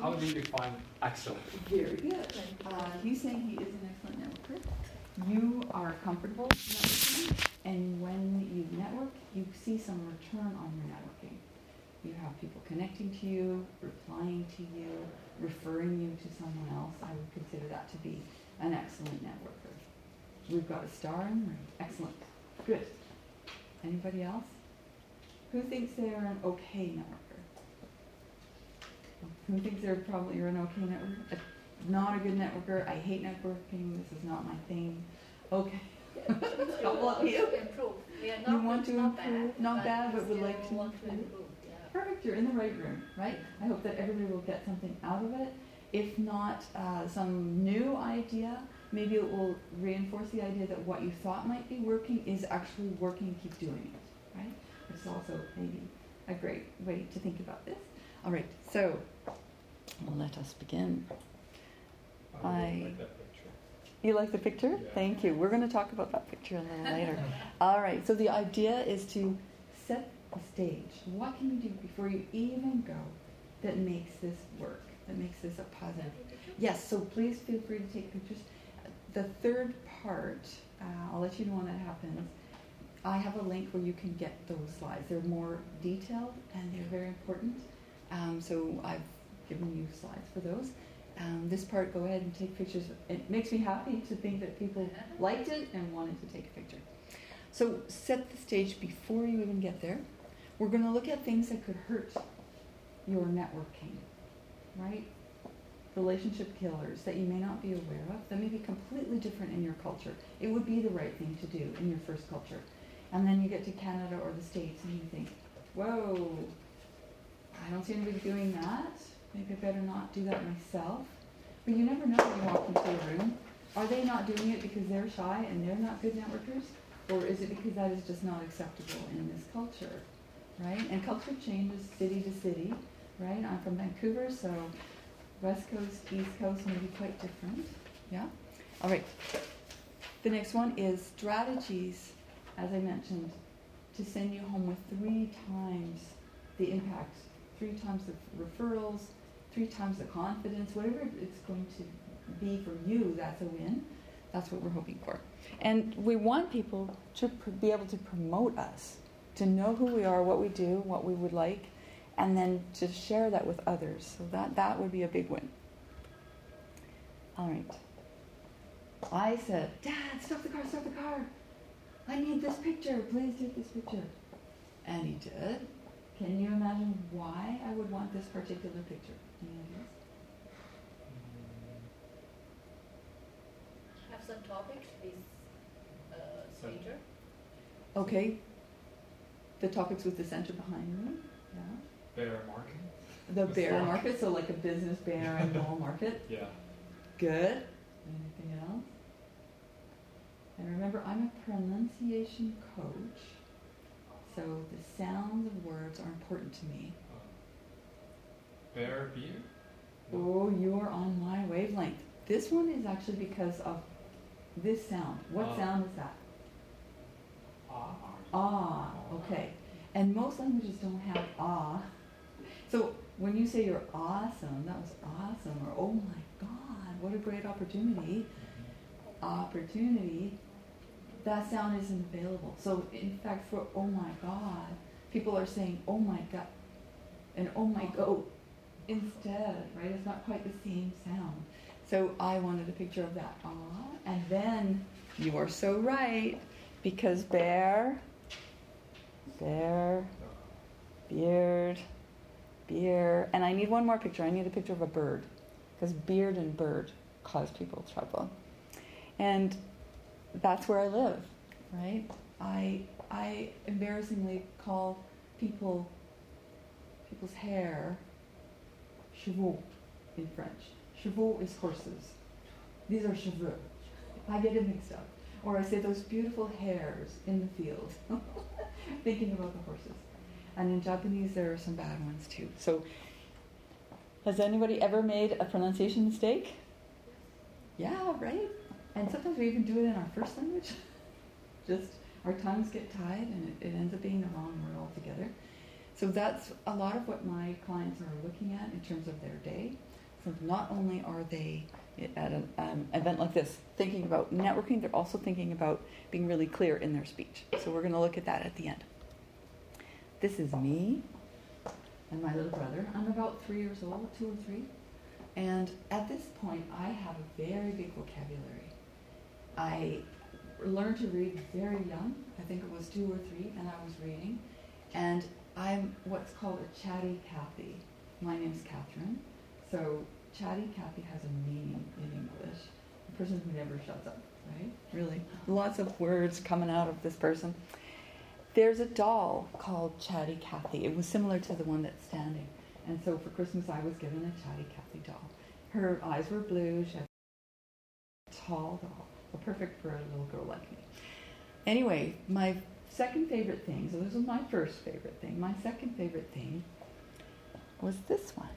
How do you define excellent? Very good. Uh, he's saying he is an excellent networker. You are comfortable networking, and when you network, you see some return on your networking. You have people connecting to you, replying to you, referring you to someone else. I would consider that to be an excellent networker. We've got a star in the room. Excellent. Good. Anybody else? Who thinks they're an okay networker? Who thinks they're probably an okay networker? Not a good networker. I hate networking. This is not my thing. Okay. Couple of you. Improve. We are not, you want to not improve, bad, not bad, but would like to want improve. to improve. Yeah. Perfect. You're in the right room, right? I hope that everybody will get something out of it. If not uh, some new idea, maybe it will reinforce the idea that what you thought might be working is actually working. Keep doing it, right? It's also maybe a great way to think about this. All right, so let us begin. I I- like that picture. You like the picture? Yeah. Thank you. We're going to talk about that picture a little later. All right, so the idea is to set the stage. What can you do before you even go that makes this work, that makes this a positive? Yes, so please feel free to take pictures. The third part, uh, I'll let you know when that happens. I have a link where you can get those slides. They're more detailed and they're very important. Um, so I've given you slides for those. Um, this part, go ahead and take pictures. It makes me happy to think that people liked it and wanted to take a picture. So set the stage before you even get there. We're going to look at things that could hurt your networking, right? Relationship killers that you may not be aware of, that may be completely different in your culture. It would be the right thing to do in your first culture. And then you get to Canada or the States and you think, whoa, I don't see anybody doing that. Maybe I better not do that myself. But you never know when you walk into a room. Are they not doing it because they're shy and they're not good networkers? Or is it because that is just not acceptable in this culture? Right? And culture changes city to city, right? I'm from Vancouver, so West Coast, East Coast may be quite different. Yeah? All right. The next one is strategies, as I mentioned, to send you home with three times the impact, three times the referrals, three times the confidence, whatever it's going to be for you, that's a win. That's what we're hoping for. And we want people to pr- be able to promote us, to know who we are, what we do, what we would like, and then to share that with others. So that, that would be a big win. All right. I said, Dad, stop the car, stop the car. I need this picture. Please take this picture. And he did. Can you imagine why I would want this particular picture? Any ideas? Have some topics with uh, Some- stranger. Okay. The topics with the center behind me. Yeah. Bear market? The The bear stock. market, so like a business bear and bull market. Yeah. Good. Anything else? And remember, I'm a pronunciation coach, so the sounds of words are important to me. Uh, bear beer? Oh, you're on my wavelength. This one is actually because of this sound. What Ah. sound is that? Ah. Ah, okay. And most languages don't have ah. So when you say you're awesome, that was awesome, or oh my god, what a great opportunity, Mhm. opportunity, that sound isn't available. So in fact, for oh my god, people are saying oh my god and oh my goat instead, right? It's not quite the same sound. So I wanted a picture of that ah, and then you are so right because bear, bear, beard, beer, and I need one more picture. I need a picture of a bird because beard and bird cause people trouble, and that's where I live, right? I I embarrassingly call people people's hair chevaux in French. Chevaux is horses. These are cheveux. I get it mixed up. Or I say those beautiful hairs in the field, thinking about the horses. And in Japanese, there are some bad ones too. So, has anybody ever made a pronunciation mistake? Yeah, right? And sometimes we even do it in our first language. Just our tongues get tied and it, it ends up being the wrong word altogether. So that's a lot of what my clients are looking at in terms of their day. So not only are they at an um, event like this thinking about networking, they're also thinking about being really clear in their speech. So we're going to look at that at the end. This is me and my little brother. I'm about three years old, two or three. And at this point, I have a very big vocabulary. I learned to read very young. I think it was two or three, and I was reading. And I'm what's called a chatty Cathy. My name's Catherine. So chatty Cathy has a meaning in English. A person who never shuts up, right? Really. Lots of words coming out of this person. There's a doll called Chatty Cathy. It was similar to the one that's standing. And so for Christmas, I was given a Chatty Cathy doll. Her eyes were blue. She had a tall doll. Perfect for a little girl like me. Anyway, my second favorite thing, so this was my first favorite thing. My second favorite thing was this one.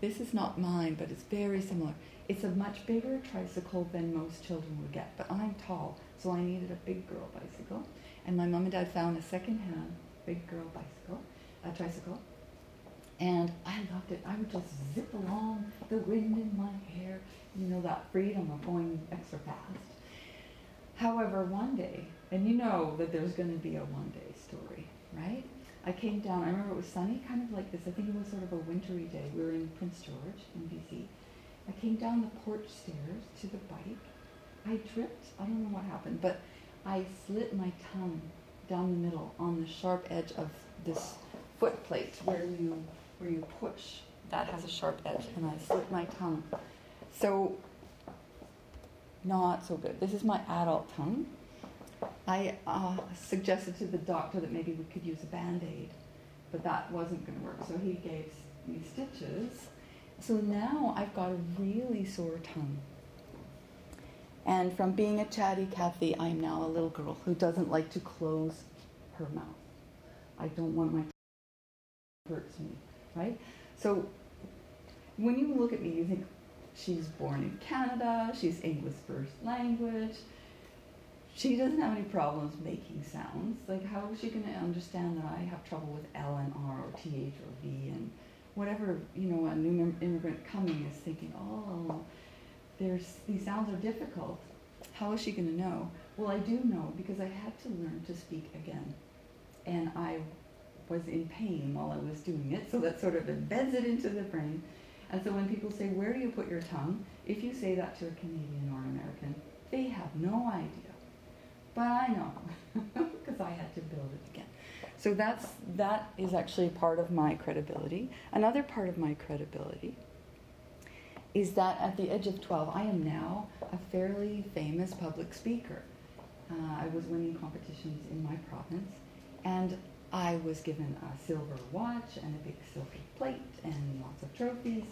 This is not mine, but it's very similar. It's a much bigger tricycle than most children would get, but I'm tall, so I needed a big girl bicycle. And my mom and dad found a second-hand big girl bicycle, a tricycle, and I loved it. I would just zip along, the wind in my hair, you know, that freedom of going extra fast. However, one day, and you know that there's going to be a one day story, right? I came down, I remember it was sunny, kind of like this. I think it was sort of a wintry day. We were in Prince George in BC. I came down the porch stairs to the bike. I tripped. I don't know what happened, but I slit my tongue down the middle on the sharp edge of this foot plate where you where you push. That has a sharp edge, and I slit my tongue. So not so good. This is my adult tongue. I uh, suggested to the doctor that maybe we could use a band-aid, but that wasn't going to work. So he gave me stitches. So now I've got a really sore tongue. And from being a chatty Cathy, I'm now a little girl who doesn't like to close her mouth. I don't want my tongue hurts me, right? So when you look at me, you think she's born in Canada, she's English first language. She doesn't have any problems making sounds. Like, how is she going to understand that I have trouble with L and R or TH or V and whatever, you know, a new immigrant coming is thinking, oh, there's these sounds are difficult. How is she going to know? Well, I do know because I had to learn to speak again. And I was in pain while I was doing it, so that sort of embeds it into the brain. And so when people say, where do you put your tongue? If you say that to a Canadian or an American, they have no idea. But I know, because I had to build it again. So that's, that is actually part of my credibility. Another part of my credibility is that at the age of 12, I am now a fairly famous public speaker. Uh, I was winning competitions in my province, and I was given a silver watch and a big silver plate and lots of trophies.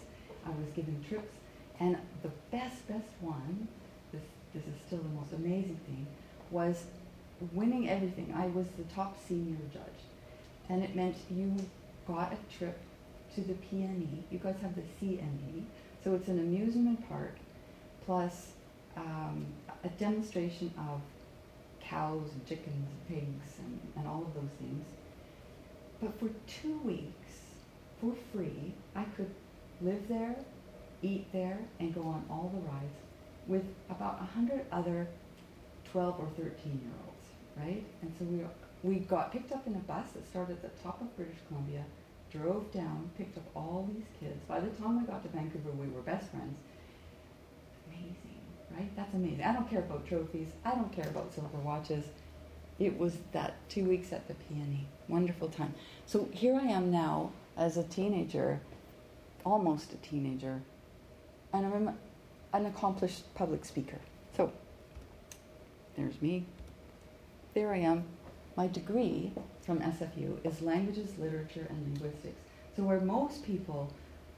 I was given trips, and the best, best one, this, this is still the most amazing thing, was winning everything. I was the top senior judge, and it meant you got a trip to the PNE. You guys have the CNE, so it's an amusement park plus um, a demonstration of cows and chickens and pigs and, and all of those things. But for two weeks, for free, I could live there, eat there, and go on all the rides with about a hundred other 12 or 13 year olds, right? And so we, we got picked up in a bus that started at the top of British Columbia, drove down, picked up all these kids. By the time we got to Vancouver, we were best friends. Amazing, right? That's amazing. I don't care about trophies. I don't care about silver watches. It was that two weeks at the PNE. Wonderful time. So here I am now as a teenager, almost a teenager, and I'm an accomplished public speaker. So there's me. There I am. My degree from SFU is languages, literature, and linguistics. So where most people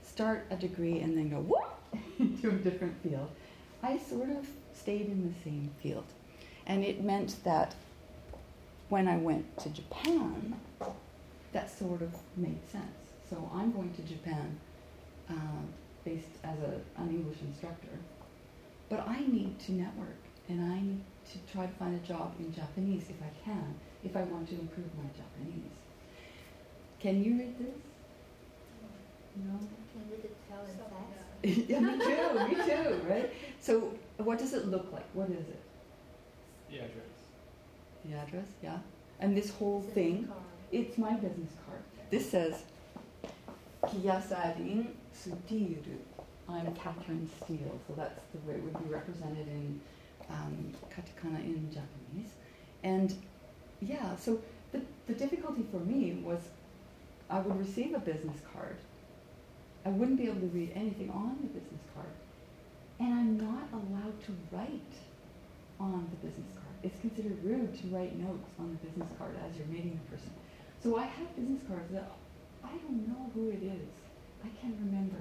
start a degree and then go whoop into a different field, I sort of stayed in the same field. And it meant that when I went to Japan, that sort of made sense. So I'm going to Japan uh, based as a, an English instructor, but I need to network and I need to try to find a job in Japanese if I can, if I want to improve my Japanese. Can you read this? No? Can read the tell and Some, yeah, me too, me too, right? So, what does it look like? What is it? The address. The address, yeah. And this whole thing, it's my business card. This says, Kiyasarin Sutiru. I'm Catherine Steele, so that's the way it would be represented in um, katakana in Japanese. And yeah, so the, the difficulty for me was I would receive a business card. I wouldn't be able to read anything on the business card. And I'm not allowed to write on the business card. It's considered rude to write notes on the business card as you're meeting the person. So I have business cards that I don't know who it is. I can't remember.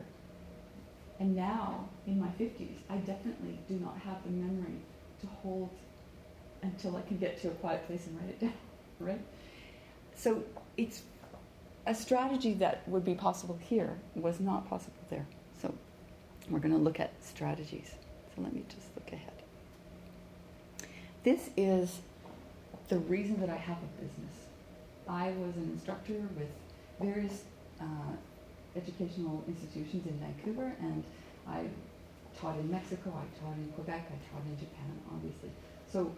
And now, in my 50s, I definitely do not have the memory to hold until I can get to a quiet place and write it down, right? So it's a strategy that would be possible here was not possible there. So we're going to look at strategies. So let me just look ahead. This is the reason that I have a business. I was an instructor with various uh, educational institutions in Vancouver, and I taught in Mexico, I taught in Quebec, I taught in Japan, obviously. So,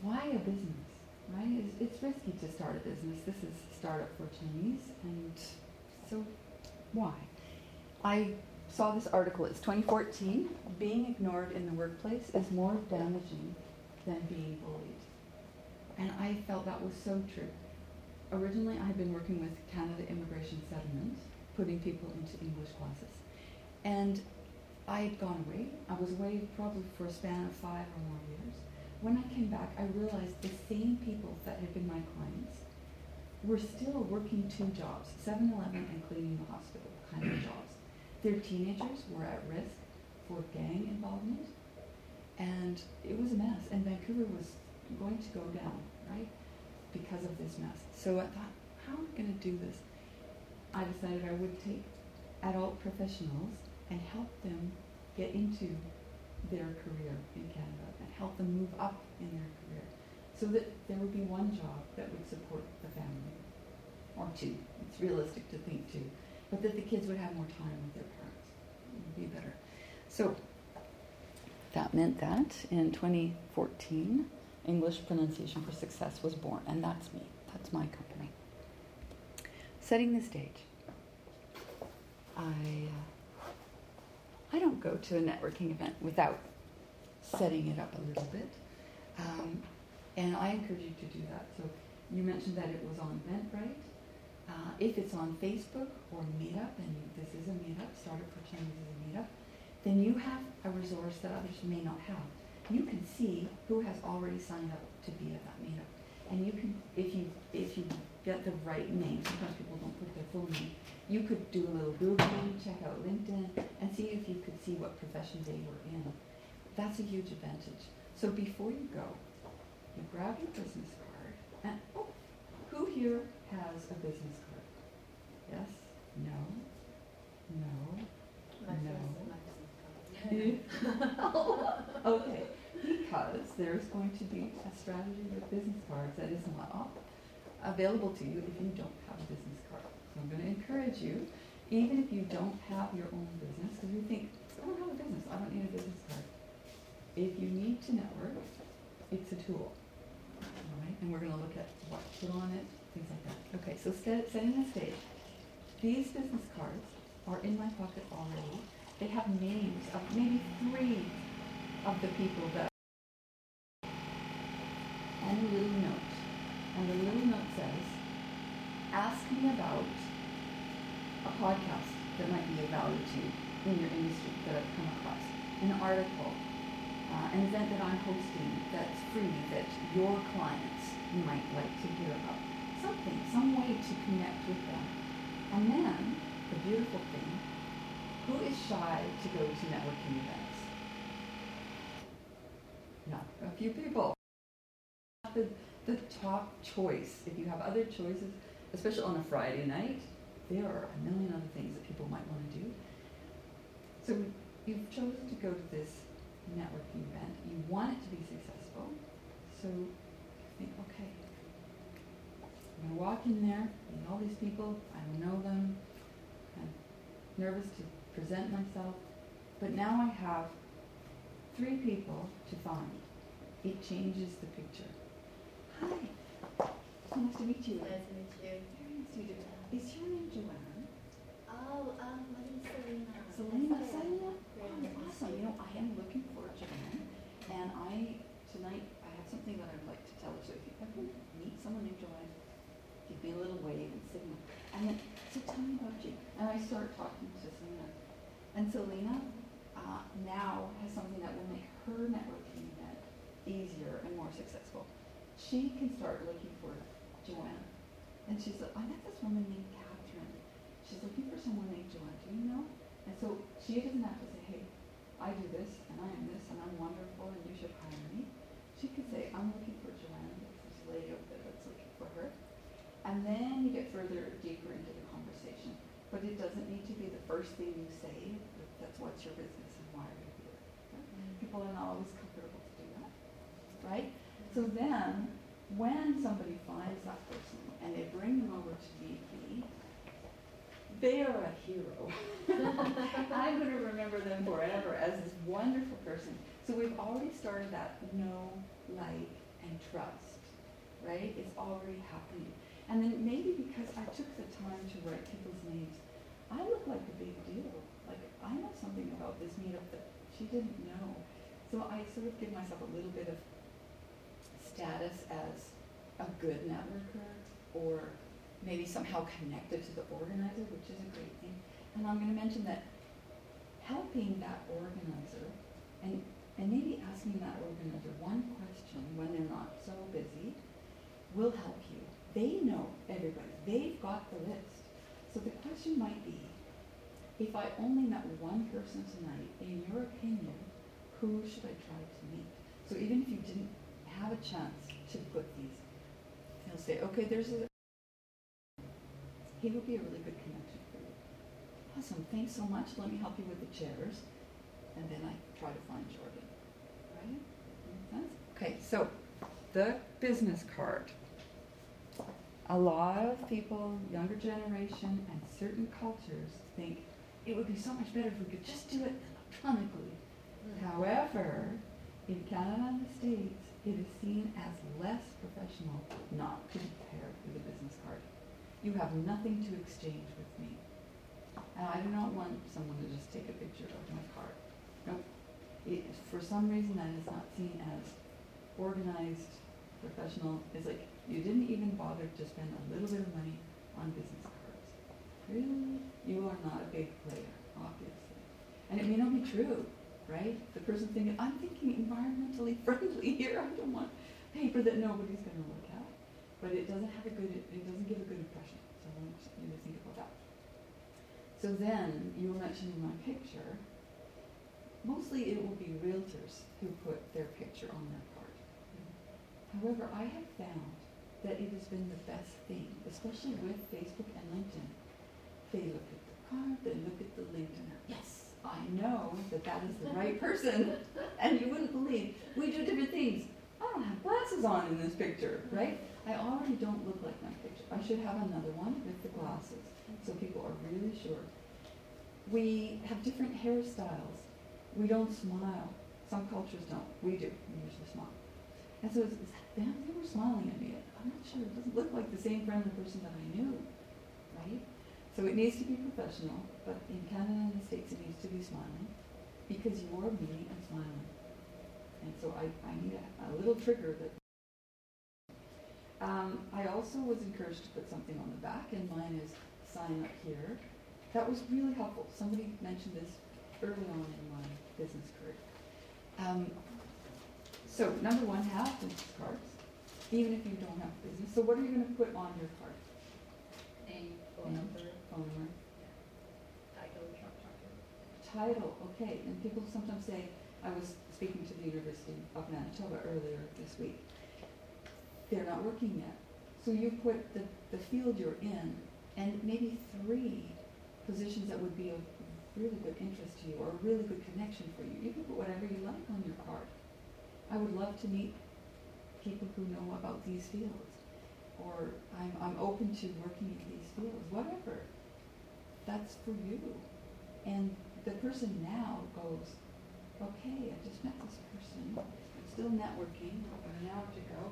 why a business? Right? It's, it's risky to start a business. This is startup for Chinese, and so why? I saw this article. It's 2014. Being ignored in the workplace is more damaging than being bullied. And I felt that was so true. Originally, I had been working with Canada Immigration Settlement, putting people into English classes. And I had gone away. I was away probably for a span of five or more years. When I came back, I realized the same people that had been my clients were still working two jobs 7 Eleven and cleaning the hospital kind of jobs. Their teenagers were at risk for gang involvement, and it was a mess. And Vancouver was going to go down, right, because of this mess. So I thought, how am I going to do this? I decided I would take adult professionals and help them get into their career in Canada and help them move up in their career so that there would be one job that would support the family or two. It's realistic to think two. But that the kids would have more time with their parents. It would be better. So that meant that in 2014, English Pronunciation for Success was born, and that's me. That's my company. Setting the stage. I uh, I don't go to a networking event without setting it up a little bit, um, and I encourage you to do that. So you mentioned that it was on Eventbrite. Uh, if it's on Facebook or Meetup, and this is a Meetup, Startup for Chinese is a Meetup, then you have a resource that others may not have. You can see who has already signed up to be at that meetup, and you can, if you if you get the right name. Sometimes people don't put their full name. You could do a little googling, check out LinkedIn, and see if you could see what profession they were in. That's a huge advantage. So before you go, you grab your business card, and oh, who here has a business card? Yes? No? No? No. first- my business card. okay, because there's going to be a strategy with business cards that is not available to you if you don't have a business card. So I'm going to encourage you, even if you don't have your own business, because you think, I don't have a business, I don't need a business card. If you need to network, it's a tool. All right, and we're going to look at what to put on it, things like that. Okay, so setting the stage. These business cards are in my pocket already. They have names of maybe three of the people that and a little note. And the little note says, ask me about a podcast that might be of value to you in your industry that I've come across, an article, uh, an event that I'm hosting that's free that your clients might like to hear about. Something, some way to connect with them. And then, the beautiful thing, who is shy to go to networking events? Not a few people. The, the top choice, if you have other choices, especially on a Friday night, there are a million other things that people might want to do. So you've chosen to go to this networking event. You want it to be successful. So you think, okay, I'm gonna walk in there, meet all these people, I don't know them, I'm nervous to present myself, but now I have three people to find. It changes the picture. Hi, so nice to meet you. Nice to meet you. Very nice to meet you. Is your name Joanne? Oh, um, my name is Selena. Selena, Selena? Oh, awesome. You know, I am looking for Joanne, and I, tonight, I have something that I'd like to tell you. So if you ever meet someone named Joanne, give me a little wave and signal. And then, so tell me about you. And I start talking to Selena. And Selena, uh, now has something that will make her networking event easier and more successful. She can start looking for Joanne. And she's like, I met this woman named Catherine. She's looking for someone named Joanne. Do you know? And so she doesn't have to say, hey, I do this and I am this and I'm wonderful and you should hire me. She could say, I'm looking for Joanne. There's this lady over there that's looking for her. And then you get further deeper into the. But it doesn't need to be the first thing you say. That's what's your business and why are you here. right? People are not always comfortable to do that, right? So then, when somebody finds that person and they bring them over to me, they are a hero. I'm going to remember them forever as this wonderful person. So we've already started that know, like, and trust, right? Already happening. And then maybe because I took the time to write people's names, I look like a big deal. Like I know something about this meetup that she didn't know. So I sort of give myself a little bit of status as a good networker or maybe somehow connected to the organizer, which is a great thing. And I'm going to mention that helping that organizer and, and maybe asking that organizer one question when they're not so busy will help you. They know everybody. They've got the list. So the question might be, if I only met one person tonight, in your opinion, who should I try to meet? So even if you didn't have a chance to put these, they'll say, okay, there's a, he would be a really good connection for you. Awesome, thanks so much. Let me help you with the chairs. And then I try to find Jordan. Right? Okay, so the business card. A lot of people, younger generation, and certain cultures think it would be so much better if we could just do it electronically. Hmm. However, in Canada and the States, it is seen as less professional not to prepare with a business card. You have nothing to exchange with me. And I do not want someone to just take a picture of my card. Nope. It, for some reason, that is not seen as organized, professional. It's like you didn't even bother to spend a little bit of money on business cards. Really? You are not a big player, obviously. And it may not be true, right? The person thinking, I'm thinking environmentally friendly here. I don't want paper that nobody's going to look at. But it doesn't have a good, it doesn't give a good impression. So I want you to think about that. So then, you were mentioning my picture. Mostly it will be realtors who put their picture on their card. However, I have found that it has been the best thing, especially with Facebook and LinkedIn. They look at the card, they look at the LinkedIn. Yes, I know that that is the right person. and you wouldn't believe, we do different things. I don't have glasses on in this picture, right? I already don't look like my picture. I should have another one with the glasses so people are really sure. We have different hairstyles. We don't smile. Some cultures don't. We do. We usually smile. And so it's, them, they were smiling at me. I'm not sure. It doesn't look like the same friendly person that I knew, right? So it needs to be professional, but in Canada and the States it needs to be smiling because you're me and smiling. And so I, I need a, a little trigger that. Um, I also was encouraged to put something on the back, and mine is sign up here. That was really helpful. Somebody mentioned this early on in my business career. Um, so number one, have business cards, even if you don't have a business. So what are you going to put on your card? Name, phone Name. number, Phone number, title, title. title. Okay, and people sometimes say, I was speaking to the University of Manitoba earlier this week. They're not working yet. So you put the, the field you're in and maybe three positions that would be of really good interest to you or a really good connection for you. You can put whatever you like on your card. I would love to meet people who know about these fields. or I'm, I'm open to working in these fields, whatever. That's for you. And the person now goes, okay, I just met this person. I'm still networking, an hour to go.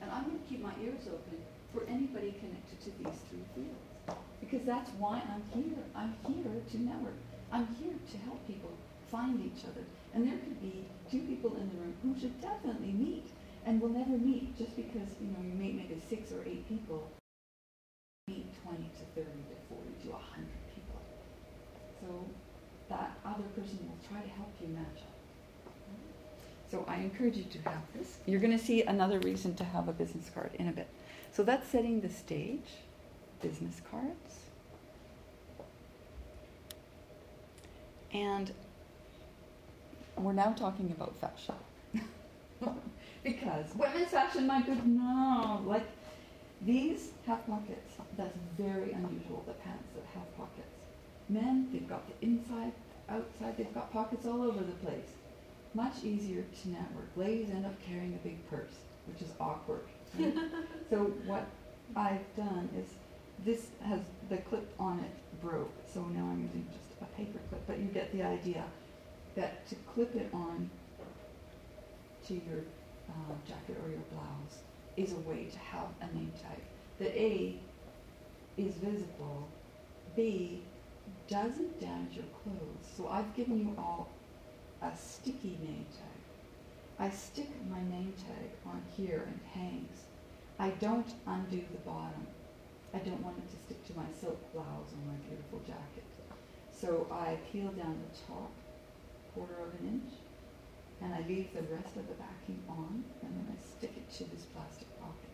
And I'm going to keep my ears open for anybody connected to these three fields. Because that's why I'm here. I'm here to network. I'm here to help people find each other. And there could be two people in the room who should definitely meet and we'll never meet just because, you know, you may make six or eight people meet 20 to 30 to 40 to 100 people. So that other person will try to help you match up. So I encourage you to have this. You're going to see another reason to have a business card in a bit. So that's setting the stage, business cards. And we're now talking about fashion. Because women's fashion, my good, no. Like these have pockets. That's very unusual, the pants that have pockets. Men, they've got the inside, outside, they've got pockets all over the place. Much easier to network. Ladies end up carrying a big purse, which is awkward. Right? so what I've done is this has the clip on it broke, so now I'm using just a paper clip, but you get the idea that to clip it on to your uh, jacket or your blouse is a way to have a name tag that A is visible, B doesn't damage your clothes. So I've given you all a sticky name tag. I stick my name tag on here and hangs. I don't undo the bottom. I don't want it to stick to my silk blouse or my beautiful jacket. So I peel down the top quarter of an inch and I leave the rest of the backing on and then I stick it to this plastic pocket.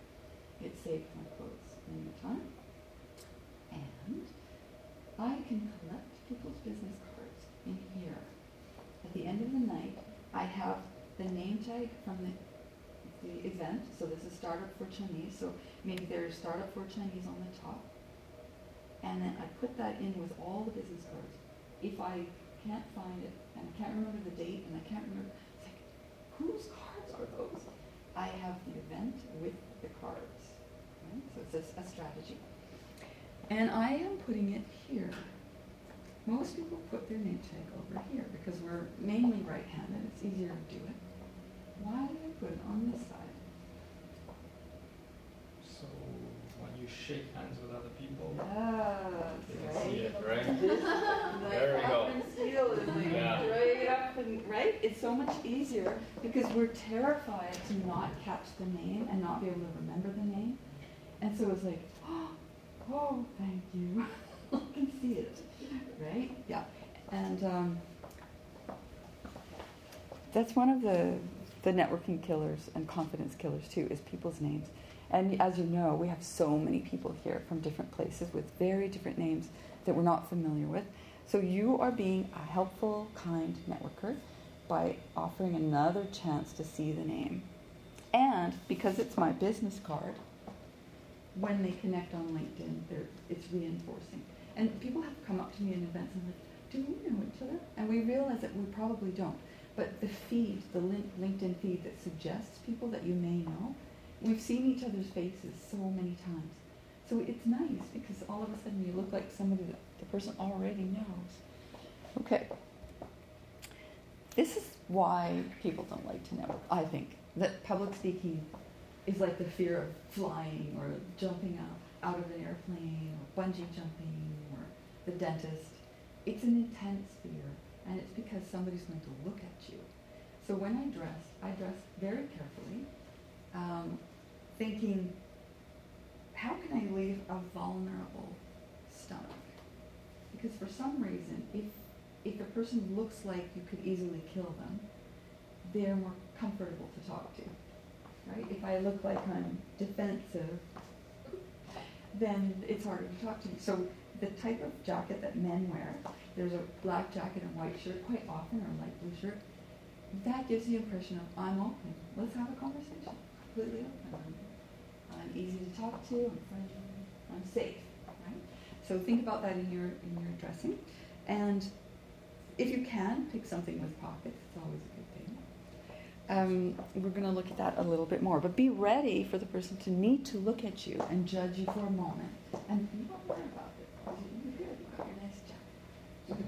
It saved my clothes many time. And I can collect people's business cards in here. At the end of the night, I have the name tag from the, the event. So this is Startup for Chinese. So maybe there's Startup for Chinese on the top. And then I put that in with all the business cards. If I can't find it and I can't remember the date and I can't remember, whose cards are those? I have the event with the cards. Right? So it's a, a strategy. And I am putting it here. Most people put their name tag over here because we're mainly right-handed. It's easier to do it. Why do I put it on this side? So shake hands with other people, you can right? see it, right? There we go. and seal is like Yeah. right up and right. It's so much easier because we're terrified to not catch the name and not be able to remember the name, and so it's like, oh, oh thank you, I can see it, right? Yeah, and um, that's one of the the networking killers and confidence killers too is people's names. And as you know, we have so many people here from different places with very different names that we're not familiar with. So you are being a helpful, kind networker by offering another chance to see the name. And because it's my business card, when they connect on LinkedIn, it's reinforcing. And people have come up to me in events and like, do we know each other? And we realize that we probably don't. But the feed, the LinkedIn feed that suggests people that you may know, we've seen each other's faces so many times. So it's nice because all of a sudden you look like somebody that the person already knows. Okay. This is why people don't like to network, I think. That public speaking is like the fear of flying or jumping out, out of an airplane or bungee jumping or the dentist. It's an intense fear and it's because somebody's going to look at you. So when I dress, I dress very carefully, um, thinking, how can I leave a vulnerable stomach? Because for some reason, if if a person looks like you could easily kill them, they're more comfortable to talk to, right? If I look like I'm defensive, then it's harder to talk to me. So the type of jacket that men wear, there's a black jacket and white shirt quite often, or a light blue shirt. That gives the impression of I'm open. Let's have a conversation. Completely open. I'm, easy to talk to. I'm friendly. I'm safe. Right. So think about that in your in your dressing, and if you can pick something with pockets, it's always a good thing. um, we're going to look at that a little bit more. But be ready for the person to need to look at you and judge you for a moment. And don't worry about it. You're good. You got your nice job.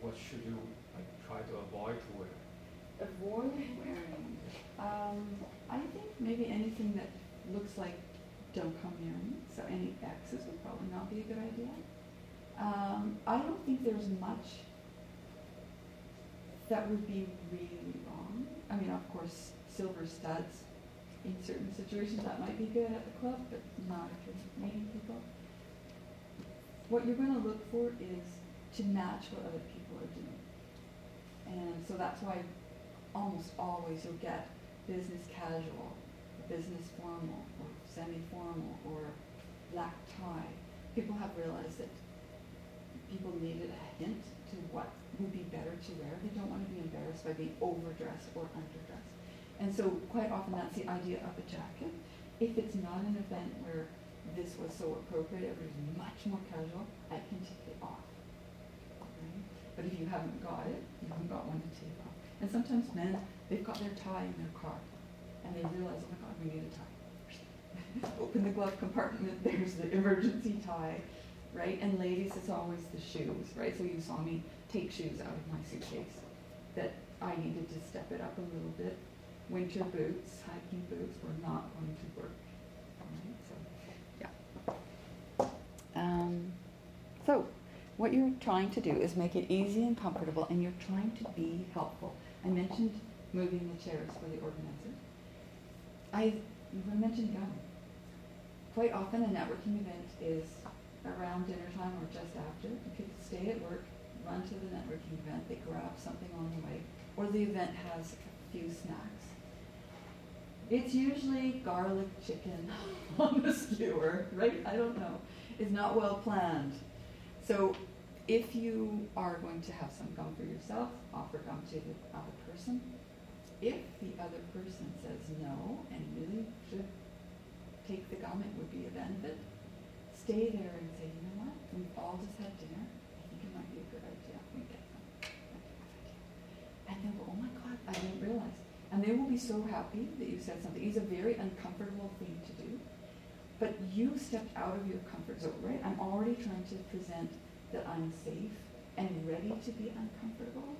What should you like, try to avoid to wear? Avoid wearing. Um, I think maybe anything that looks like don't come near me. So any X's would probably not be a good idea. Um, I don't think there's much that would be really wrong. I mean, of course, silver studs in certain situations that might be good at the club, but not if you're meeting people. What you're going to look for is to match what other people are doing. And so that's why almost always you'll get business casual, business formal, or semi-formal, or black tie. People have realized that people needed a hint to what would be better to wear. They don't want to be embarrassed by being overdressed or underdressed. And so quite often that's the idea of a jacket. If it's not an event where this was so appropriate, it was much more casual, I can take it off. But if you haven't got it, you haven't got one to take off. And sometimes men, they've got their tie in their car and they realize, oh my God, we need a tie. Open the glove compartment, there's the emergency tie, right? And ladies, it's always the shoes, right? So you saw me take shoes out of my suitcase that I needed to step it up a little bit. Winter boots, hiking boots were not going to work. Right? So, yeah. Um, so, what you're trying to do is make it easy and comfortable, and you're trying to be helpful. I mentioned moving the chairs for the organizer. I even mentioned gum. Quite often, a networking event is around dinner time or just after. People stay at work, run to the networking event, they grab something on the way, or the event has a few snacks. It's usually garlic chicken on the skewer, right? I don't know. It's not well planned. So if you are going to have some gum for yourself, offer gum to the other person. If the other person says no and really should take the it would be a benefit. Stay there and say, you know what? We've all just had dinner I think it might be a good idea. We get them. And they'll go, oh my God, I didn't realize. And they will be so happy that you said something. It's a very uncomfortable thing to do. But you stepped out of your comfort zone, right? I'm already trying to present that I'm safe and ready to be uncomfortable.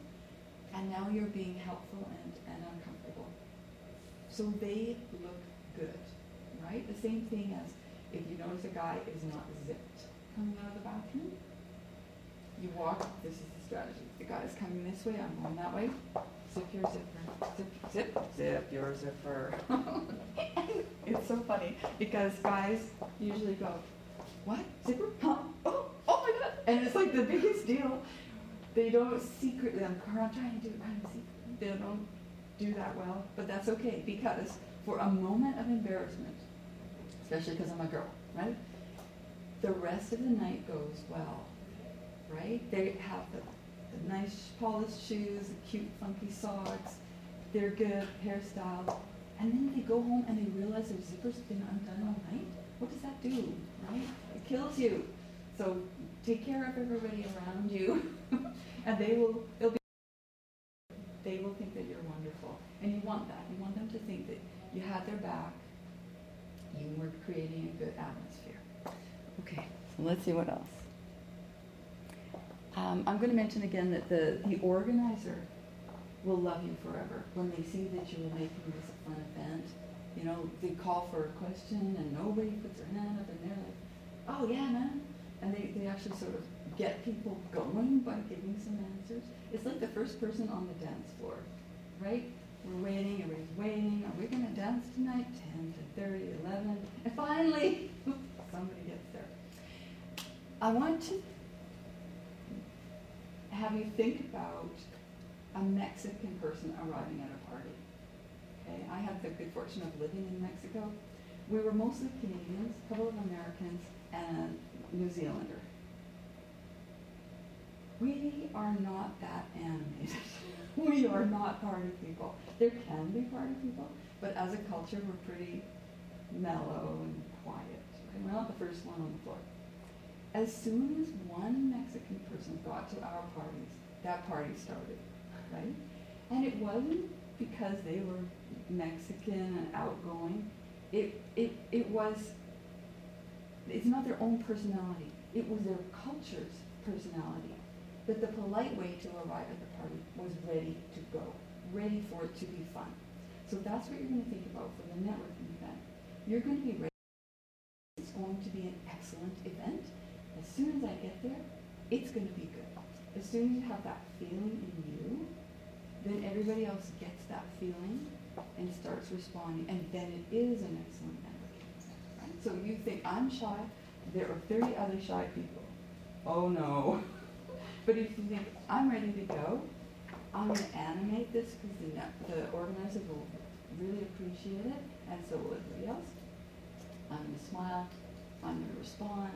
And now you're being helpful and, and uncomfortable. So they look good, right? The same thing as if you notice a guy is not zipped coming out of the bathroom, you walk, this is the strategy. The guy is coming this way, I'm going that way. Zip your zipper. Zip, zip, zip your zipper. it's so funny because guys usually go, what? Zipper? Huh? Oh, oh my God. And it's like the biggest deal. They don't secretly, I'm trying to do it the They don't do that well, but that's okay because for a moment of embarrassment, especially because I'm a girl, right? The rest of the night goes well right? They have the, the nice polished shoes, the cute funky socks, they're good hairstyle, and then they go home and they realize their zipper's been undone all night. What does that do, right? It kills you. So take care of everybody around you, and they will. They'll be. They will think that you're wonderful, and you want that. You want them to think that you had their back. You were creating a good atmosphere. Okay, so let's see what else. Um, I'm going to mention again that the, the organizer will love you forever when they see that you are making this a fun event. You know, they call for a question and nobody puts their hand up and they're like, oh yeah, man. And they, they actually sort of get people going by giving some answers. It's like the first person on the dance floor, right? We're waiting, everybody's waiting. Are we going to dance tonight? 10 to 30, 11. And finally, somebody gets there. I want to have you think about a Mexican person arriving at a party. Okay, I had the good fortune of living in Mexico. We were mostly Canadians, a couple of Americans, and New Zealander. We are not that animated. we are not party people. There can be party people, but as a culture, we're pretty mellow and quiet. Okay? We're not the first one on the floor. As soon as one Mexican person got to our parties, that party started, right? And it wasn't because they were Mexican and outgoing. It, it, it was, it's not their own personality. It was their culture's personality. That the polite way to arrive at the party was ready to go, ready for it to be fun. So that's what you're going to think about for the networking event. You're going to be ready. It's going to be an excellent event. As soon as I get there, it's going to be good. As soon as you have that feeling in you, then everybody else gets that feeling and starts responding, and then it is an excellent networking event. Right? So you think I'm shy, there are 30 other shy people. Oh no. but if you think I'm ready to go, I'm going to animate this because the, the organizer will really appreciate it, and so will everybody else. I'm going to smile. I'm going to respond.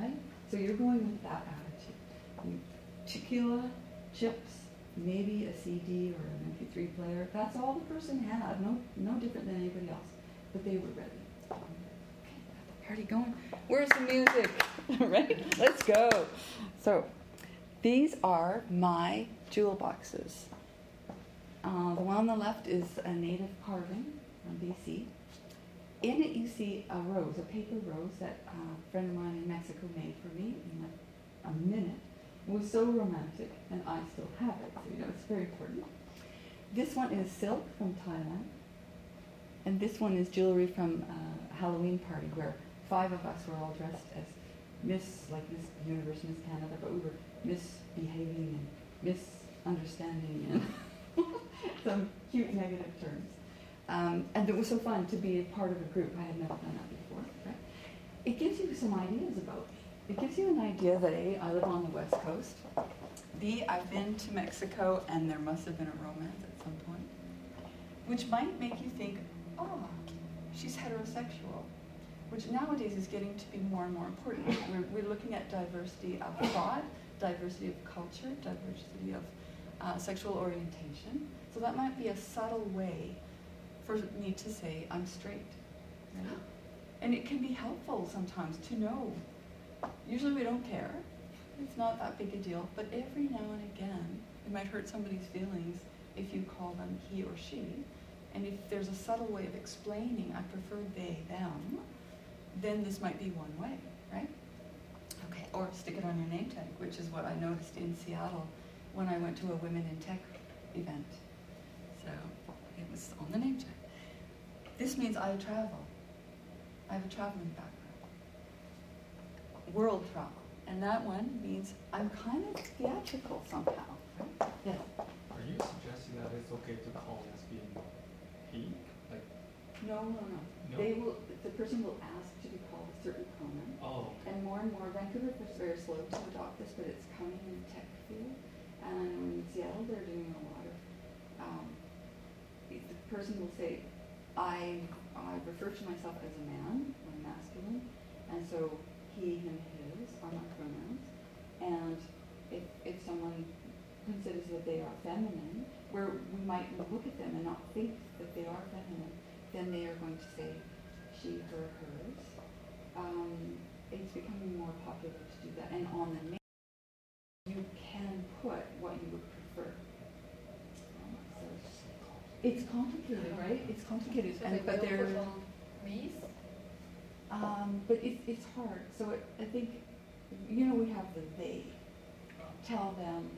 Right? So you're going with that attitude. Tequila, chips, maybe a CD or an MP3 player. That's all the person had, no, no different than anybody else. But they were ready. Okay, got the party going. Where's the music? right? Let's go. So, these are my jewel boxes. Uh, the one on the left is a native carving from BC. In it, you see a rose, a paper rose that a friend of mine in Mexico made for me in like a minute. It was so romantic, and I still have it, so you know it's very important. This one is silk from Thailand, and this one is jewelry from a Halloween party where five of us were all dressed as Miss, like Miss Universe, Miss Canada, but we were misbehaving and misunderstanding and some cute negative terms. Um, and it was so fun to be a part of a group. I had never done that before. Right? It gives you some ideas about. It gives you an idea that A, I live on the West Coast. B, I've been to Mexico and there must have been a romance at some point. Which might make you think, oh, she's heterosexual. Which nowadays is getting to be more and more important. We're, we're looking at diversity of thought, diversity of culture, diversity of uh, sexual orientation. So that might be a subtle way for me to say I'm straight. Right? And it can be helpful sometimes to know. Usually we don't care. It's not that big a deal. But every now and again, it might hurt somebody's feelings if you call them he or she. And if there's a subtle way of explaining, I prefer they, them, then this might be one way, right? Okay, or stick it on your name tag, which is what I noticed in Seattle when I went to a Women in Tech event. So it was on the name tag. This means I travel. I have a traveling background. World travel. And that one means I'm kind of theatrical somehow. Right? Yes. Are you suggesting that it's okay to call lesbian he? Like, No, no, no. No? They will. The person will ask to be called a certain pronoun. oh, And more and more, Vancouver is very slow to adopt this, but it's coming in the tech field. And in Seattle, they're doing a lot of. Um, the person will say, I, I refer to myself as a man, I'm masculine, and so he, him, his are my pronouns. And if, if someone considers that they are feminine, where we might look at them and not think that they are feminine, then they are going to say she, her, hers. Um, it's becoming more popular to do that. And on the name, you can put what you would prefer. Um, so it's complicated, right? It's complicated, So and, they but will they're, put on um, but it's, it's hard. So it, I think, you know, we have the they. Tell them.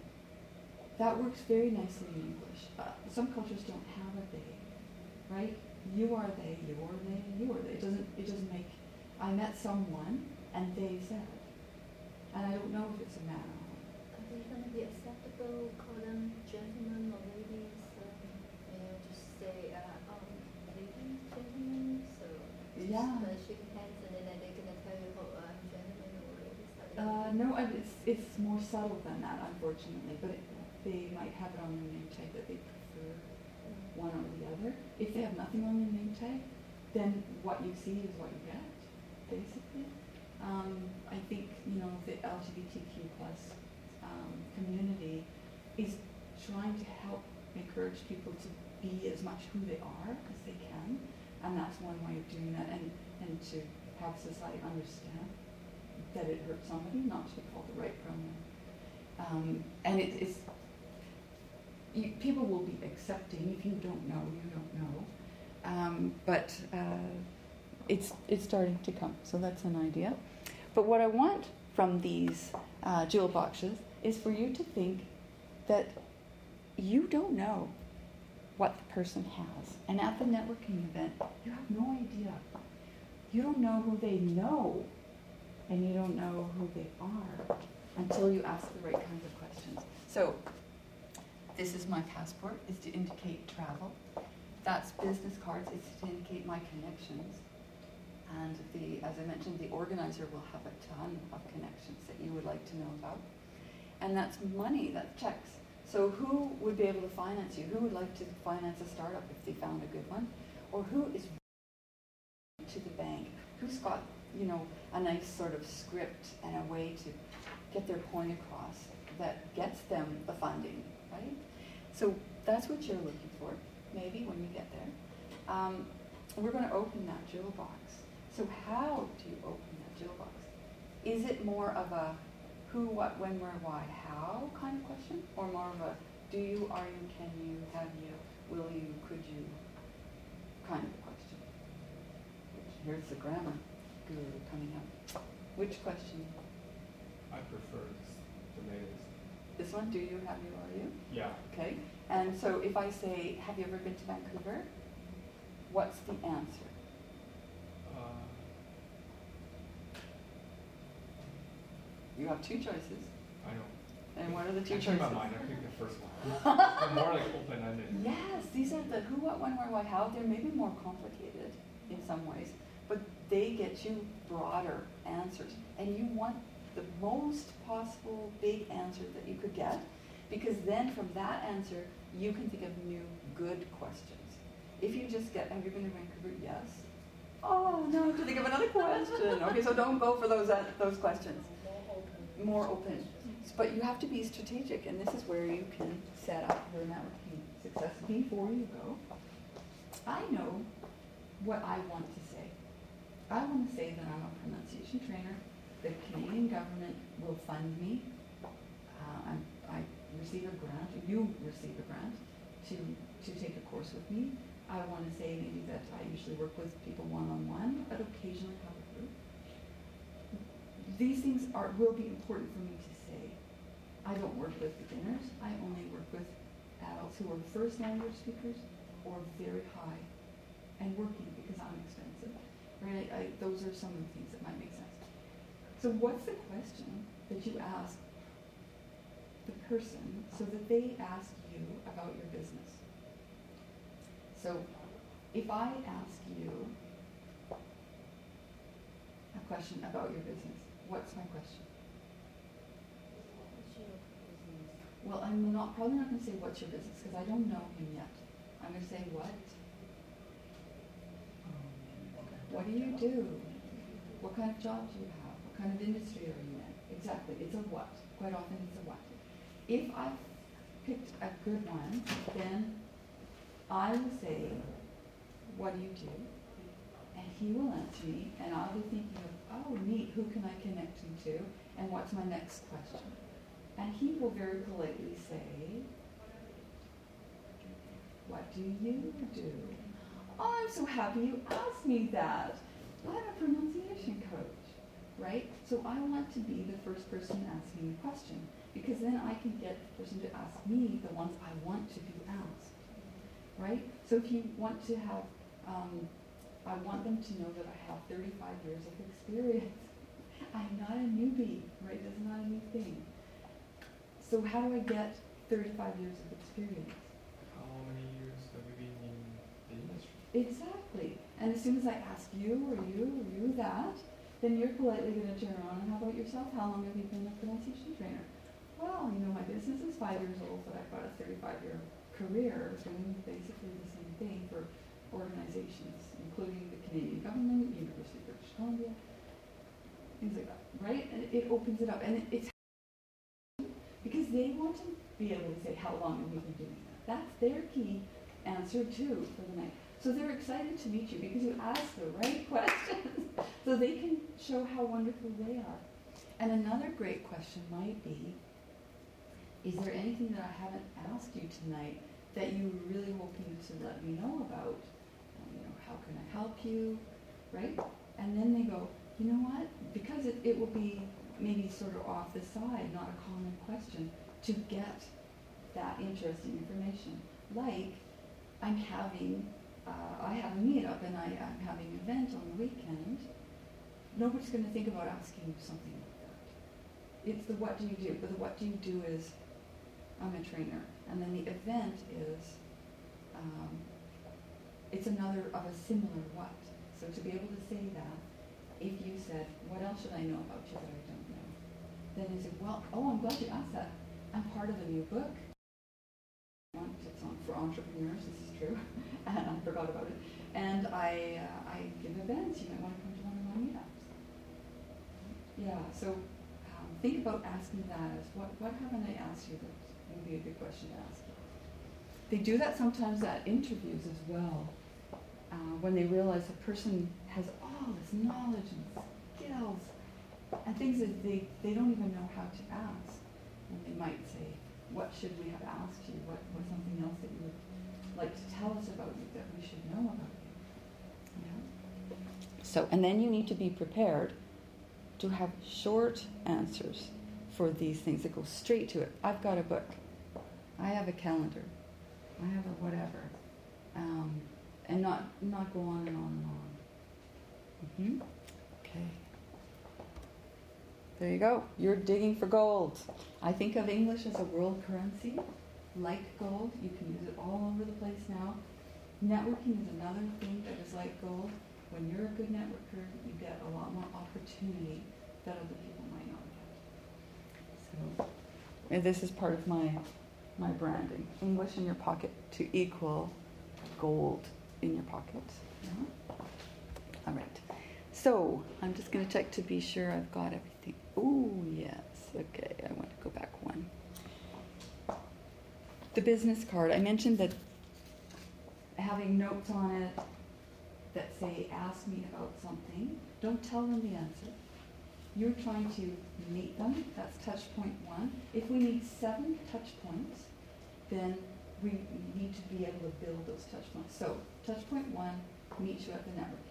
That works very nicely in English. Uh, some cultures don't have a they, right? You are they, you are they, you are they. It doesn't, it doesn't make, I met someone and they said. And I don't know if it's a man or a woman. Are they gonna be acceptable, call them gentlemen or ladies, um, you know, just say, uh, um, ladies, gentlemen, so. just, Yeah. uh, shake hands and then they're gonna oh, I'm gentleman or ladies. Uh, no, it's, it's more subtle than that, unfortunately, but it, they might have it on their name tag that they prefer one or the other. If they have nothing on their name tag, then what you see is what you get, basically. Um, I think, you know, the LGBTQ plus um, community is trying to help encourage people to be as much who they are as they can, and that's one way of doing that, and, and to have society understand that it hurts somebody not to be called the right pronoun. Um, and it, it's you, people will be accepting. If you don't know, you don't know. Um, but uh, it's it's starting to come. So that's an idea. But what I want from these uh, jewel boxes is for you to think that you don't know what the person has. And at the networking event, you have no idea. You don't know who they know, and you don't know who they are until you ask the right kinds of questions. So, this is my passport, is to indicate travel. That's business cards, it's to indicate my connections. And the, as I mentioned, the organizer will have a ton of connections that you would like to know about. And that's money, that's checks. So who would be able to finance you? Who would like to finance a startup if they found a good one? Or who is to the bank? Who's got, you know, a nice sort of script and a way to get their point across that gets them the funding, right? So that's what you're looking for, maybe when you get there. Um, we're going to open that jewel box. So how do you open that jewel box? Is it more of a who, what, when, where, why, how kind of question, or more of a do you, are you, can you, have you, will you, could you kind of question? Here's the grammar guru coming up. Which question? I prefer this, the latest. This one, do you, have you, are you? Yeah. Okay. And so if I say, have you ever been to Vancouver? What's the answer? Uh, You have two choices. I know. And what are the two I choices? mind. I picked the first one. I'm more like open-ended. Yes, these are the who, what, when, where, why, how. They're maybe more complicated in some ways, but they get you broader answers. And you want the most possible big answer that you could get, because then from that answer, you can think of new good questions. If you just get, have you been to Vancouver? Yes. Oh, no, I have to think of another question. Okay, so don't go for those, uh, those questions. More open. But you have to be strategic, and this is where you can set up your networking success before you go. I know what I want to say. I want to say that I'm a pronunciation trainer. The Canadian government will fund me. Uh, I receive a grant, you receive a grant to, to take a course with me. I want to say maybe that I usually work with people one-on-one, but occasionally have. These things are, will be important for me to say. I don't work with beginners. I only work with adults who are first language speakers or very high and working because I'm expensive. Right? I, those are some of the things that might make sense. So what's the question that you ask the person so that they ask you about your business? So if I ask you a question about your business, what's my question? What's your business? Well, I'm not probably not going to say what's your business because I don't know him yet. I'm going to say what? Oh, what do you do? What kind of job do you have? What kind of industry are you in? Exactly. It's a what. Quite often it's a what. If I've picked a good one, then I will say, what do you do? And he will answer me, and I'll be thinking of, oh, neat, who can I connect him to? And what's my next question? And he will very politely say, what do you do? Oh, I'm so happy you asked me that. I'm a pronunciation coach, right? So I want to be the first person asking the question because then I can get the person to ask me the ones I want to be asked, right? So if you want to have, um, I want them to know that I have 35 years of experience. I'm not a newbie, right? This is not a new thing. So how do I get 35 years of experience? How many years have you been in the industry? Exactly. And as soon as I ask you or you or you that, then you're politely going to turn around and how about yourself? How long have you been a pronunciation trainer? Well, you know, my business is five years old, but I've got a 35 year career doing basically the same thing for organizations, including the Canadian government, University of British Columbia, things like that, right? And it opens it up. And it, it's because they want to be able to say, how long have you been doing that? That's their key answer too for the night. So they're excited to meet you because you ask the right questions so they can show how wonderful they are. And another great question might be, is there anything that I haven't asked you tonight that you really hoping to let me know about? How can I help you, right? And then they go, you know what? Because it, it will be maybe sort of off the side, not a common question, to get that interesting information. Like, I'm having, uh, I have a meetup and I, I'm having an event on the weekend. Nobody's going to think about asking something like that. It's the what do you do, but the what do you do is, I'm a trainer. And then the event is, um, it's another of a similar what. So to be able to say that, if you said, what else should I know about you that I don't know? Then you say, well, oh, I'm glad you asked that. I'm part of a new book. It's on for entrepreneurs, this is true, and I forgot about it. And I, uh, I give events. You might want to come to one of my meetups. Yeah, so um, think about asking that as what, what haven't I asked you that would be a good question to ask. They do that sometimes at interviews as well, uh, when they realize a person has all this knowledge and skills and things that they, they don't even know how to ask. And they might say, what should we have asked you? What was something else that you would like to tell us about you that we should know about you? So, and then you need to be prepared to have short answers for these things that go straight to it. I've got a book. I have a calendar. I have a whatever. Um, and not, not go on and on and on. Mm-hmm. Okay. There you go. You're digging for gold. I think of English as a world currency, like gold. You can use it all over the place now. Networking is another thing that is like gold. When you're a good networker, you get a lot more opportunity that other people might not get. So, and this is part of my my branding. English in your pocket to equal gold in your pocket. All right. So I'm just going to check to be sure I've got everything. Oh, yes. Okay, I want to go back one. The business card. I mentioned that having notes on it that say, ask me about something, don't tell them the answer. You're trying to meet them. That's touch point one. If we need seven touch points, then we need to be able to build those touch points. So, touch point one, meet you at the network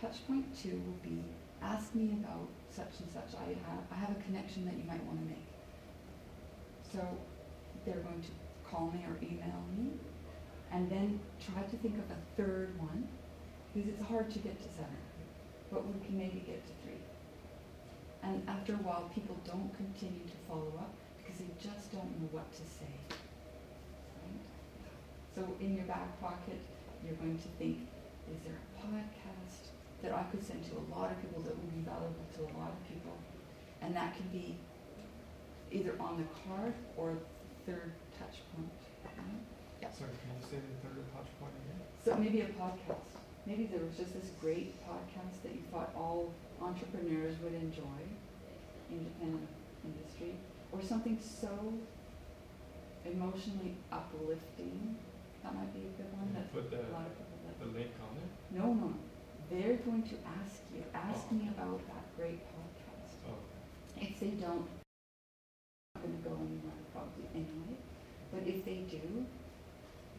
touch point two will be ask me about such and such. I have, I have a connection that you might want to make. So they're going to call me or email me and then try to think of a third one because it's hard to get to seven, but we can maybe get to three. And after a while, people don't continue to follow up because they just don't know what to say. So in your back pocket, you're going to think, is there a podcast? that I could send to a lot of people that would be valuable to a lot of people. And that can be either on the card or third touch point. Yeah. Sorry, can you say the third touch point again? So maybe a podcast. Maybe there was just this great podcast that you thought all entrepreneurs would enjoy, independent industry, or something so emotionally uplifting. That might be a good one. Put the, a lot of people like. the link on it? No, no, they're going to ask you, ask oh. me about that great podcast. Oh. If they don't, I'm going to go anywhere probably anyway. But if they do,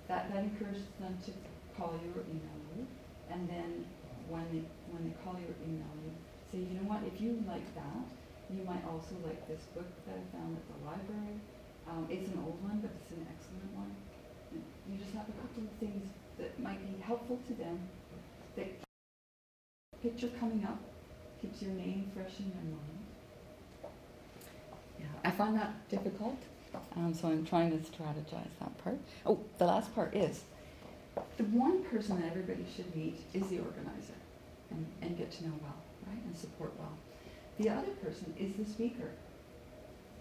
that, that encourages them to call you or email you. And then when they, when they call you or email you, say, you know what, if you like that, you might also like this book that I found at the library. Um, it's an old one, but it's an excellent one. You just have a couple of things that might be helpful to them that picture coming up keeps your name fresh in your mind. Yeah, I find that difficult, um, so I'm trying to strategize that part. Oh, the last part is the one person that everybody should meet is the organizer and, and get to know well, right, and support well. The other person is the speaker.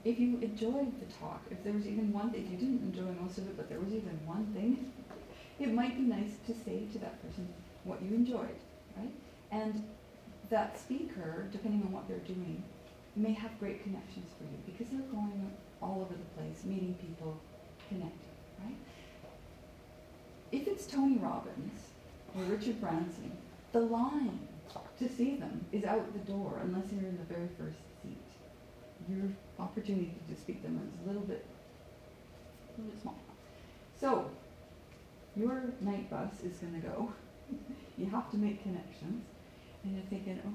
If you enjoyed the talk, if there was even one, if you didn't enjoy most of it, but there was even one thing, it might be nice to say to that person what you enjoyed, right? And that speaker, depending on what they're doing, may have great connections for you because they're going all over the place, meeting people, connecting, right? If it's Tony Robbins or Richard Branson, the line to see them is out the door unless you're in the very first. Your opportunity to speak them is a little bit, a little bit small. So, your night bus is going to go. you have to make connections, and you're thinking, oh,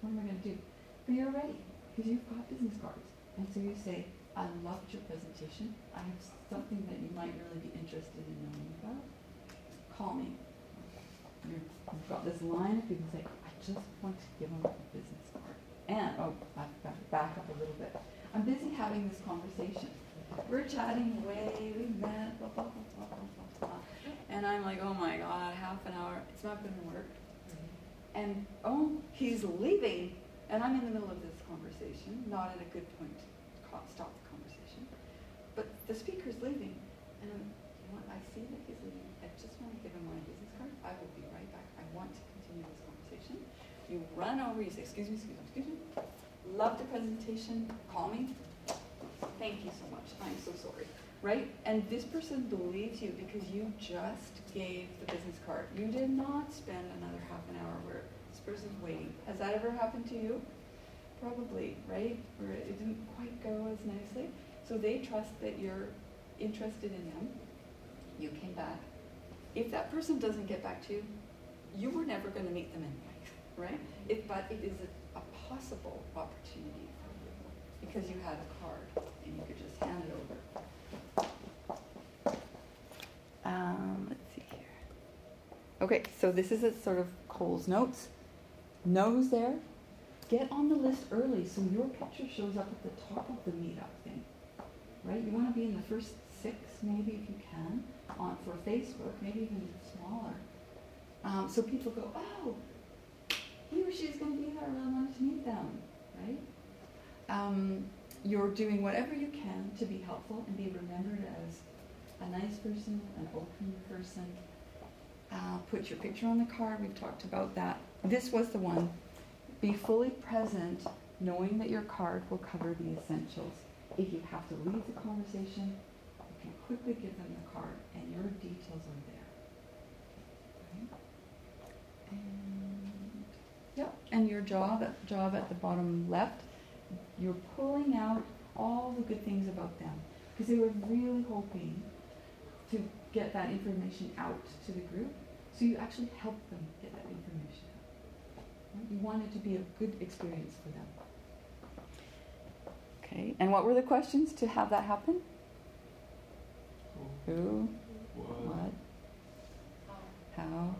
what am I going to do? But you're ready because you've got business cards, and so you say, I loved your presentation. I have something that you might really be interested in knowing about. Call me. You've got this line of people say, I just want to give them a business card. And, oh, I've got to back up a little bit. I'm busy having this conversation. We're chatting away, we met, blah, blah, blah, blah, blah, blah. And I'm like, oh my God, half an hour, it's not going to work. And, oh, he's leaving. And I'm in the middle of this conversation, not at a good point to stop the conversation. but the speaker's leaving, and I'm, you know, I see that he's leaving. I just want to give him my business card. I will be right back. I want to continue this conversation. You run over, you say, excuse me, excuse me, excuse me. Love the presentation. Call me. Thank you so much. I'm so sorry. Right? And this person believes you because you just gave the business card. You did not spend another half an hour where this person's waiting. Has that ever happened to you? Probably, right? Or it didn't quite go as nicely. So they trust that you're interested in them. You came back. If that person doesn't get back to you, you were never going to meet them anyway, right? But it is a possible opportunity for you because you had a card and you could just hand it over. Um, let's see here. Okay, so this is a sort of Cole's notes. Know who's there. Get on the list early so your picture shows up at the top of the meetup thing right? You want to be in the first six, maybe if you can, on for Facebook, maybe even smaller. Um, so people go, oh, he or she's going to be there. I really wanted to meet them, right? Um, you're doing whatever you can to be helpful and be remembered as a nice person, an open person. Uh, put your picture on the card. We've talked about that. This was the one. Be fully present, knowing that your card will cover the essentials. If you have to leave the conversation, you can quickly give them the card and your details are there. Okay. And, yep. and your job at, job at the bottom left, you're pulling out all the good things about them because they were really hoping to get that information out to the group. So you actually help them get that information out. You want it to be a good experience for them. Okay, and what were the questions to have that happen? Who? Who what? what? How?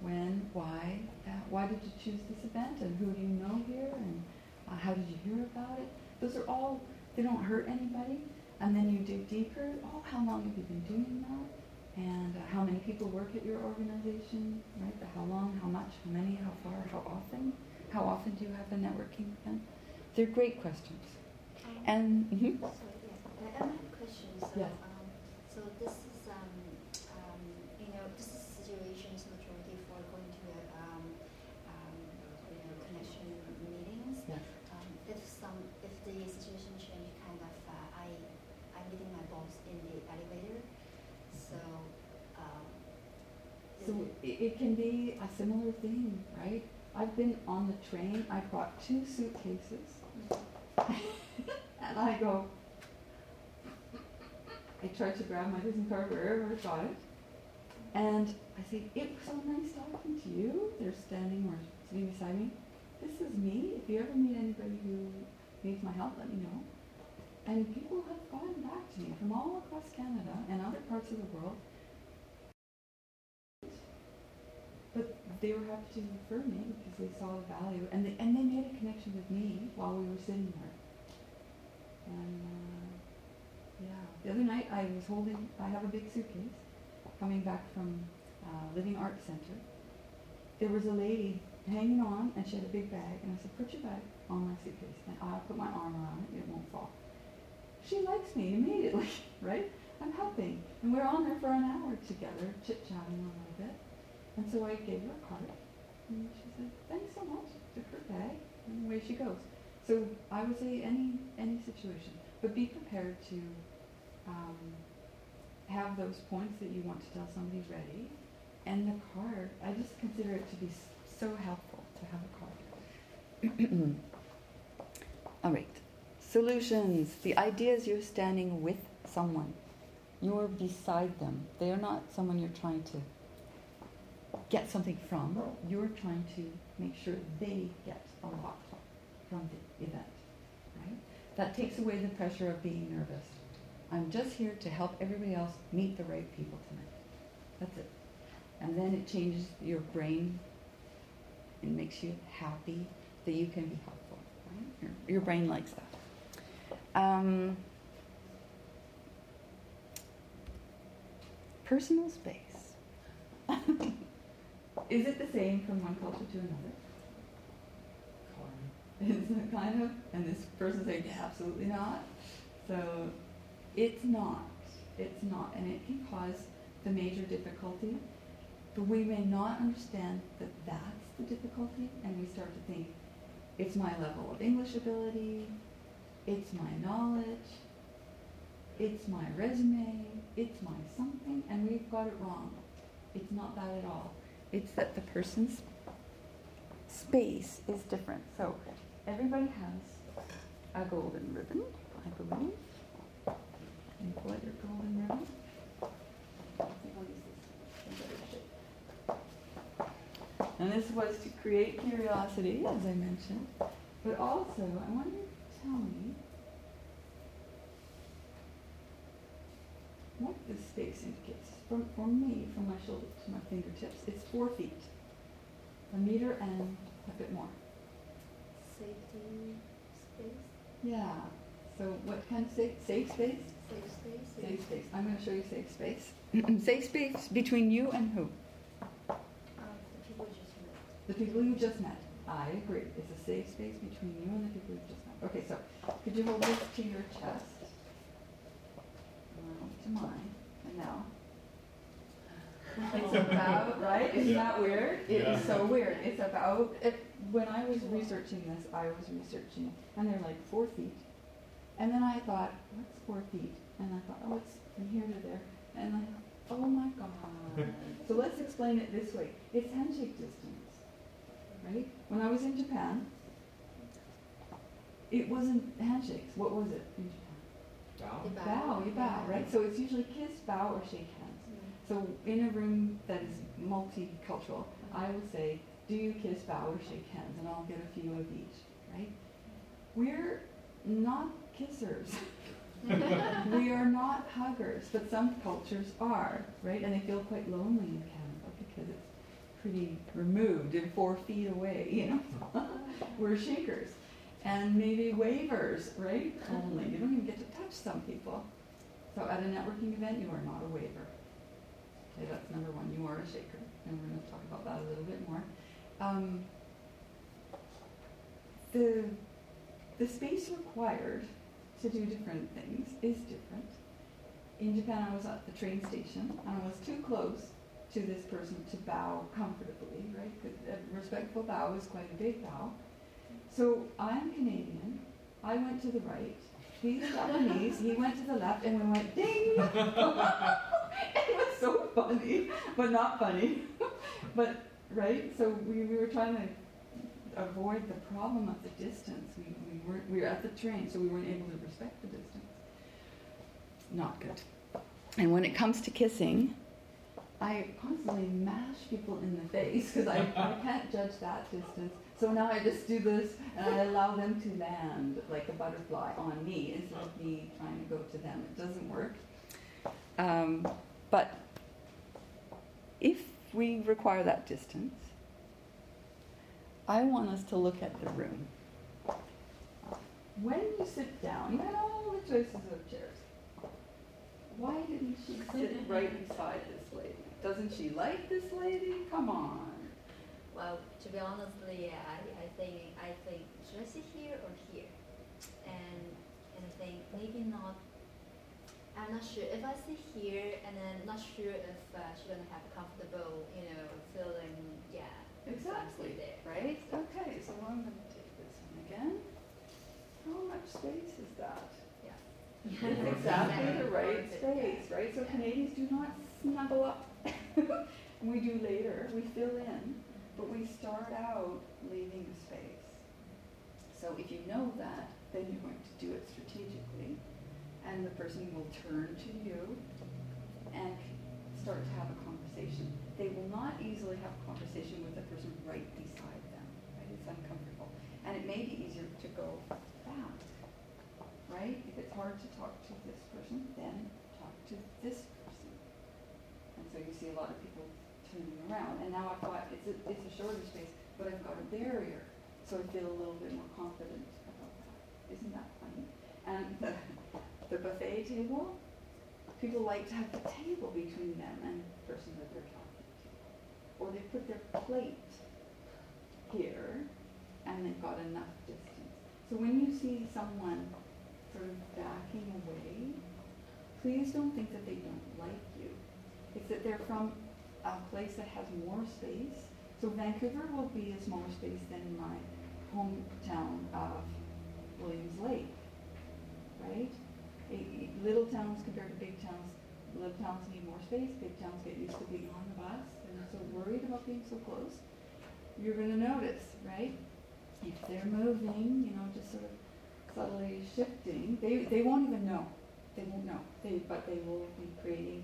When? Why? Uh, why did you choose this event? And who do you know here? And uh, how did you hear about it? Those are all, they don't hurt anybody. And then you dig deeper. Oh, how long have you been doing that? And uh, how many people work at your organization? Right? How long? How much? How many? How far? How often? How often do you have a networking event? They're great questions. Um, and mm-hmm. sorry, yeah. I have a question. So, yeah. um, so this is um, um, you know this is situations majority for going to a, um, um, you know connection meetings. Yeah. Um, if some if the situation change, kind of uh, I I'm meeting my boss in the elevator, so. Um, so it, can be a similar thing, right? I've been on the train. I brought two suitcases and I go, I try to grab my business card wherever I got it. And I say, it was so nice talking to you. They're standing or sitting beside me. This is me. If you ever meet anybody who needs my help, let me know. And people have gotten back to me from all across Canada and other parts of the world But they were happy to refer me because they saw the value, and they and they made a connection with me while we were sitting there. And uh, yeah, the other night I was holding. I have a big suitcase coming back from uh, Living Arts Center. There was a lady hanging on, and she had a big bag, and I said, "Put your bag on my suitcase," and I put my arm around it; it won't fall. She likes me immediately, right? I'm helping, and we're on there for an hour together, chit chatting a little bit. And so I gave her a card, and she said, "Thanks so much." Took her bag, and away she goes. So I would say any any situation, but be prepared to um, have those points that you want to tell somebody ready, and the card. I just consider it to be so helpful to have a card. All right. Solutions. The idea is you're standing with someone. You're beside them. They are not someone you're trying to get something from. You're trying to make sure they get a lot from the event. Right? That takes away the pressure of being nervous. I'm just here to help everybody else meet the right people tonight. That's it. And then it changes your brain and makes you happy that you can be helpful. Right? Your, your brain likes that. Um, personal space. Is it the same from one culture to another? Isn't it kind of? And this person saying, yeah, absolutely not. So it's not. It's not. And it can cause the major difficulty. But we may not understand that that's the difficulty, and we start to think it's my level of English ability, it's my knowledge, it's my resume, it's my something, and we've got it wrong. It's not that at all. It's that the person's space is different. So everybody has a golden ribbon, I believe. Golden ribbon. And this was to create curiosity, as I mentioned. But also, I want you to tell me what this space indicates. For, for me, from my shoulder to my fingertips, it's four feet. A meter and a bit more. Safety space? Yeah. So what kind of safe, safe space? Safe space? Safe space. I'm going to show you safe space. safe space between you and who? Um, the people just met. The people you just met. I agree. It's a safe space between you and the people you just met. Okay, so could you hold this to your chest? To mine. And now. It's about, right? Isn't Yeah. that weird? It is Yeah. so weird. It's about, it, when I was researching this, I was researching, and they're like four feet. And then I thought, what's four feet? And I thought, oh, it's from here to there. And I thought, oh my God. so let's explain it this way. It's handshake distance, right? When I was in Japan, it wasn't handshakes. What was it in Japan? Down? You bow. Bow, you bow, right? So it's usually kiss, bow, or shake hands. So in a room that is multicultural, I will say, do you kiss, bow, or shake hands? And I'll get a few of each, right? We're not kissers. we are not huggers, but some cultures are, right? And they feel quite lonely in Canada because it's pretty removed and four feet away, you know? We're shakers. And maybe wavers, right? Only. You don't even get to touch some people. So at a networking event, you are not a waver. That's number one. You are a shaker. And we're going to talk about that a little bit more. Um, the, the space required to do different things is different. In Japan, I was at the train station and I was too close to this person to bow comfortably, right? a respectful bow is quite a big bow. So I'm Canadian. I went to the right. He's Japanese. He went to the left, and we went ding. it was so funny, but not funny. but right, so we, we were trying to avoid the problem of the distance. We, we weren't we were at the train, so we weren't able to respect the distance. Not good. And when it comes to kissing, I constantly mash people in the face because I, I can't judge that distance. So now I just do this and I allow them to land like a butterfly on me instead of me trying to go to them. It doesn't work. Um, but if we require that distance, I want us to look at the room. When you sit down, you had all the choices of chairs. Why didn't she sit right beside this lady? Doesn't she like this lady? Come on. Well, to be honestly, yeah, I, I think I think should I sit here or here? And and I think maybe not. I'm not sure if I sit here and then not sure if uh, she's gonna have a comfortable, you know, feeling. Yeah, Exactly. there. Right? Okay, so I'm going to take this one again. How much space is that? Yeah. Exactly the right space, right? So Canadians do not snuggle up. we do later. We fill in, but we start out leaving a space. So if you know that, then you're going to do it strategically, and the person will turn to you and start to have a conversation. They will not easily have a conversation with the person right beside them. Right? It's uncomfortable, and it may be easier to go back. Right? If it's hard to talk to this person, then talk to this person. And so you see a lot of people turning around. And now I've got it's a, it's a shorter space, but I've got a barrier, so I feel a little bit more confident about that. Isn't that funny? And the, the buffet table, people like to have the table between them and the person that they're talking to. Or they put their plate here and they've got enough distance. So when you see someone sort of backing away, please don't think that they don't like you. It's that they're from a place that has more space. So Vancouver will be a smaller space than my hometown of Williams Lake, right? little towns compared to big towns, little towns need more space, big towns get used to being on the bus, they're so worried about being so close. You're going to notice, right? If they're moving, you know, just sort of subtly shifting, they, they won't even know. They won't know. They, but they will be creating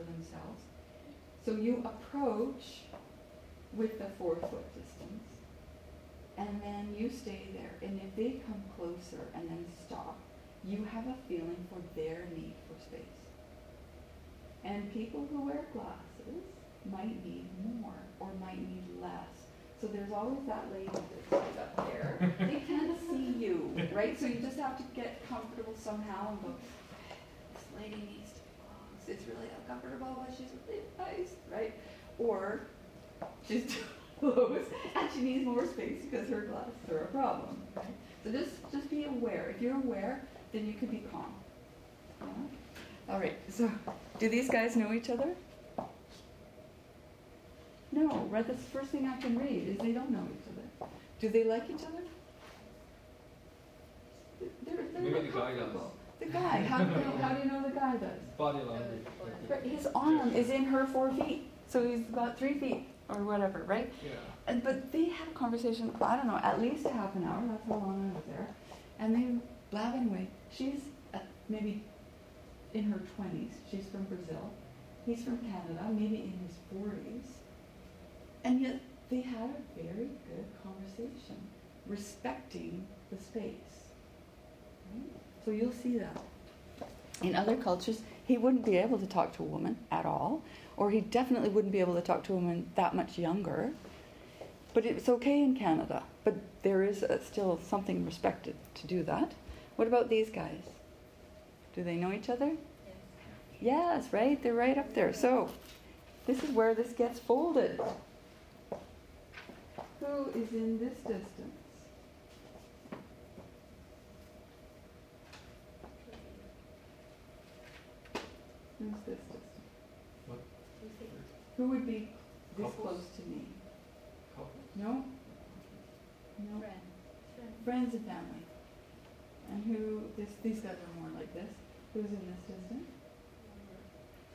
for themselves. So you approach with the four foot distance, and then you stay there. And if they come closer and then stop, you have a feeling for their need for space. And people who wear glasses might need more or might need less. So there's always that lady that's up there. they can't see you, right? So you just have to get comfortable somehow and go, this lady needs to be close. It's really uncomfortable, but she's really nice, right? Or she's too close and she needs more space because her glasses are a problem, right? So just, just be aware. If you're aware, then you can be calm. Yeah? All right, so do these guys know each other? No, right, that's the first thing I can read is they don't know each other. Do they like each other? They're, they're Maybe the guy does. The guy, how, how do you know the guy does? Body language. His arm is in her four feet, so he's about three feet or whatever, right? Yeah. And, but they had a conversation, I don't know, at least a half an hour, that's how long I was there. And they blabbing away. She's uh, maybe in her 20s. She's from Brazil. He's from Canada, maybe in his 40s. And yet they had a very good conversation, respecting the space. Right? So you'll see that. In other cultures, he wouldn't be able to talk to a woman at all, or he definitely wouldn't be able to talk to a woman that much younger. But it's okay in Canada, but there is uh, still something respected to do that. What about these guys? Do they know each other? Yes, right? They're right up there. So, this is where this gets folded. Who is in this distance? Who's this distance? What? Who would be this Couples? close to me? Couple. No? No? Friend. Friend. Friends and family. And who, this, these guys are more like this. Who's in this distance?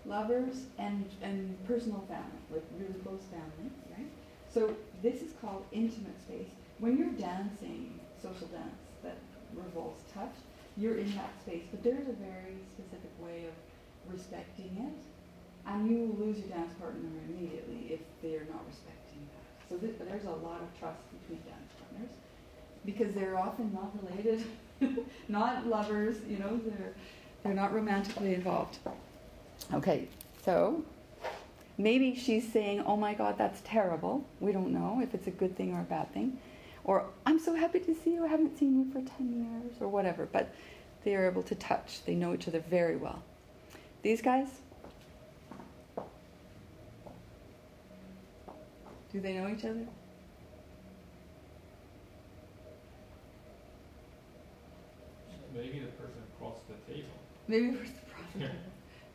Lovers and, and personal family, like really close family, right? So this is called intimate space. When you're dancing, social dance that revolves touch, you're in that space, but there's a very specific way of respecting it, and you will lose your dance partner immediately if they're not respecting that. So th- there's a lot of trust between dance partners because they're often not related, not lovers, you know, they're, they're not romantically involved. Okay, so maybe she's saying, oh my God, that's terrible. We don't know if it's a good thing or a bad thing. Or, I'm so happy to see you, I haven't seen you for 10 years, or whatever. But they are able to touch, they know each other very well. These guys? Do they know each other? Maybe the person across the table. Maybe we're surprised.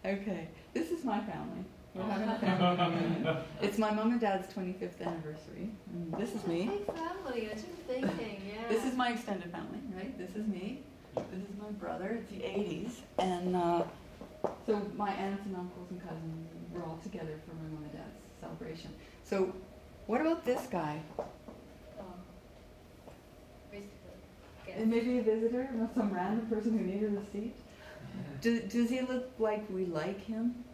Okay, this is my family. We're having a family. It's my mom and dad's 25th anniversary. And this is me. Big family. I was just thinking. Yeah. This is my extended family, right? This is me. This is my brother. It's the 80s. And uh, so my aunts and uncles and cousins were all together for my mom and dad's celebration. So what about this guy? Oh. Basically, And maybe a visitor, you know, some random person who needed a seat. Do, does he look like we like him?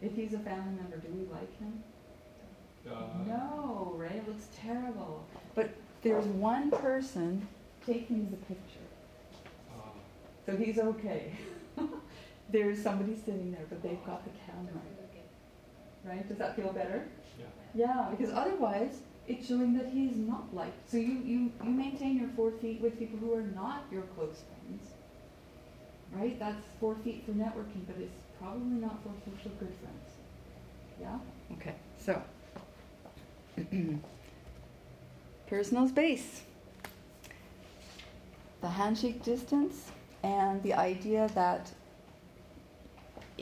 If he's a family member, do we like him? Uh, No, right? It looks terrible. But there's one person taking the picture, uh, so he's okay. there's somebody sitting there, but they've got the camera, right? Does that feel better? yeah. Yeah, because otherwise it's showing that he is not liked. So you, you, you maintain your four feet with people who are not your close friends. Right? That's four feet for networking, but it's probably not for social good friends. Yeah? Okay, so personal space. The handshake distance and the idea that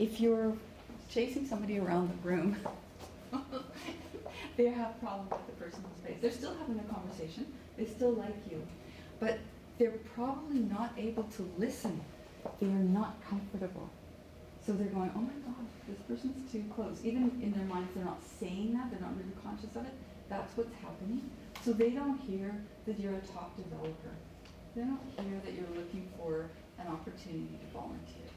if you're chasing somebody around the room they have problems with the personal space. They're still having a conversation. They still like you. But they're probably not able to listen. They are not comfortable. So they're going, oh my God, this person's too close. Even in their minds, they're not saying that. They're not really conscious of it. That's what's happening. So they don't hear that you're a top developer. They don't hear that you're looking for an opportunity to volunteer.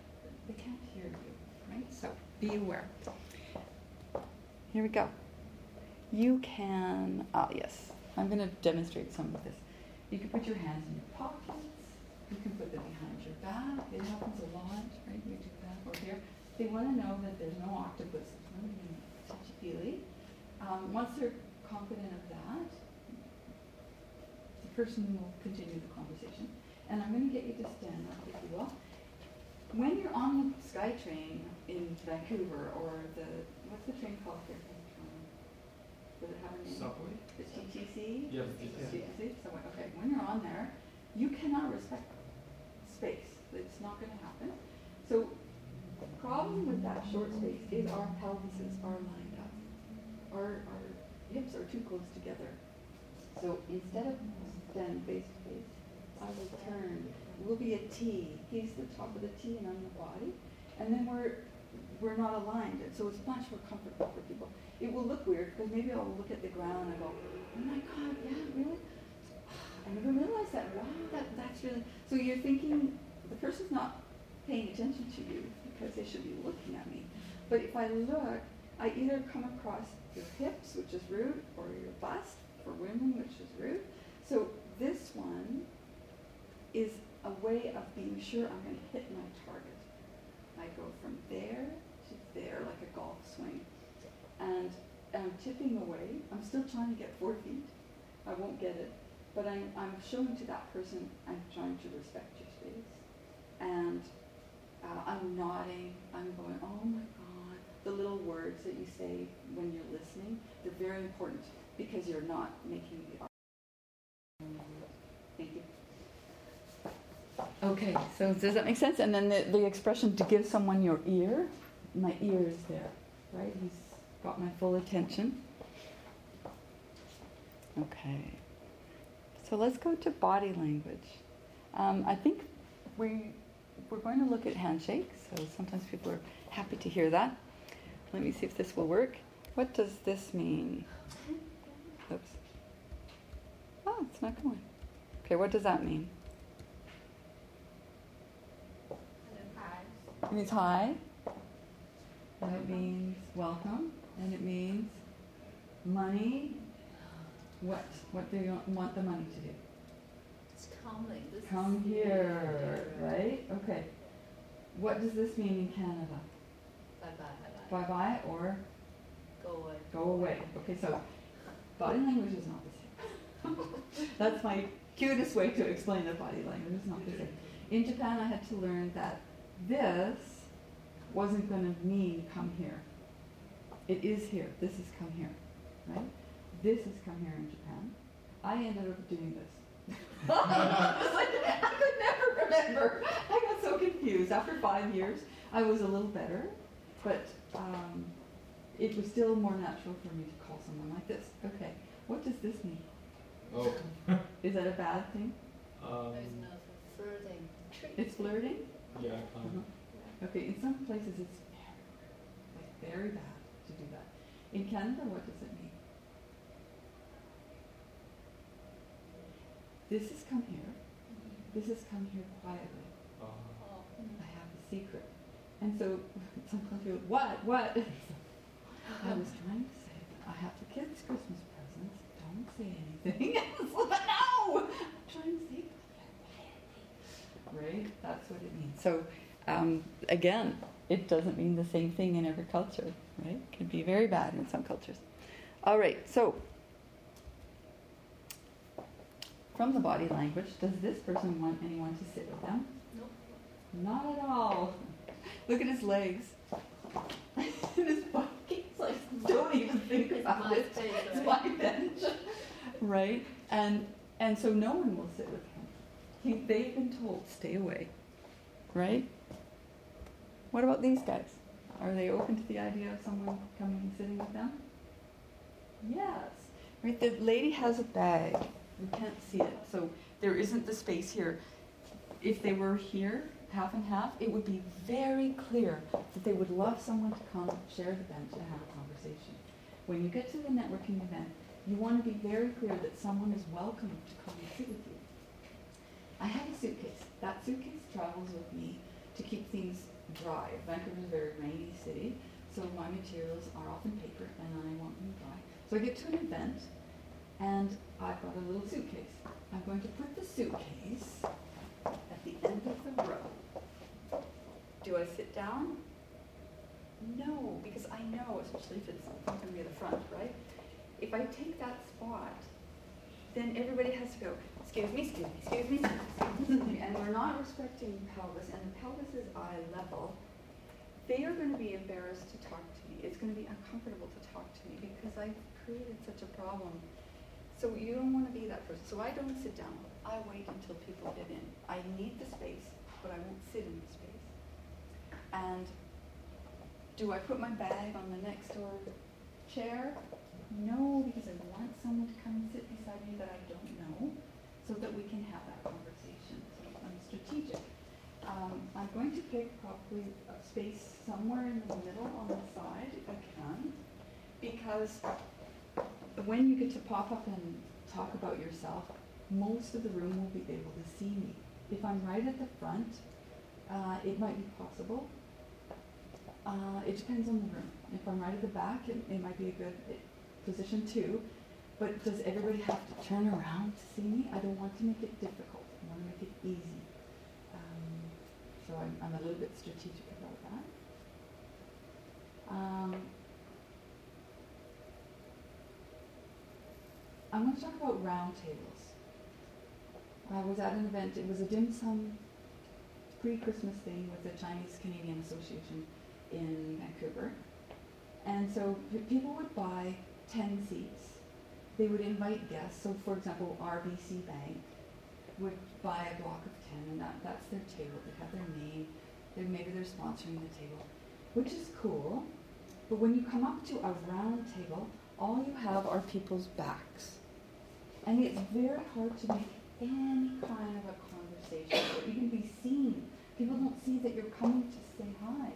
They can't hear you, right? So be aware. Here we go. You can, ah, yes, I'm going to demonstrate some of this. You can put your hands in your pockets. You can put them behind your back. It happens a lot, right? We do that. Or here. They want to know that there's no octopus. Um, once they're confident of that, the person will continue the conversation. And I'm going to get you to stand up, if you will. When you're on the SkyTrain in Vancouver, or the, what's the train called here? Does it have a name? Subway? The TTC? Yeah, the TTC. Somewhere, okay. When you're on there, you cannot respect space. It's not going to happen. So, the problem with that short space is our pelvises are lined up. Our, our hips are too close together. So instead of standing face to face, I will turn. We'll be a T. He's the top of the T and I'm the body. And then we're we're not aligned. And so it's much more comfortable for people. It will look weird because maybe I'll look at the ground and go, Oh my god, yeah, really? I never realized that. Wow, that that's really so you're thinking the person's not paying attention to you because they should be looking at me. But if I look, I either come across your hips, which is rude, or your bust for women, which is rude. So this one is a way of being sure I'm going to hit my target. I go from there to there like a golf swing. And I'm tipping away. I'm still trying to get four feet. I won't get it. But I'm, I'm showing to that person I'm trying to respect your space. And uh, I'm nodding. I'm going, oh my God. The little words that you say when you're listening, they're very important because you're not making the you. Okay, so does that make sense? And then the, the expression to give someone your ear, my ear is there, right? He's got my full attention. Okay. So let's go to body language. Um, I think we, we're going to look at handshakes, so sometimes people are happy to hear that. Let me see if this will work. What does this mean? Oops. Oh, it's not going. Okay, what does that mean? Means hi. And it means welcome. And it means money. What? What do you want the money to do? It's coming. This Come here, right? Okay. What does this mean in Canada? Bye bye bye bye. Bye bye or Go away. go away. Okay, so body language is not the same. That's my cutest way to explain that body language is not the same. In Japan, I had to learn that this wasn't going to mean come here. It is here. This is come here, right? This is come here in Japan. I ended up doing this. I could never remember. I got so confused. After five years, I was a little better, but um, it was still more natural for me to call someone like this. Okay, what does this mean? Oh. Is that a bad thing? Um, There's no flirting. It's flirting? Yeah, kind of. Uh-huh. Okay, in some places it's very, like very bad to do that. In Canada, what does it mean? This has come here. This has come here quietly. Oh. I have a secret. And so sometimes you're like, what, what? I was trying to say that I have the kids' Christmas presents. Don't say anything. but no! I'm trying to say it quietly. Right? That's what it means. So um, again, it doesn't mean the same thing in every culture, right? It can be very bad in some cultures. All right, so from the body language, does this person want anyone to sit with them? Nope. Not at all. Look at his legs. his. He's like, don't even think It's about it. space, It's right? my bench. right? And and so no one will sit with him. He, they've been told, stay away. Right? What about these guys? Are they open to the idea of someone coming and sitting with them? Yes. Right, the lady has a bag. We can't see it, so there isn't the space here. If they were here, half and half, it would be very clear that they would love someone to come share the bench and have a conversation. When you get to the networking event, you want to be very clear that someone is welcome to come and sit with you. I have a suitcase. That suitcase travels with me to keep things dry. Vancouver is a very rainy city, so my materials are often paper and I want them dry. So I get to an event and I've got a little suitcase. I'm going to put the suitcase at the end of the row. Do I sit down? No, because I know, especially if it's going to be at the front, right? If I take that spot, then everybody has to go, excuse me, excuse me, excuse me, and we're not respecting the pelvis, and the pelvis is eye level. They are going to be embarrassed to talk to me. It's going to be uncomfortable to talk to me because I've created such a problem. So you don't want to be that person. So I don't sit down. I wait until people get in. I need the space, but I won't sit in the space. And do I put my bag on the next door chair? No, because I want someone to come and sit beside me that I don't so that we can have that conversation. So I'm strategic. Um, I'm going to pick probably a space somewhere in the middle on the side, if I can, because when you get to pop up and talk about yourself, most of the room will be able to see me. If I'm right at the front, uh, it might be possible. Uh, it depends on the room. If I'm right at the back, it, it might be a good eh, position too. But does everybody have to turn around to see me? I don't want to make it difficult. I want to make it easy. Um, so I'm, I'm a little bit strategic about that. Um, I'm going to talk about round tables. I was at an event, it was a dim sum pre-Christmas thing with the Chinese Canadian Association in Vancouver. And so people would buy 10 seats. They would invite guests. So for example, RBC Bank would buy a block of 10 and that, that's their table. They have their name. Maybe they're sponsoring the table, which is cool. But when you come up to a round table, all you have are people's backs. And it's very hard to make any kind of a conversation or even be seen. People don't see that you're coming to say hi.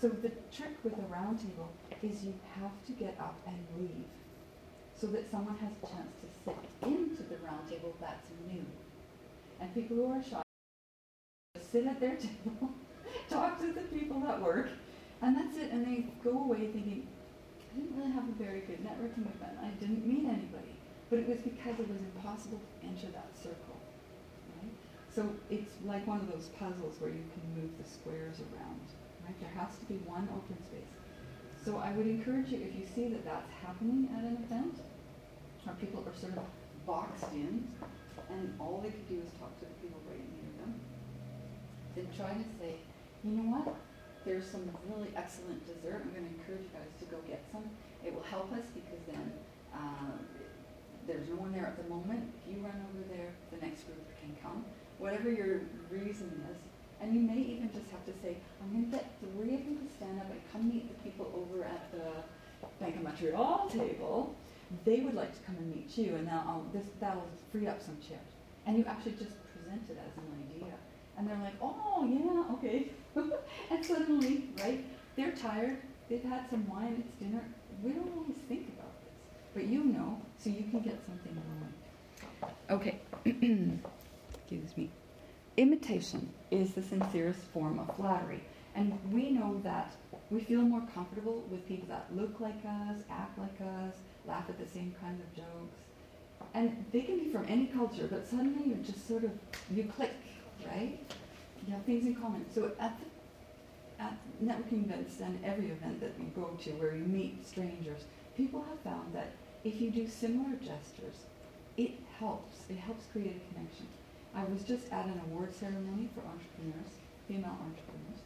So the trick with a round table is you have to get up and leave so that someone has a chance to sit into the round table that's new. And people who are shy sit at their table, talk to the people at work, and that's it. And they go away thinking, I didn't really have a very good networking event. I didn't meet anybody. But it was because it was impossible to enter that circle. Right? So it's like one of those puzzles where you can move the squares around. Right? There has to be one open space. So I would encourage you, if you see that that's happening at an event, or people are sort of boxed in, and all they can do is talk to the people right near them, then try to say, you know what? There's some really excellent dessert. I'm going to encourage you guys to go get some. It will help us because then uh, there's no one there at the moment. If you run over there, the next group can come. Whatever your reason is. And you may even just have to say, I'm going to get three of them to stand up and come meet the people over at the Bank of Montreal table. They would like to come and meet you, and now this, that'll free up some chairs. And you actually just present it as an idea. And they're like, oh, yeah, okay. and suddenly, right, they're tired. They've had some wine, it's dinner. We don't always think about this. But you know, so you can get something going. Okay, excuse me, imitation is the sincerest form of flattery. And we know that we feel more comfortable with people that look like us, act like laugh at the same kinds of jokes. And they can be from any culture, but suddenly you just sort of, you click, right? You have things in common. So at, the, at networking events and every event that we go to where you meet strangers, people have found that if you do similar gestures, it helps. It helps create a connection. I was just at an award ceremony for entrepreneurs, female entrepreneurs,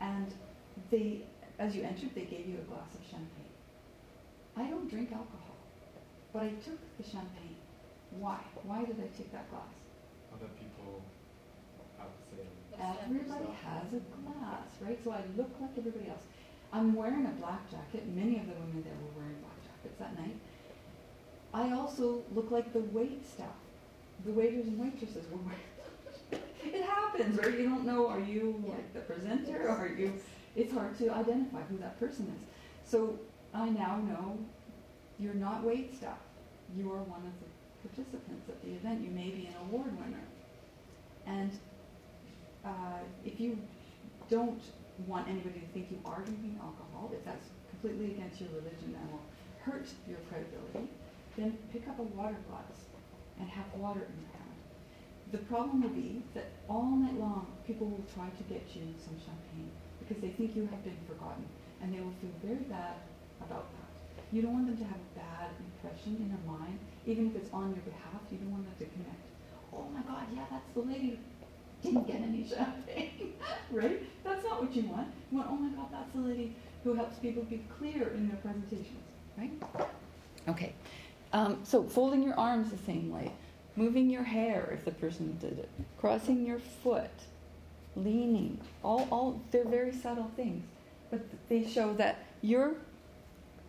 and they, as you entered, they gave you a glass of champagne. I don't drink alcohol, but I took the champagne. Why? Why did I take that glass? Other people have the same. Everybody has a glass, right? So I look like everybody else. I'm wearing a black jacket. Many of the women there were wearing black jackets that night. I also look like the wait staff. The waiters and waitresses were wearing. it happens, right? You don't know. Are you like the presenter, or are you? It's hard to identify who that person is. So I now know you're not wait staff. You are one of the participants at the event. You may be an award winner. And uh, if you don't want anybody to think you are drinking alcohol, if that's completely against your religion and will hurt your credibility, then pick up a water glass and have water in your hand. The problem will be that all night long people will try to get you some champagne because they think you have been forgotten and they will feel very bad about that. You don't want them to have a bad impression in their mind, even if it's on your behalf, you don't want them to connect. Oh my God, yeah, that's the lady who didn't get any champagne, right? That's not what you want. You want, oh my God, that's the lady who helps people be clear in their presentations, right? Okay. Um, so folding your arms the same way, moving your hair if the person did it, crossing your foot, leaning, all, all they're very subtle things, but they show that you're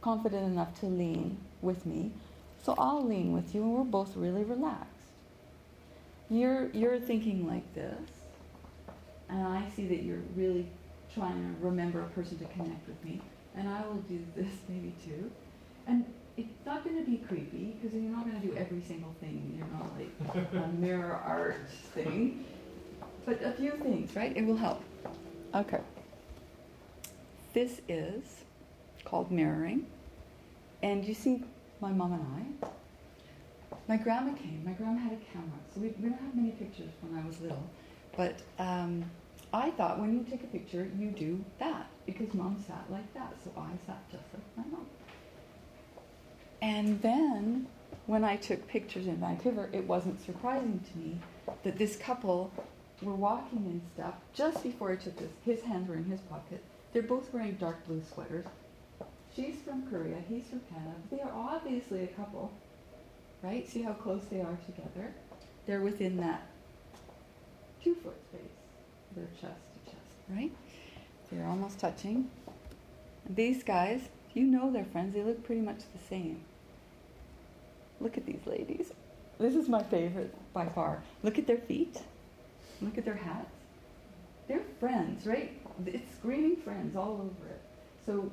confident enough to lean with me, so I'll lean with you, and we're both really relaxed. You're you're thinking like this, and I see that you're really trying to remember a person to connect with me, and I will do this maybe too, and it's not going to be creepy because you're not going to do every single thing. You're not like a mirror art thing. But a few things, right? It will help. Okay. This is called mirroring. And you see my mom and I. My grandma came. My grandma had a camera. So we, we don't have many pictures when I was little. But um, I thought when you take a picture, you do that because mom sat like that. So I sat just like my mom. And then when I took pictures in Vancouver, it wasn't surprising to me that this couple were walking and stuff just before I took this. His hands were in his pocket. They're both wearing dark blue sweaters. She's from Korea, he's from Canada. They are obviously a couple, right? See how close they are together? They're within that two foot space, their chest to chest, right? They're almost touching. These guys, you know they're friends, they look pretty much the same. Look at these ladies. This is my favorite by far. Look at their feet. Look at their hats. They're friends, right? It's screaming friends all over it. So,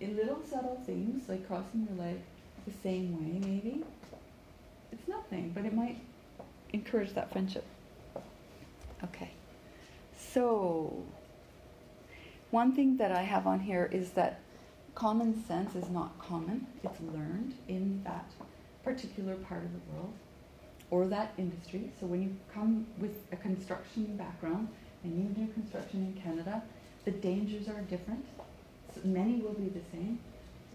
little subtle things like crossing your leg the same way, maybe, it's nothing, but it might encourage that friendship. Okay. So, one thing that I have on here is that common sense is not common, it's learned in that particular part of the world or that industry. So when you come with a construction background and you do construction in Canada, the dangers are different. Many will be the same,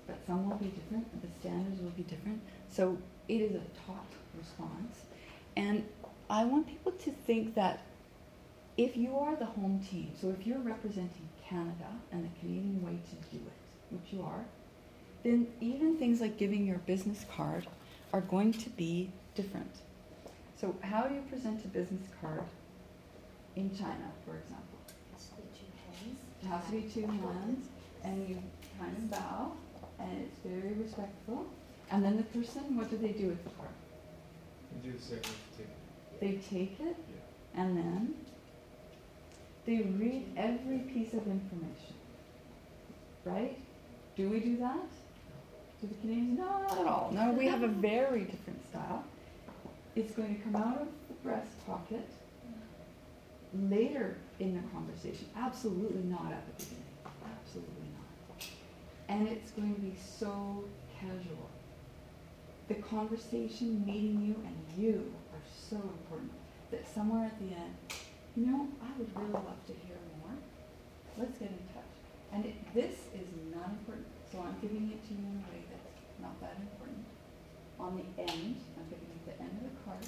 but some will be different. The standards will be different. So it is a taught response. And I want people to think that if you are the home team, so if you're representing Canada and the Canadian way to do it, which you are, then even things like giving your business card are going to be different. So how do you present a business card in China, for example? It has to be two hands, and you kind of bow, and it's very respectful. And then the person, what do they do with the card? You do the same with take it. They take it, Yeah. and then they read every piece of information. Right? Do we do that? Do the Canadians? No, not at all. No, we have a very different style. It's going to come out of the breast pocket later in the conversation. Absolutely not at the beginning. Absolutely not. And it's going to be so casual. The conversation, meeting you, and you are so important that somewhere at the end, you know, I would really love to hear more. Let's get in touch. And it, this is not important, so I'm giving it to you in a way that's not that important. On the end, I'm giving you the end of the card.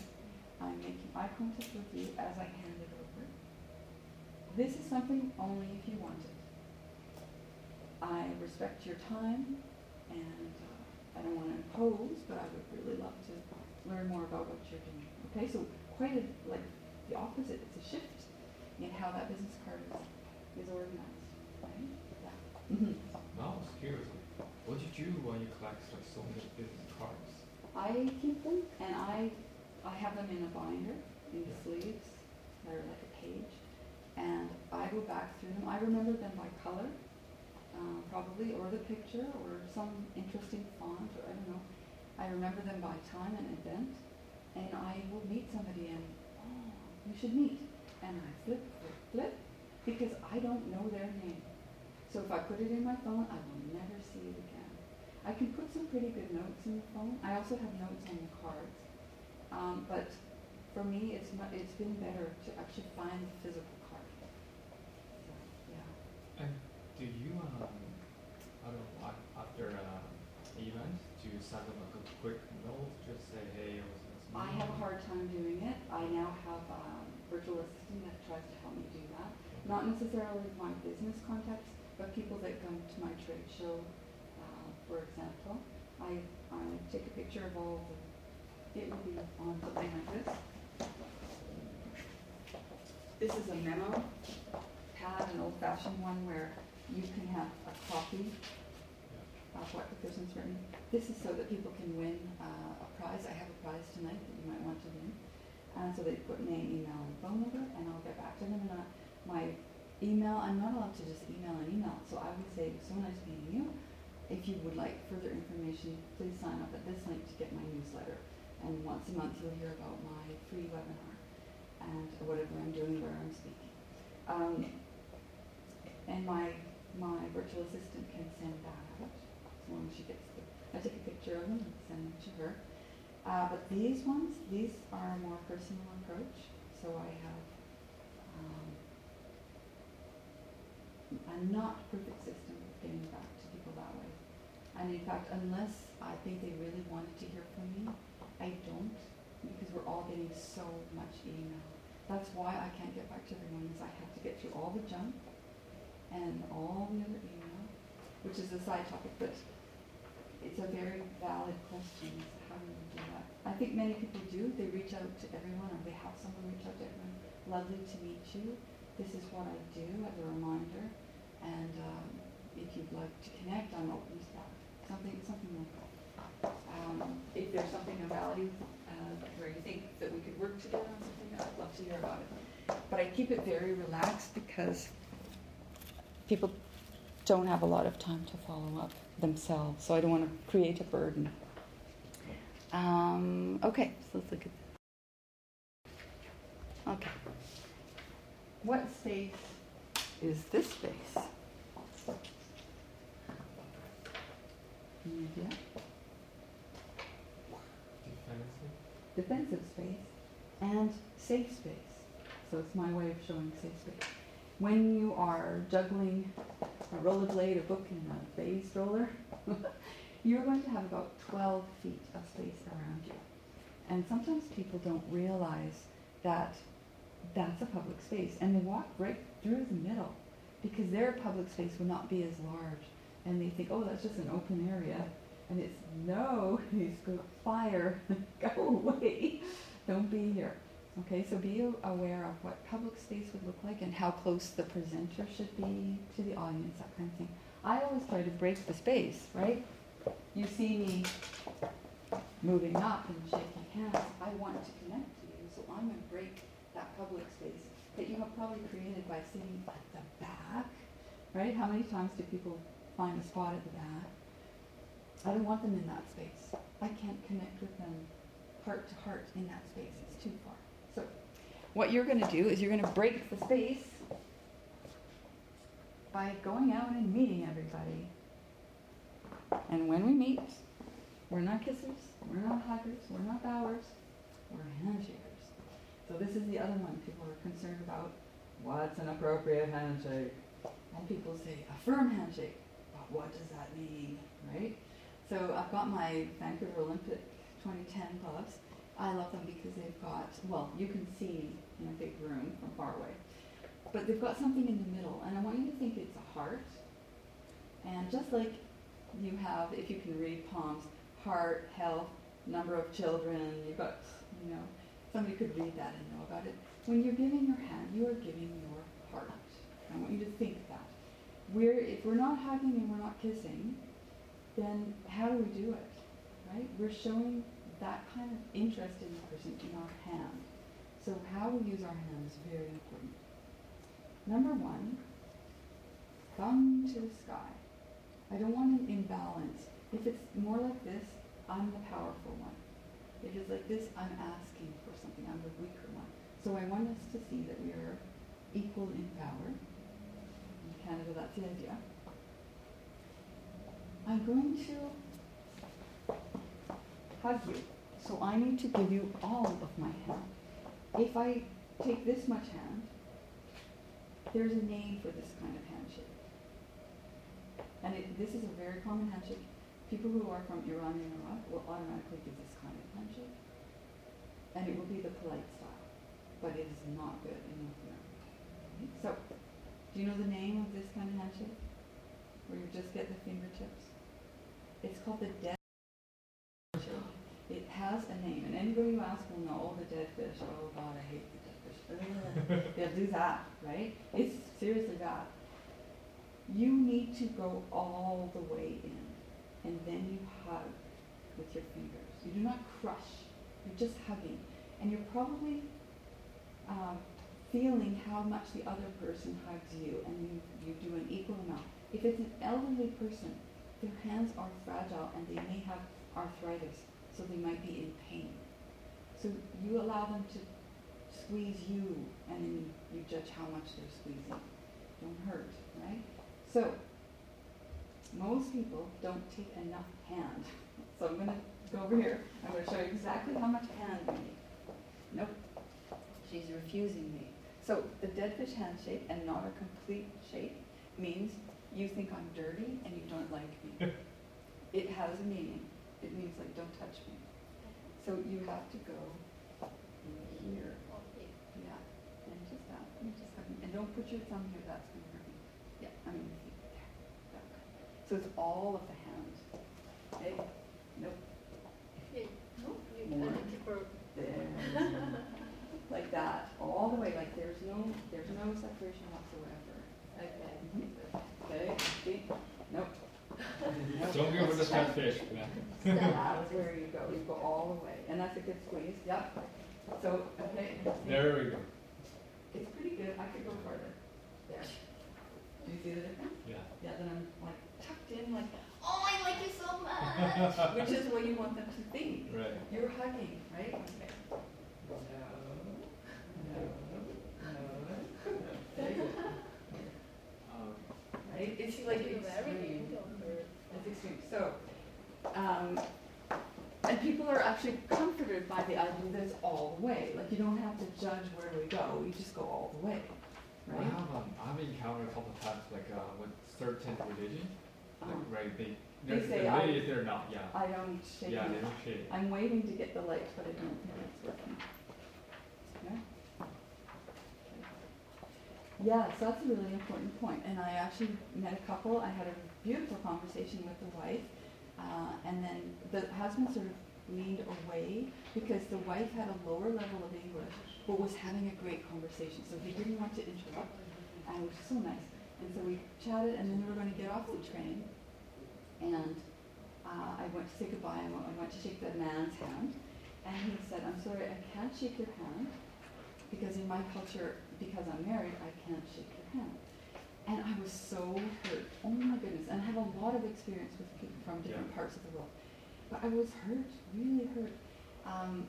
I'm making eye contact with you as I hand it over. This is something only if you want it. I respect your time, and uh, I don't want to impose, but I would really love to learn more about what you're doing. Okay, so quite a, like the opposite. It's a shift in how that business card is, is organized. Right? Yeah. Mm-hmm. Now I was curious, what did you do when you collect like so many business cards? I keep them, and I I have them in a binder in Yeah. sleeves. They're like a page, and I go back through them. I remember them by color, uh, probably, or the picture, or some interesting font, or I don't know. I remember them by time and event, and I will meet somebody and oh, you should meet, and I flip, flip, flip, because I don't know their name. So if I put it in my phone, I will never see it again. I can put some pretty good notes in the phone. I also have notes on the cards. Um, but for me, it's mu- it's been better to actually find the physical card. So, yeah. Do you um, I don't know after um, event do you send them like a quick note, just say hey, I was this I meeting? have a hard time doing it. I now have a virtual assistant that tries to help me do that. Not necessarily my business contacts, but people that come to my trade show, uh, for example. I, I take a picture of all the, it will be on something like this. This is a memo pad, an old-fashioned one where you can have a copy of what the person's written. This is so that people can win uh, a prize. I have a prize tonight that you might want to win. And so they put name, email, and phone number, and I'll get back to them. And uh, my email, I'm not allowed to just email an email. So I would say, so nice meeting you. If you would like further information, please sign up at this link to get my newsletter. And once a month, you'll hear about my free webinar and whatever I'm doing, where I'm speaking. Um, and my my virtual assistant can send that out as long as she gets the. I take a picture of them and send them to her. Uh, but these ones, these are a more personal approach. So I have um, a not perfect system of getting back to people that way. And in fact, unless I think they really wanted to hear from me, I don't because we're all getting so much email. That's why I can't get back to everyone is I have to get through all the junk and all the other email, which is a side topic, but it's a very valid question. is How do you do that? I think many people do. They reach out to everyone or they have someone reach out to everyone. Lovely to meet you. This is what I do as a reminder. And um, if you'd like to connect, I'm open to that. Something, something like that. Um, if there's something of value uh, where you think that we could work together on something, I'd love to hear about it. But I keep it very relaxed because people don't have a lot of time to follow up themselves, so I don't want to create a burden. Um, okay, so let's look at this. Okay. What space is this space? Idea? Defensive? defensive space and safe space. So it's my way of showing safe space. When you are juggling a rollerblade, a book, and a baby stroller, you're going to have about 12 feet of space around you. And sometimes people don't realize that that's a public space. And they walk right through the middle because their public space would not be as large. And they think, oh, that's just an open area. And it's no, he's go fire, go away, don't be here. Okay, so be aware of what public space would look like and how close the presenter should be to the audience, that kind of thing. I always try to break the space, right? You see me moving up and shaking hands. I want to connect to you, so I'm going to break that public space that you have probably created by sitting at the back, right? How many times do people find a spot at the back? I don't want them in that space. I can't connect with them heart to heart in that space. It's too far. What you're going to do is you're going to break the space by going out and meeting everybody. And when we meet, we're not kissers, we're not huggers, we're not bowers, we're handshakers. So this is the other one people are concerned about. What's an appropriate handshake? And people say a firm handshake. But what does that mean, right? So I've got my Vancouver Olympic 2010 gloves. I love them because they've got, well, you can see in a big room from far away. But they've got something in the middle, and I want you to think it's a heart. And just like you have, if you can read palms, heart, health, number of children, you've got, you know, somebody could read that and know about it. When you're giving your hand, you are giving your heart. I want you to think that. We're, if we're not hugging and we're not kissing, then how do we do it? Right? We're showing that kind of interest in the person in our hand. So how we use our hands is very important. Number one, thumb to the sky. I don't want an imbalance. If it's more like this, I'm the powerful one. If it's like this, I'm asking for something. I'm the weaker one. So I want us to see that we are equal in power. In Canada, that's the idea. I'm going to hug you. So I need to give you all of my hand. If I take this much hand, there's a name for this kind of handshake. And it, this is a very common handshake. People who are from Iran and Iraq will automatically give this kind of handshake. And it will be the polite style. But it is not good in North America. So, do you know the name of this kind of handshake? Where you just get the fingertips? It's called the handshake. It has a name, and anybody who asks will know, oh, the dead fish. Oh God, I hate the dead fish. They'll do that, right? It's seriously bad. You need to go all the way in, and then you hug with your fingers. You do not crush. You're just hugging, and you're probably um, feeling how much the other person hugs you, and you, you do an equal amount. If it's an elderly person, their hands are fragile and they may have arthritis, so they might be in pain. So you allow them to squeeze you, and then you judge how much they're squeezing. Don't hurt, right? So most people don't take enough hand. So I'm going to go over here. I'm going to show you exactly how much hand we need. Nope. She's refusing me. So the dead fish handshake and not a complete shake means you think I'm dirty and you don't like me. it has a meaning. It means like don't touch me. So you have to go here. Yeah. And just that. And just me. And don't put your thumb here, that's gonna hurt me. Yeah, I mean there. Okay. So it's all of the hand. Okay? Nope. More. There. like that. All the way. Like there's no there's no separation whatsoever. Mhm. Okay, see? Nope. Nope. Don't go with the fat fish. Yeah. That's where you go. You go all the way. And that's a good squeeze. Yep. So, okay. There we go. It's pretty good. I could go further. There. Do you see the difference? Yeah. Yeah, then I'm like tucked in, like, oh, I like you so much. Which is what you want them to think. Right. You're hugging, right? Okay. No. No. No. There you go. Right? It's like extreme. It's So, um, and people are actually comforted by the idea that it's all the way. Like you don't have to judge where we go. You just go all the way, right? I have, um, I've encountered a couple of times like uh, with certain religion, like Um, right they They they're, say, they're I- they're not yeah I don't shake. Yeah, they don't shake. I'm waiting to get the light, but I don't think it's working. Okay? Yeah, so that's a really important point. And I actually met a couple. I had a beautiful conversation with the wife, uh, and then the husband sort of leaned away because the wife had a lower level of English, but was having a great conversation. So he didn't want to interrupt, and it was so nice. And so we chatted, and then we were going to get off the train, and uh, I went to say goodbye. Went, I went to shake the man's hand, and he said, "I'm sorry, I can't shake your hand because in my culture, because I'm married, I can't shake your hand." And I was so hurt. Oh my goodness! And I have a lot of experience with people from different Yeah. parts of the world, but I was hurt, really hurt. Um,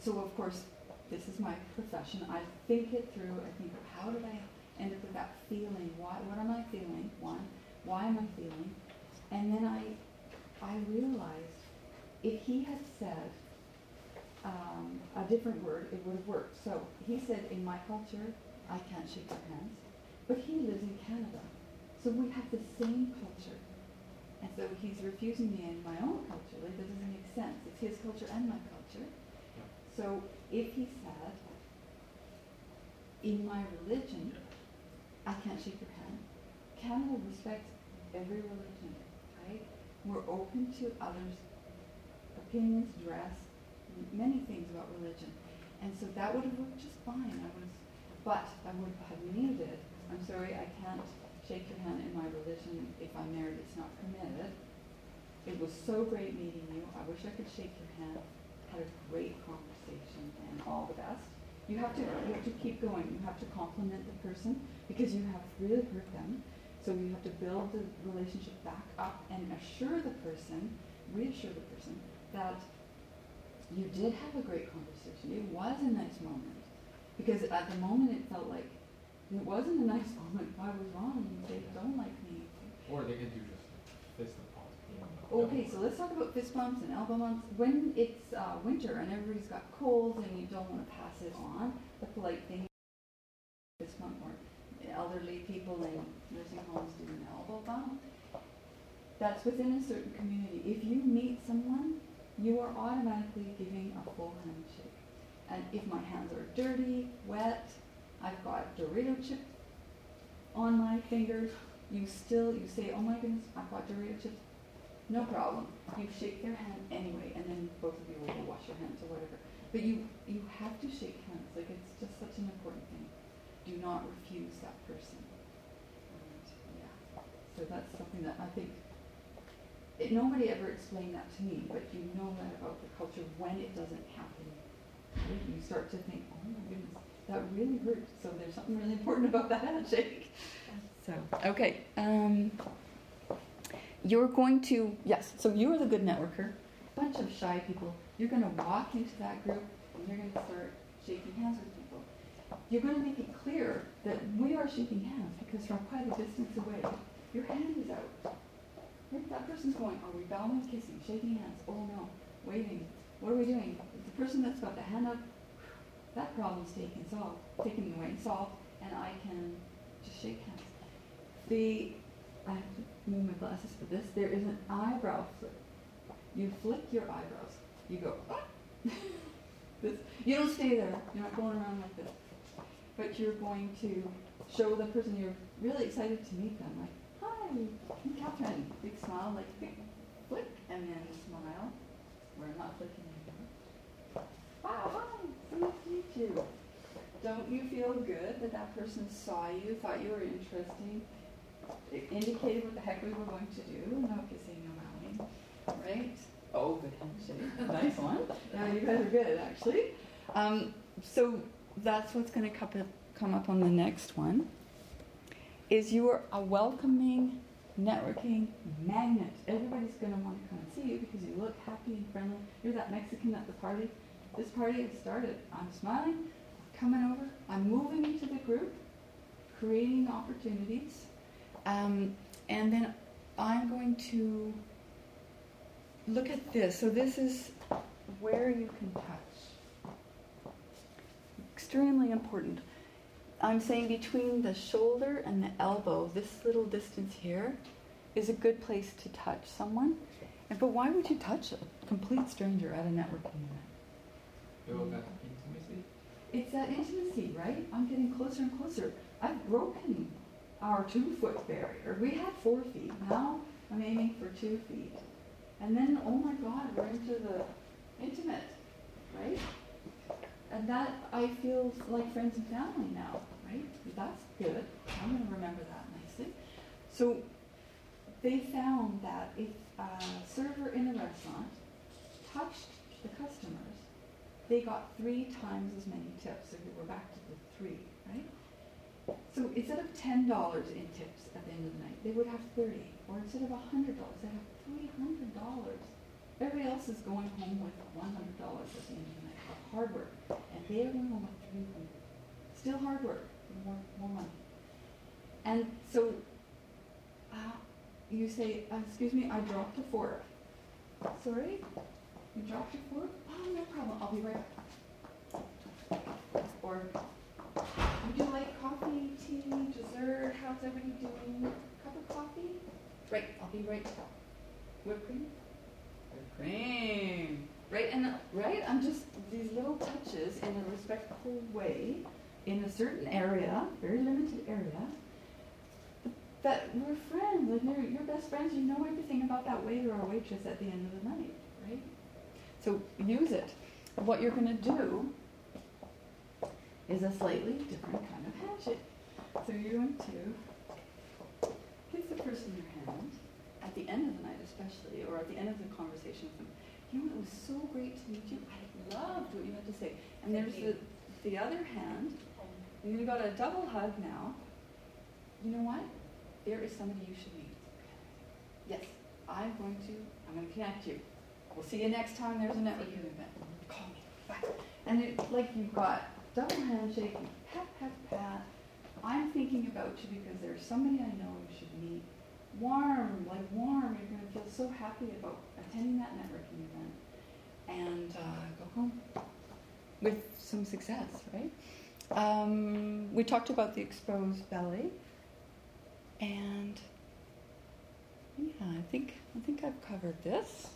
so of course, this is my profession. I think it through. I think, how did I end up with that feeling? Why? What am I feeling? One, why am I feeling? And then I, I realized if he had said um, a different word, it would have worked. So he said, in my culture, I can't shake your hands, but he lives in Canada, so we have the same culture. And so he's refusing me in my own culture. Like, that doesn't make sense. It's his culture and my culture. So if he said, in my religion, I can't shake your hand, Canada respects every religion, right? We're open to others' opinions, dress, many things about religion. And so that would have worked just fine. I was, but I would have needed, I'm sorry, I can't shake your hand in my religion. If I'm married, it's not permitted. It was so great meeting you. I wish I could shake your hand. Had a great conversation and all the best. You have to you have to keep going. You have to compliment the person because you have really hurt them. So you have to build the relationship back up and assure the person, reassure the person that you did have a great conversation. It was a nice moment. Because at the moment it felt like it wasn't a nice moment. I was wrong. They don't like me. Or they could do just fist bump. You know, okay, so let's talk about fist bumps and elbow bumps. When it's uh, winter and everybody's got colds and you don't want to pass it on, the polite thing fist bump or elderly people in nursing homes do an elbow bump. That's within a certain community. If you meet someone, you are automatically giving a full handshake. And if my hands are dirty, wet, I've got Dorito chip on my fingers, you still, you say, oh my goodness, I've got Dorito chips. No problem. You shake their hand anyway, and then both of you will go wash your hands or whatever. But you, you have to shake hands. Like, it's just such an important thing. Do not refuse that person. And, yeah. So that's something that I think it, nobody ever explained that to me, but you know that about the culture when it doesn't happen. You start to think, oh my goodness, that really hurt. So there's something really important about that handshake. So, okay. Um, you're going to, yes, so you're the good networker. Bunch of shy people. You're going to walk into that group and you're going to start shaking hands with people. You're going to make it clear that we are shaking hands because from quite a distance away, your hand is out that person's going, are we bowing, kissing, shaking hands? Oh no, waving. What are we doing? The person that's got the hand up, that problem's taken solved, taken away and solved, and I can just shake hands. The I have to move my glasses for this. There is an eyebrow flip. You flick your eyebrows. You go. Ah. this. You don't stay there. You're not going around like this. But you're going to show the person you're really excited to meet them. Like, hi, Catherine. Big smile, like big flick, and then smile. We're not flicking anymore. Wow, you. Don't you feel good that that person saw you, thought you were interesting, it indicated what the heck we were going to do? No kissing, no bowing, right? Oh, good handshake. nice one. Now you guys are good, actually. Um, so that's what's going to come up on the next one is you are a welcoming, networking magnet. Everybody's going to want to come and see you because you look happy and friendly. You're that Mexican at the party. This party has started. I'm smiling, coming over, I'm moving into the group, creating opportunities, um, and then I'm going to look at this. So this is where you can touch. Extremely important. I'm saying between the shoulder and the elbow, this little distance here is a good place to touch someone. But why would you touch a complete stranger at a networking event? Build that intimacy? It's that intimacy, right? I'm getting closer and closer. I've broken our two foot barrier. We had four feet. Now I'm aiming for two feet. And then, oh my God, we're into the intimate, right? And that I feel like friends and family now right? That's good. I'm going to remember that nicely. So they found that if a server in a restaurant touched the customers, they got three times as many tips. So we're back to the three, right? So instead of ten dollars in tips at the end of the night, they would have thirty. Or instead of a hundred dollars, they have three hundred dollars. Everybody else is going home with one hundred dollars at the end of the night. hard work. And they are going home with three Still hard work, more, more money. And so uh, you say, uh, excuse me, I dropped a fork. Sorry? You dropped your fork? Oh, no problem. I'll be right back. Or, would you like coffee, tea, dessert? How's everybody doing? Cup of coffee? Right, I'll be right back. Whipped cream? Whipped cream. Right, and right, I'm just these little touches in a respectful way in a certain area, very limited area, that we're friends, and you're, you're best friends, you know everything about that waiter or waitress at the end of the night, right? So use it. What you're going to do is a slightly different kind of handshake. So you're going to give the person your hand at the end of the night, especially, or at the end of the conversation with them. You know, it was so great to meet you. I loved what you had to say. And there's the, the other hand. And you got a double hug now. You know what? there is somebody you should meet. Yes, I'm going to, I'm going to connect you. We'll see you next time there's a networking event. Call me. Bye. And it, like you've got double handshake, pat, pat, pat. I'm thinking about you because there's somebody I know you should meet. Warm, like warm. You're going to feel so happy about attending that networking event. And uh, go home with some success, right? Um, we talked about the exposed belly. And yeah, I think I think I've covered this.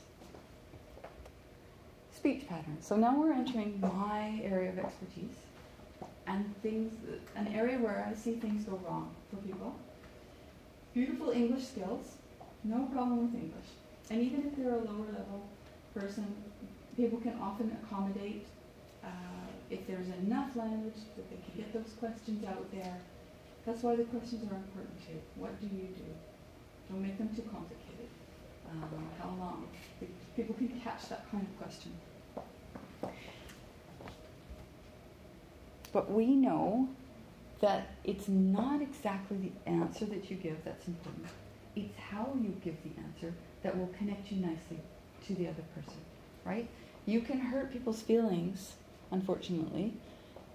Speech patterns. So now we're entering my area of expertise and things an area where I see things go wrong for people. Beautiful English skills, no problem with English. And even if they're a lower level person, people can often accommodate uh, if there's enough language that they can get those questions out there that's why the questions are important too. What do you do? Don't make them too complicated. Um, how long? People can catch that kind of question. But we know that it's not exactly the answer that you give that's important. It's how you give the answer that will connect you nicely to the other person, right? You can hurt people's feelings, unfortunately,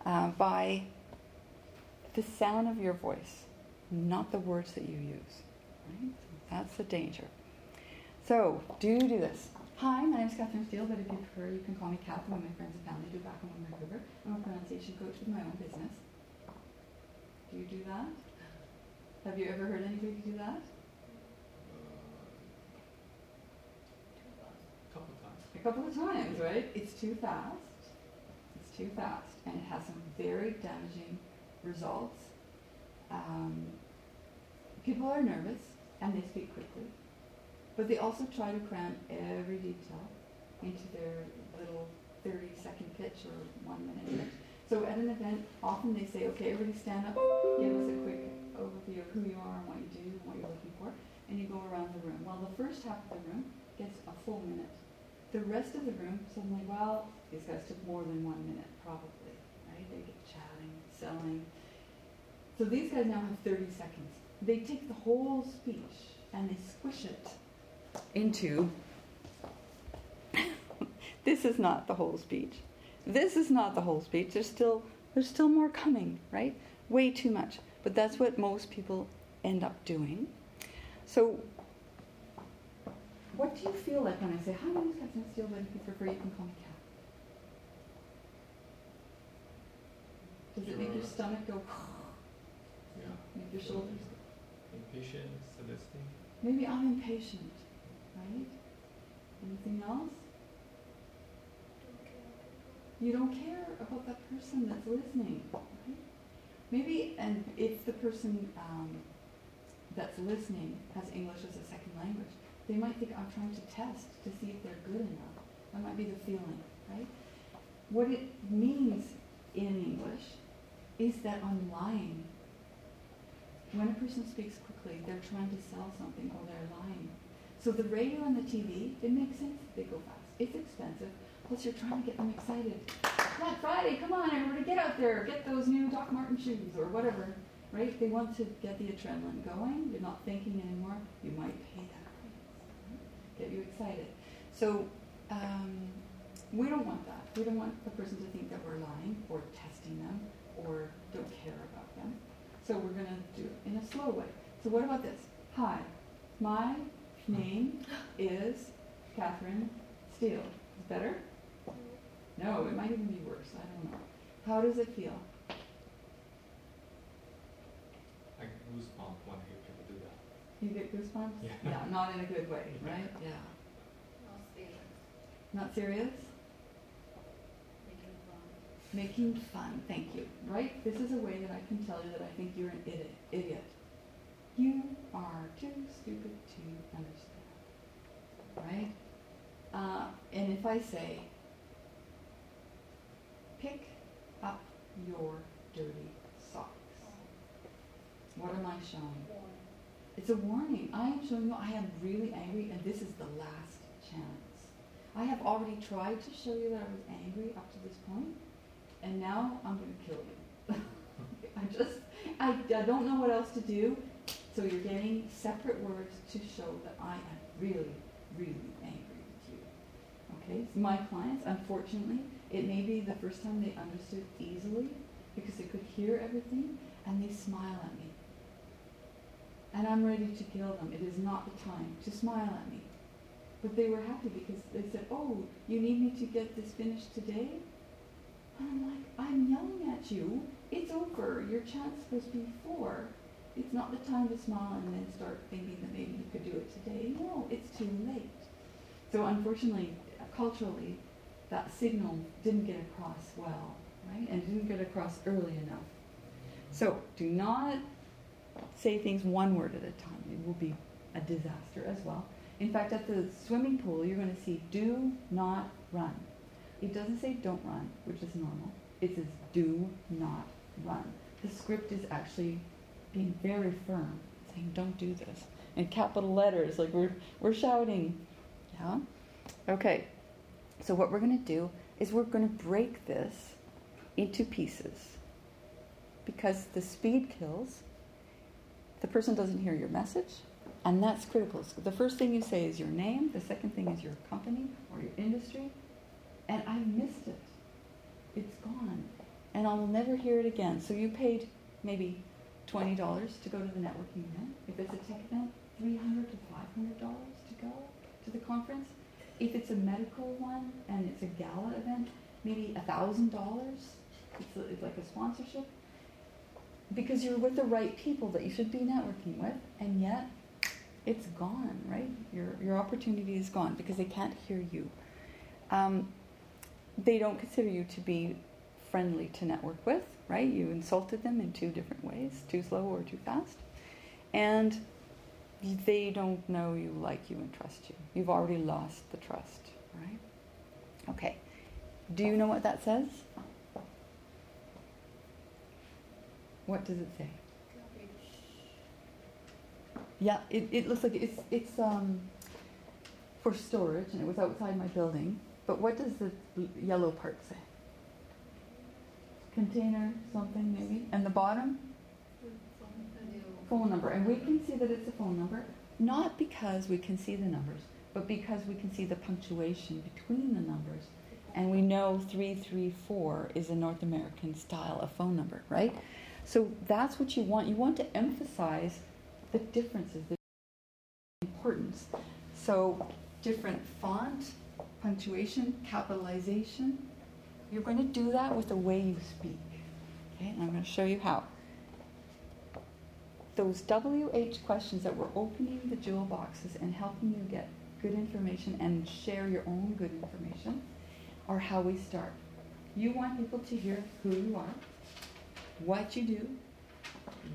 uh, by the sound of your voice, not the words that you use. Right? That's the danger. So, do do this. Hi, my name is Catherine Steele, but if you prefer, you can call me Kath when my friends and family do back home in Vancouver. I'm a pronunciation coach with my own business. Do you do that? Have you ever heard anybody do that? A couple of times. A couple of times, right? It's too fast. It's too fast, and it has some very damaging results. Um, people are nervous and they speak quickly, but they also try to cram every detail into their little 30 second pitch or one minute pitch. So at an event, often they say, okay, everybody stand up, give us a quick overview of who you are and what you do and what you're looking for, and you go around the room. Well, the first half of the room gets a full minute. The rest of the room, suddenly, well, these guys took more than one minute, probably, right? They get chatting, selling, so these guys now have 30 seconds. They take the whole speech and they squish it into this is not the whole speech. This is not the whole speech. There's still there's still more coming, right? Way too much. But that's what most people end up doing. So what do you feel like when I say, Hi, my name is Catherine Steele, but if you prefer, you can call me Kat? Does it make your stomach go yeah. Make your shoulders. Impatient, listening. Maybe I'm impatient, right? Anything else? You don't care about that person that's listening, right? Maybe, and if the person um, that's listening has English as a second language, they might think I'm trying to test to see if they're good enough. That might be the feeling, right? What it means in English is that I'm lying when a person speaks quickly, they're trying to sell something or they're lying. So the radio and the TV, it makes sense they go fast. It's expensive. Plus, you're trying to get them excited. Black Friday, come on, everybody, get out there, get those new Doc Marten shoes or whatever, right? They want to get the adrenaline going. You're not thinking anymore. You might pay that price. Get you excited. So, um, We don't want that. We don't want the person to think that we're lying or testing them or don't care about them. So we're going to do it in a slow way. So what about this? Hi, my name is Catherine Steele. Is better? No, it might even be worse. I don't know. How does it feel? I get goosebumps when I hear people do that. You get goosebumps? Yeah. Yeah, not in a good way, right? Yeah. No serious. Not serious? Making fun. Making fun. Thank you. Right? This is a way that I can tell you that I think you're an idiot. Idiot. You are too stupid to understand. Right? Uh, and if I say, pick up your dirty socks, what am I showing? It's a warning. I am showing you I am really angry and this is the last chance. I have already tried to show you that I was angry up to this point, and now I'm going to kill you. I just, I, I don't know what else to do. So you're getting separate words to show that I am really, really angry with you. Okay? So my clients, unfortunately, it may be the first time they understood easily because they could hear everything and they smile at me. And I'm ready to kill them. It is not the time to smile at me. But they were happy because they said, Oh, you need me to get this finished today? And I'm like, I'm yelling at you. It's over. Your chance was before. It's not the time to smile and then start thinking that maybe you could do it today. No, it's too late. So unfortunately, culturally, that signal didn't get across well, right? And didn't get across early enough. So do not say things one word at a time. It will be a disaster as well. In fact, at the swimming pool, you're going to see do not run. It doesn't say don't run, which is normal. It says do not run. The script is actually being very firm, saying don't do this. In capital letters, like we're, we're shouting. Yeah? Okay. So what we're going to do is we're going to break this into pieces. Because the speed kills, the person doesn't hear your message, and that's critical. So the first thing you say is your name, the second thing is your company or your industry, and I missed it. It's gone. And I'll never hear it again. So you paid maybe $20 to go to the networking event. If it's a tech event, 300 to $500 to go to the conference. If it's a medical one and it's a gala event, maybe $1,000. It's, it's like a sponsorship. Because you're with the right people that you should be networking with, and yet it's gone, right? Your, your opportunity is gone because they can't hear you. Um, they don't consider you to be friendly to network with, right? You insulted them in two different ways, too slow or too fast. And they don't know you, like you, and trust you. You've already lost the trust, right? Okay. Do you know what that says? What does it say? Yeah, it, it looks like it's it's um for storage, and it was outside my building. But what does the yellow part say? Container, something maybe, and the bottom phone number, and we can see that it's a phone number, not because we can see the numbers, but because we can see the punctuation between the numbers, and we know three three four is a North American style of phone number, right? So that's what you want. You want to emphasize the differences, the importance. So different font, punctuation, capitalization. You're going to do that with the way you speak. Okay, and I'm going to show you how. Those WH questions that were opening the jewel boxes and helping you get good information and share your own good information are how we start. You want people to hear who you are, what you do,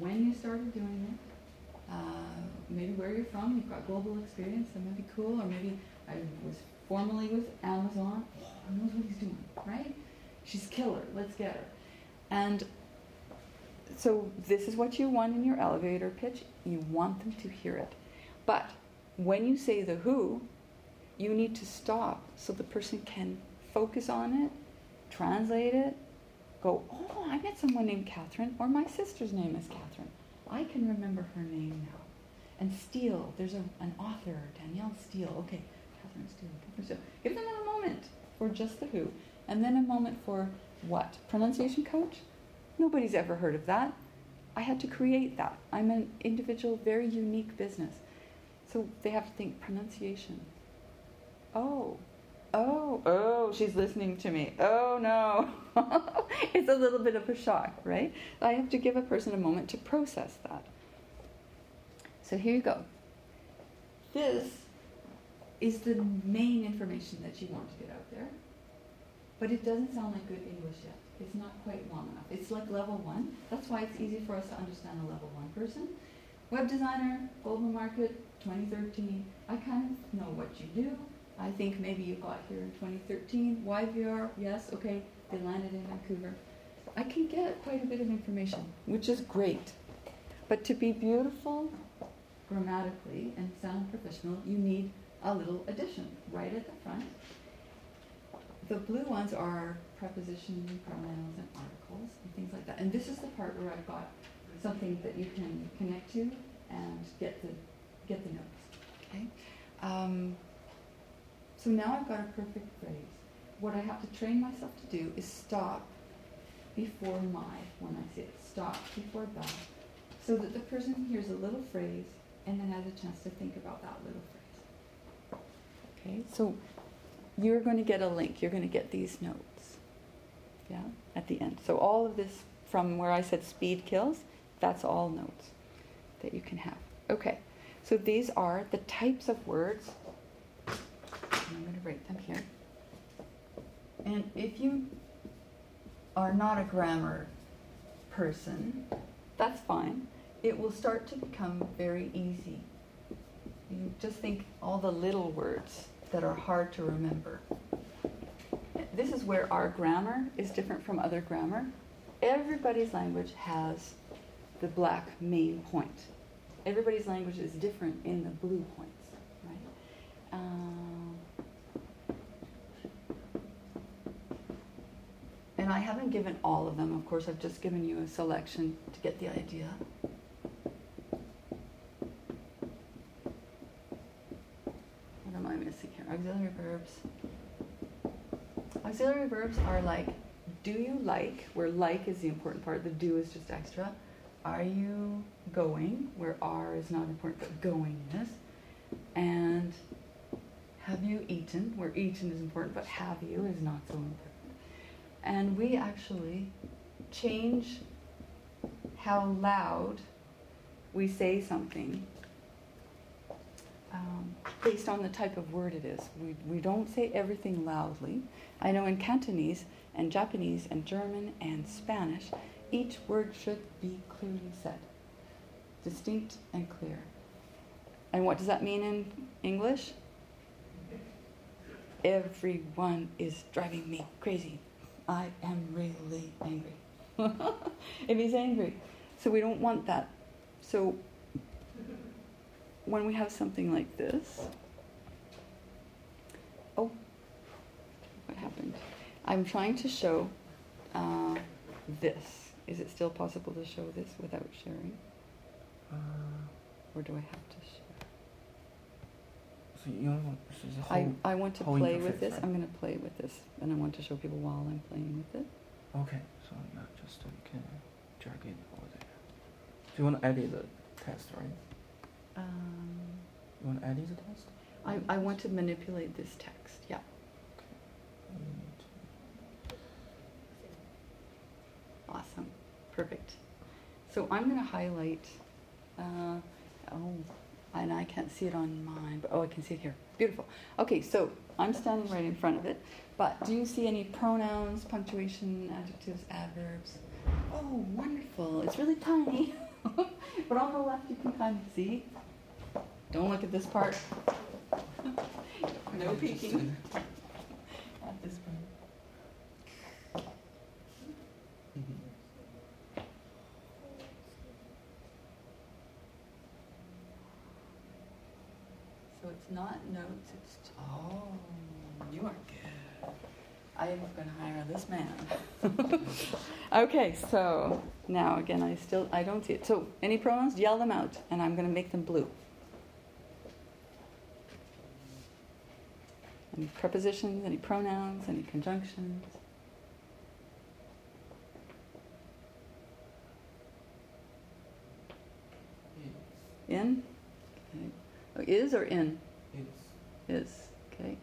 when you started doing it, uh, maybe where you're from. You've got global experience, that might be cool. Or maybe I was formerly with Amazon. Oh, knows what he's doing, right? She's killer. Let's get her. And so this is what you want in your elevator pitch. You want them to hear it. But when you say the who, you need to stop so the person can focus on it, translate it, go, oh, I met someone named Catherine, or my sister's name is Catherine. I can remember her name now. And Steele, there's a, an author, Danielle Steele. Okay, Catherine Steele, Catherine Steele. Give them a moment. for just the who, and then a moment for what? Pronunciation coach? Nobody's ever heard of that. I had to create that. I'm an individual, very unique business. So they have to think pronunciation. Oh, oh, oh, she's listening to me. Oh no. it's a little bit of a shock, right? I have to give a person a moment to process that. So here you go. This is the main information that you want to get out there, but it doesn't sound like good English yet. It's not quite long enough. It's like level one. That's why it's easy for us to understand a level one person. Web designer, global market, 2013. I kind of know what you do. I think maybe you got here in 2013. YVR, yes, okay, they landed in Vancouver. I can get quite a bit of information, which is great. But to be beautiful grammatically and sound professional, you need a little addition right at the front. The blue ones are prepositions and pronouns and articles and things like that. And this is the part where I've got something that you can connect to and get the get the notes. Okay. Um, so now I've got a perfect phrase. What I have to train myself to do is stop before my when I say it. Stop before the, so that the person hears a little phrase and then has a chance to think about that little phrase. Okay. So you're going to get a link. You're going to get these notes. Yeah, at the end. So all of this from where I said speed kills, that's all notes that you can have. Okay. So these are the types of words. I'm going to write them here. And if you are not a grammar person, that's fine. It will start to become very easy. You just think all the little words that are hard to remember. This is where our grammar is different from other grammar. Everybody's language has the black main point. Everybody's language is different in the blue points, right? Um, and I haven't given all of them, of course, I've just given you a selection to get the idea. Auxiliary verbs. Auxiliary verbs are like do you like, where like is the important part, the do is just extra. Are you going, where are is not important, but going is. And have you eaten, where eaten is important, but have you is not so important. And we actually change how loud we say something um, based on the type of word it is. We, we don't say everything loudly. I know in Cantonese and Japanese and German and Spanish, each word should be clearly said, distinct and clear. And what does that mean in English? Everyone is driving me crazy. I am really angry. if he's angry. So we don't want that. So when we have something like this, oh, what happened? I'm trying to show uh, this. Is it still possible to show this without sharing? Uh, or do I have to share? So you want, so I, I want to play with this. Right? I'm going to play with this, and I want to show people while I'm playing with it. Okay, so yeah, just uh, you can drag it over there. So you want to edit the text, right? Um, you want to add the text? I, I want to manipulate this text, yeah. Awesome, perfect. So I'm going to highlight, uh, oh, and I can't see it on mine, but oh, I can see it here. Beautiful. Okay, so I'm standing right in front of it, but do you see any pronouns, punctuation, adjectives, adverbs? Oh, wonderful. It's really tiny, but on the left you can kind of see don't look at this part. no peeking at this part. So it's not notes, it's oh, you are good. I am going to hire this man. okay, so now again, I still I don't see it. So any pronouns, yell them out, and I'm going to make them blue. Any prepositions, any pronouns, any conjunctions? In? Okay. Oh, is or in? Is. Is. Okay.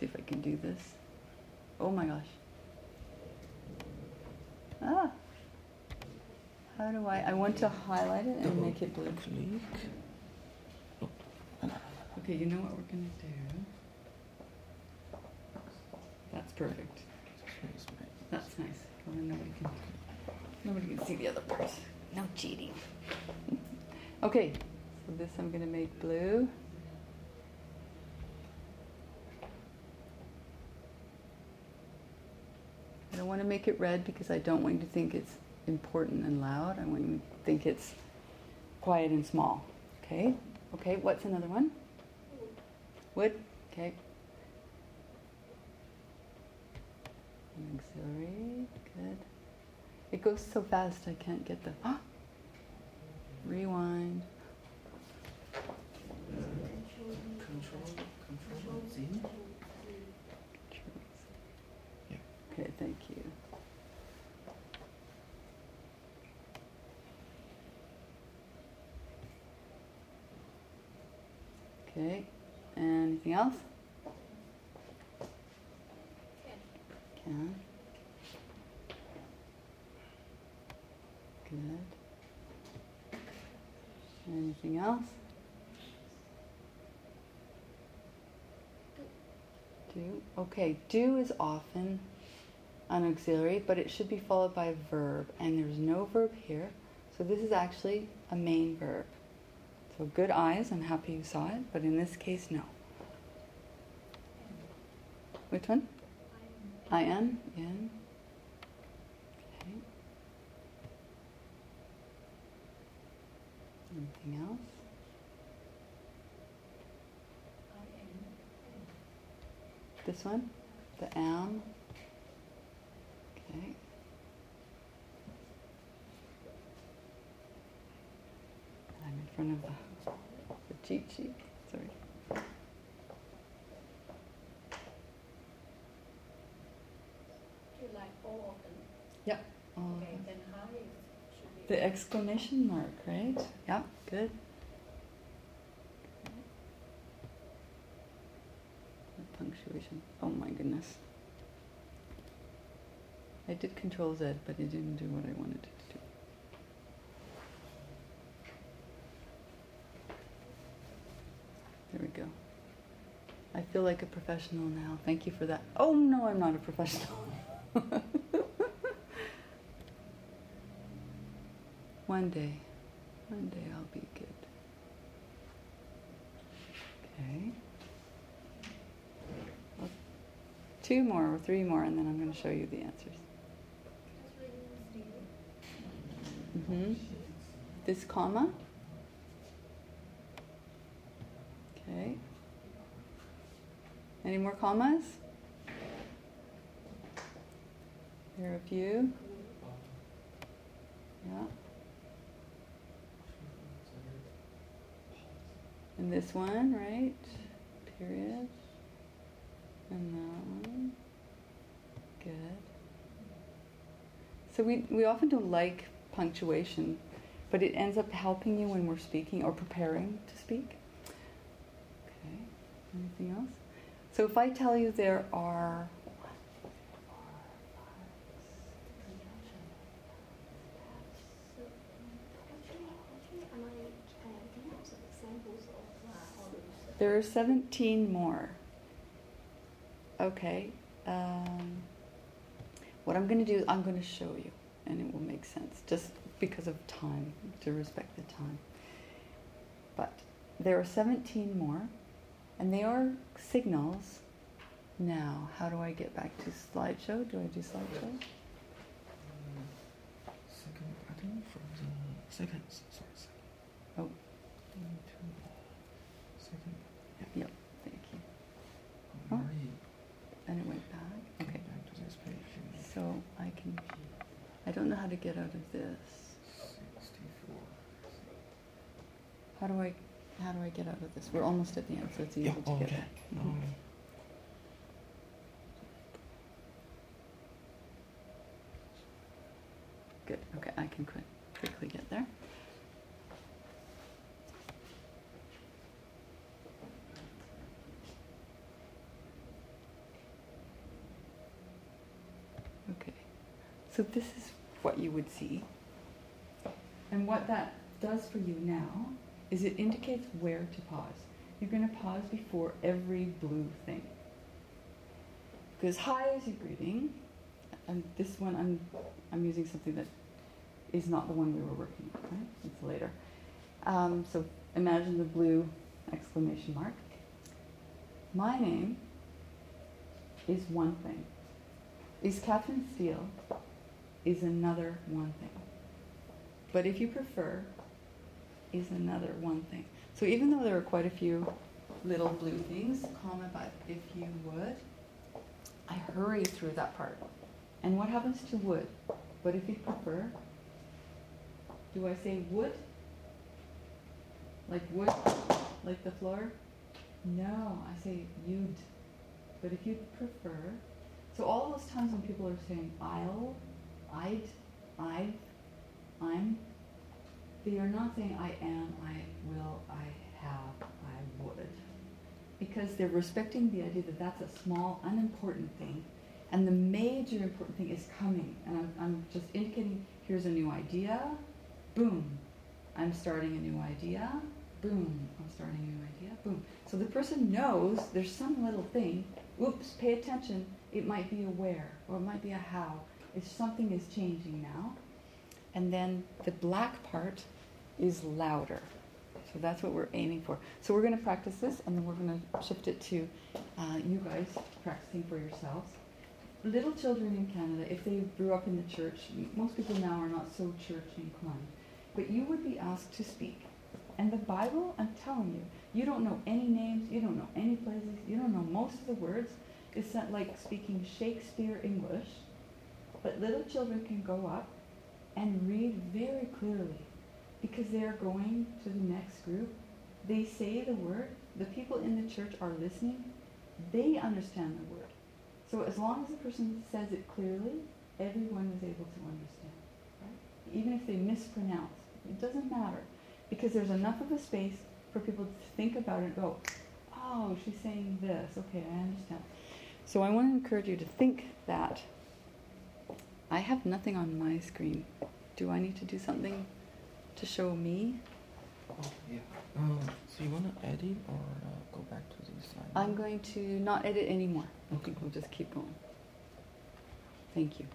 See if I can do this. Oh my gosh. Ah. How do I? I want to highlight it and make it blue. Okay, you know what we're gonna do? That's perfect. That's nice. Well, then nobody can. Nobody can see the other part. No cheating. okay, so this I'm gonna make blue. I don't want to make it red because I don't want you to think it's important and loud. I want you to think it's quiet and small. Okay? Okay, what's another one? Would? Okay. Auxiliary, good. It goes so fast I can't get the. Rewind. Control, control. Yeah. Okay, thank you. Okay, anything else? Can. Good. Anything else? Do. Okay, do is often an auxiliary, but it should be followed by a verb, and there's no verb here, so this is actually a main verb. So good eyes, I'm happy you saw it, but in this case, no. Which one? I am, in. Okay. Anything else? This one? The am. Okay. I'm in front of the, the cheat sheet. Sorry. You like all of them? Yep. All of Okay, them. then how is, should be. The exclamation mark, right? Yep, good. The punctuation. Oh my goodness. I did control Z, but it didn't do what I wanted it to do. There we go. I feel like a professional now. Thank you for that. Oh no, I'm not a professional. One day, one day I'll be good. Okay. Well, two more or three more, and then I'm going to show you the answers. Mm-hmm. This comma. Okay. Any more commas? There are a few. Yeah. And this one, right? Period. And that one. Good. So we, we often don't like punctuation, but it ends up helping you when we're speaking or preparing to speak. Okay. Anything else? So if I tell you there are So, actually, actually, am I, uh, can you have some examples of uh, all those? There are 17 more. Okay. Um, what I'm going to do, I'm going to show you, and it will make sense, just because of time, to respect the time. But there are 17 more, and they are signals. Now, how do I get back to slideshow? Do I do slideshow? Second button from the second. Sorry, second. Oh. And it went back? Okay. Back to this page. So I can, I don't know how to get out of this. 64. How do I, how do I get out of this? We're almost at the end, so it's easy Yeah, to get okay. out. No, mm-hmm. Good, okay, I can quit, quickly get there. So this is what you would see. And what that does for you now is it indicates where to pause. You're going to pause before every blue thing. Because hi is your greeting, and this one I'm I'm using something that is not the one we were working with, right? It's later. Um, so imagine the blue exclamation mark. My name is one thing. Is Catherine Steele is another one thing. But if you prefer, is another one thing. So even though there are quite a few little blue things, comment if you would. I hurry through that part. And what happens to would? But if you prefer, do I say wood? Like wood? Like the floor? No, I say you'd. But if you prefer, so all those times when people are saying I'll, I'd, I've, I'm, they are not saying I am, I will, I have, I would. Because they're respecting the idea that that's a small, unimportant thing. And the major important thing is coming. And I'm, I'm just indicating here's a new idea, boom, I'm starting a new idea, boom, I'm starting a new idea, boom. So the person knows there's some little thing, oops, pay attention, it might be a where, or it might be a how. Something is changing now. And then the black part is louder. So that's what we're aiming for. So we're going to practice this, and then we're going to shift it to uh, you guys practicing for yourselves. Little children in Canada, if they grew up in the church, most people now are not so church inclined, but you would be asked to speak. And the Bible, I'm telling you, you don't know any names, you don't know any places, you don't know most of the words. It's not like speaking Shakespeare English, but little children can go up and read very clearly because they are going to the next group. They say the word. The people in the church are listening. They understand the word. So as long as the person says it clearly, everyone is able to understand. Right? Even if they mispronounce, it doesn't matter because there's enough of a space for people to think about it and go, oh, she's saying this. Okay, I understand. So I want to encourage you to think that I have nothing on my screen. Do I need to do something to show me? Oh, yeah. Um, so you want to edit or uh, go back to the slide? I'm going to not edit anymore. Okay. we'll just keep going. Thank you.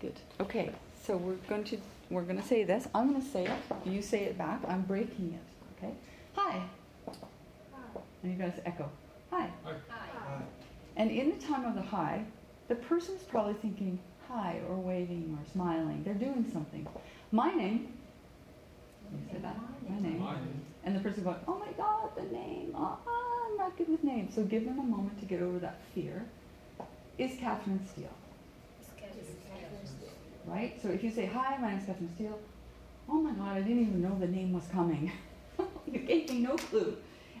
Good. Okay. So we're going to we're going to say this. I'm going to say it. You say it back. I'm breaking it. Okay. Hi. Hi. And you guys echo. Hi. Hi. Hi. And in the time of the high, the person's probably thinking hi or waving or smiling. They're doing something. My name. You say that. My name. My name. And the person going, oh my God, the name. Oh, I'm not good with names. So give them a moment to get over that fear. Is Catherine Steele, right? So if you say, hi, my name's Catherine Steele. Oh my God, I didn't even know the name was coming. you gave me no clue.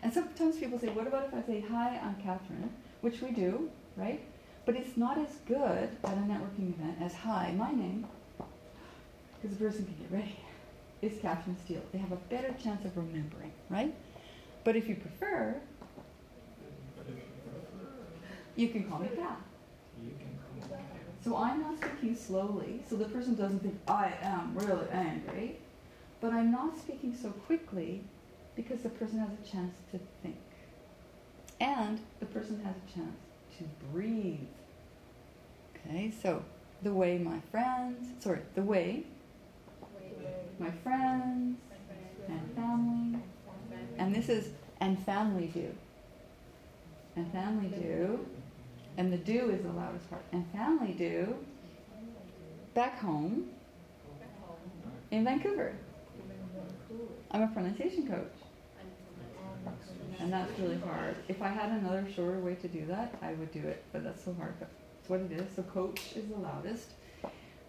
And sometimes people say, what about if I say, hi, I'm Catherine, which we do, right? But it's not as good at a networking event as, hi, my name, because the person can get ready, is Catherine Steele. They have a better chance of remembering, right? But if you prefer, you can call me back. So I'm not speaking slowly, so the person doesn't think I am really angry. But I'm not speaking so quickly because the person has a chance to think. And the person has a chance to breathe. Okay, so the way my friends, sorry, the way my friends and family, and this is, and family do. And family do. And the do is the loudest part. And family do back home in Vancouver. I'm a pronunciation coach. And that's really hard. If I had another shorter way to do that, I would do it, but that's so hard. But it's what it is. So coach is the loudest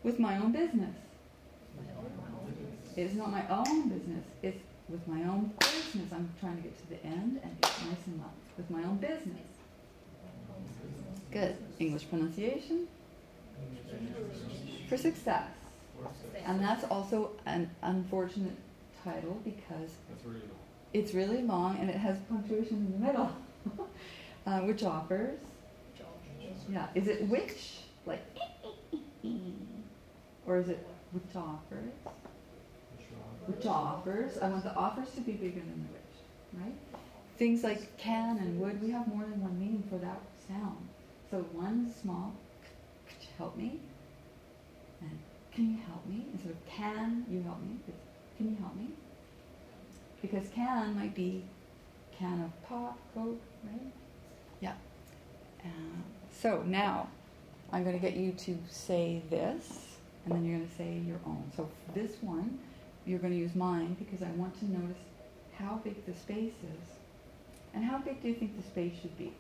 with my own business. It's not my own business. It's with my own business. I'm trying to get to the end and get nice and loud. With my own business. Good. English pronunciation for success. And that's also an unfortunate title because. It's really long and it has punctuation in the middle, uh, which offers Yeah. Is it which? Like, or is it which offers? Which offers? I want the offers to be bigger than the which, right? Things like can and would, we have more than one meaning for that sound. So one small, could help me, and can you help me? Instead of can you help me, it's can you help me? Because can might be can of pop, coke, right? Yeah. Uh, so now I'm going to get you to say this, and then you're going to say your own. So this one, you're going to use mine because I want to notice how big the space is. And how big do you think the space should be?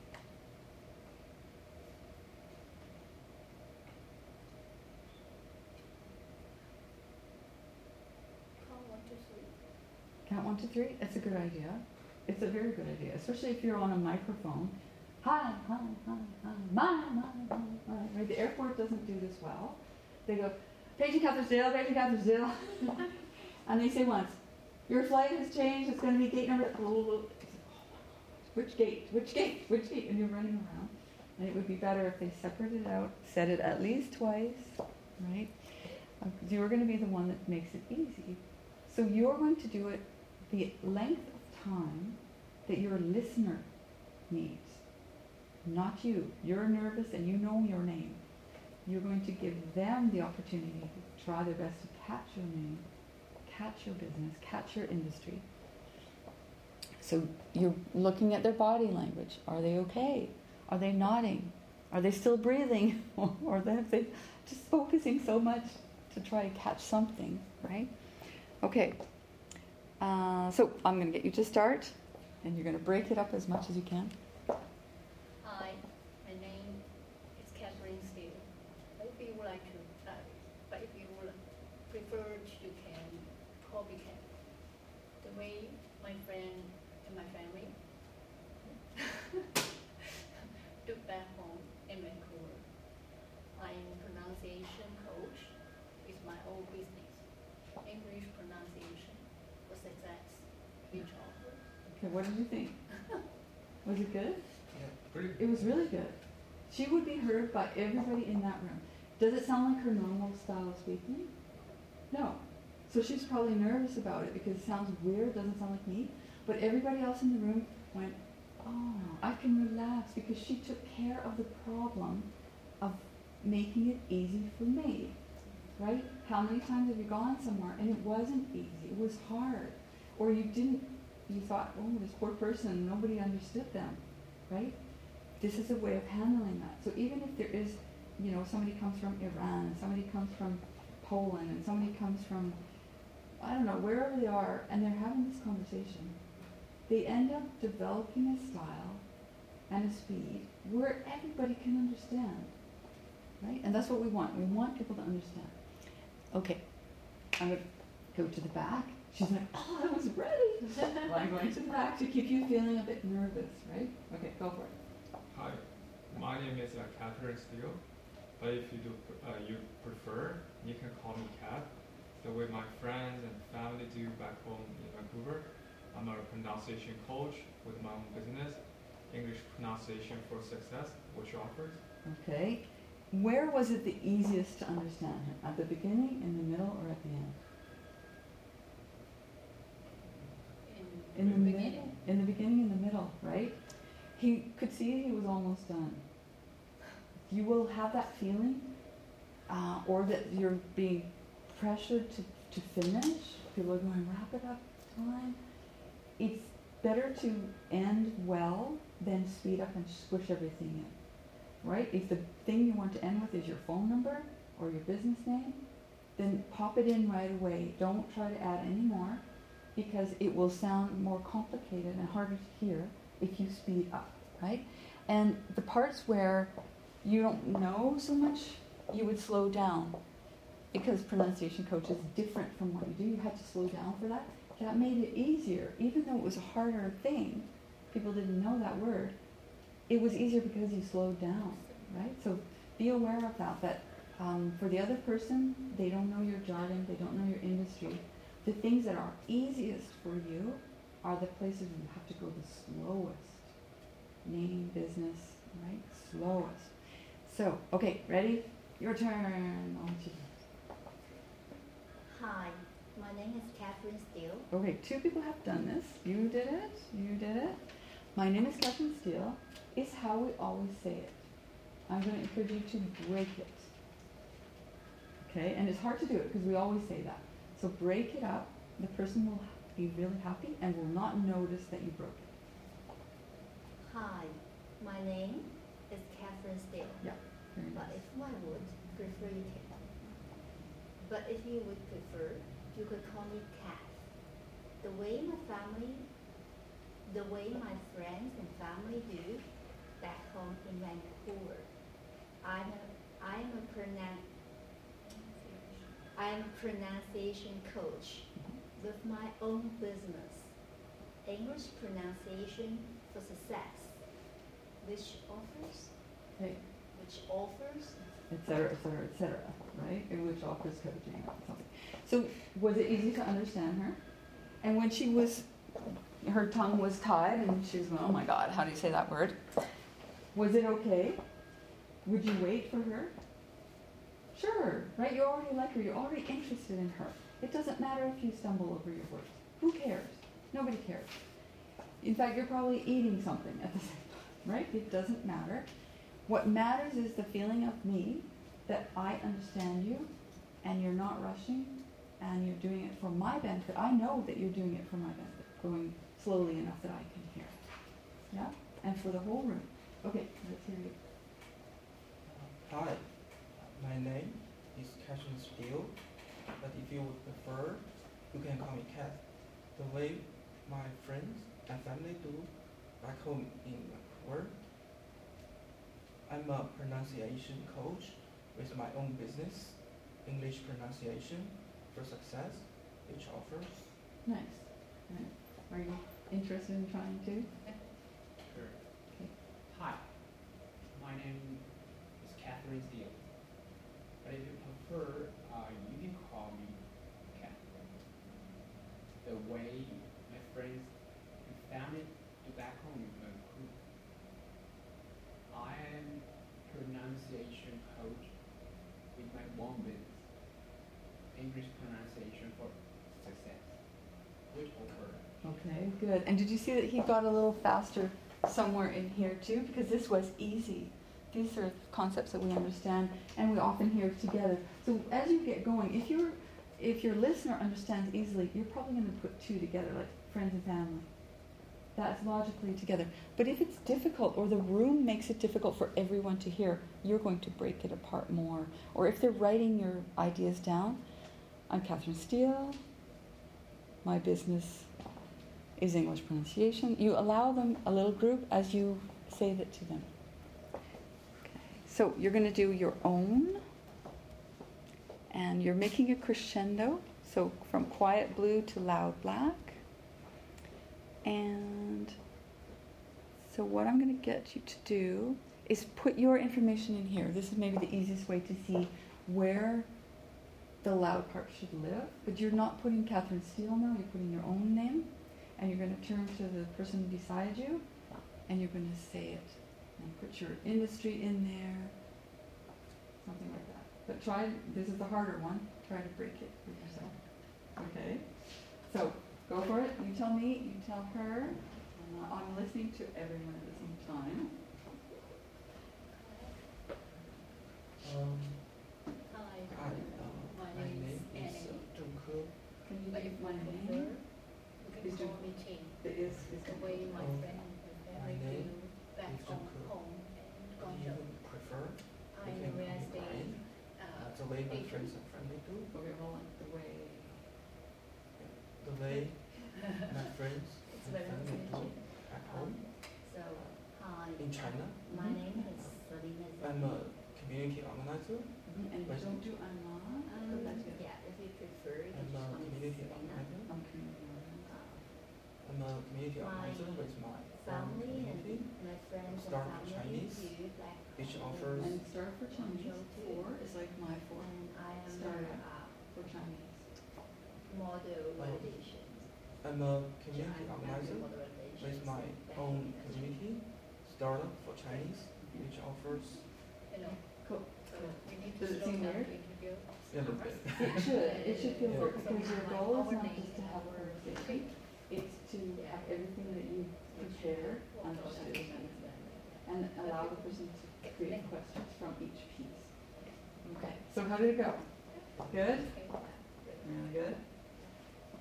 Count one to three? That's a good idea. It's a very good idea, especially if you're on a microphone. Hi, hi, hi, hi, my, my, my, my. Right? The airport doesn't do this well. They go, Paging Cathersdale, Paging Cathersdale. and they say once, your flight has changed, it's going to be gate number. Which gate? Which gate? Which gate? And you're running around. And it would be better if they separated out, said it at least twice, right? Because uh, you're going to be the one that makes it easy. So you're going to do it the length of time that your listener needs. Not you. You're nervous and you know your name. You're going to give them the opportunity to try their best to catch your name, catch your business, catch your industry. So you're looking at their body language. Are they okay? Are they nodding? Are they still breathing? or are they just focusing so much to try to catch something, right? Okay, uh, so I'm going to get you to start, and you're going to break it up as much as you can. Hi, my name is Catherine Steele. If you would like to, uh, but if you would prefer, you can copy cat. The way my friend and my family do back home in Vancouver. I'm pronunciation coach. It's my own business. English pronunciation Okay, what did you think? Was it good? Yeah, pretty. It was really good. She would be heard by everybody in that room. Does it sound like her normal style of speaking? No. So she's probably nervous about it because it sounds weird, doesn't sound like me. But everybody else in the room went, oh, I can relax because she took care of the problem of making it easy for me. Right? How many times have you gone somewhere and it wasn't easy? It was hard. Or you didn't you thought, oh, this poor person, nobody understood them, right? This is a way of handling that. So even if there is, you know, somebody comes from Iran, and somebody comes from Poland, and somebody comes from, I don't know, wherever they are, and they're having this conversation, they end up developing a style and a speed where everybody can understand, right? And that's what we want. We want people to understand. Okay, I'm going to go to the back. She's like, oh, I was ready. well, I'm going to the back to keep you feeling a bit nervous, right? Okay, go for it. Hi, my name is uh, Catherine Steele, but if you do uh, you prefer, you can call me Cat. The way my friends and family do back home in Vancouver. I'm a pronunciation coach with my own business, English Pronunciation for Success, which offers. Okay. Where was it the easiest to understand her? At the beginning, in the middle, or at the end? In the middle, in the beginning, in the middle, right? He could see he was almost done. You will have that feeling, uh, or that you're being pressured to, to finish. People are going, wrap it up, time. It's better to end well than speed up and squish everything in, right? If the thing you want to end with is your phone number or your business name, then pop it in right away. Don't try to add any more because it will sound more complicated and harder to hear if you speed up, right? And the parts where you don't know so much, you would slow down because pronunciation coach is different from what you do. You had to slow down for that. That made it easier, even though it was a harder thing. People didn't know that word. It was easier because you slowed down, right? So be aware of that. That um, for the other person, they don't know your jargon, they don't know your industry the things that are easiest for you are the places you have to go the slowest. Name, business, right? Slowest. So, okay, ready? Your turn. On to Hi, my name is Catherine Steele. Okay, two people have done this. You did it. You did it. My name is Catherine Steele. Is how we always say it. I'm going to encourage you to break it. Okay, and it's hard to do it because we always say that. So break it up. The person will be really happy and will not notice that you broke it. Hi, my name is Catherine Steele. Yeah, But if I would prefer you can. But if you would prefer, you could call me Cat. The way my family, the way my friends and family do back home in Vancouver. I'm a, I'm a pronoun, I'm a pronunciation coach with my own business, English pronunciation for success, which offers, Okay, which offers etc., etc., et cetera, et cetera, right? In which offers coaching something. So was it easy to understand her? And when she was, her tongue was tied and she was going, oh my God, how do you say that word? Was it okay? Would you wait for her? Sure, right? You already like her. You're already interested in her. It doesn't matter if you stumble over your words. Who cares? Nobody cares. In fact, you're probably eating something at the same time, right? It doesn't matter. What matters is the feeling of me that I understand you and you're not rushing and you're doing it for my benefit. I know that you're doing it for my benefit, going slowly enough that I can hear. It. Yeah? And for the whole room. Okay, let's hear you. Hi, my name is Catherine Steele, but if you would prefer, you can call me Cat. The way my friends and family do back home in Vancouver. I'm a pronunciation coach with my own business, English pronunciation for success, which offers. Nice. Right. Are you interested in trying to? Sure. Okay. Hi, my name is Catherine Steele. But if you prefer, uh, you can call me Cat. The way my friends and family back home in Vancouver. I am pronunciation coach with my own business, English pronunciation for success, which offer Okay, good. And did you see that he got a little faster somewhere in here too? Because this was easy. These are concepts that we understand and we often hear together. So as you get going, if your if your listener understands easily, you're probably going to put two together, like friends and family. That's logically together. But if it's difficult or the room makes it difficult for everyone to hear, you're going to break it apart more. Or if they're writing your ideas down, I'm Catherine Steele. My business is English pronunciation. You allow them a little group as you say that to them. So you're going to do your own, and you're making a crescendo. So from quiet blue to loud black. And so what I'm going to get you to do is put your information in here. This is maybe the easiest way to see where the loud part should live. But you're not putting Catherine Steele now, you're putting your own name and you're going to turn to the person beside you and you're going to say it and put your industry in there something like that. But try this is the harder one try to break it for yourself. Okay? So go for it. You tell me you tell her. Uh, i'm listening to everyone at the same time. Um, Hi, hi, uh, my my name name is is uh, Zheng Ke. can you But give if my you name? you Is can your- call me Jane. the is is The way my Oh, friend and my name back is home, Jungkook. home and If Guangzhou. You prefer, I'm you a can real call me uh, Uh, the way my friends and family do, okay hold on the way the way my friends It's and very family do intelligent. back home So, hi, in China. my Mhm. name is Selena I'm a community organizer. Mhm, and Where's- don't do i'm Um, put that yeah, if you prefer, you I'm can a community organizer. i'm community organizer. Uh, I'm a community organizer with my farm family community, and my friends and Start family Chinese, do back which home. offers And star for Chinese. Four is like my four And I am Startup. Uh, a for Chinese. model organization. I'm a community I'm organizer with my own community, startup for Chinese, which offers you know, Cool. so we need Does to it slow seem down to weird? interview. Yeah, a bit. It should. It should feel Yeah. good because your goal is not just to have a conversation. It's to have everything that you prepare understood and allow the person to create questions from each piece. Okay. So how did it go? Good. Really good.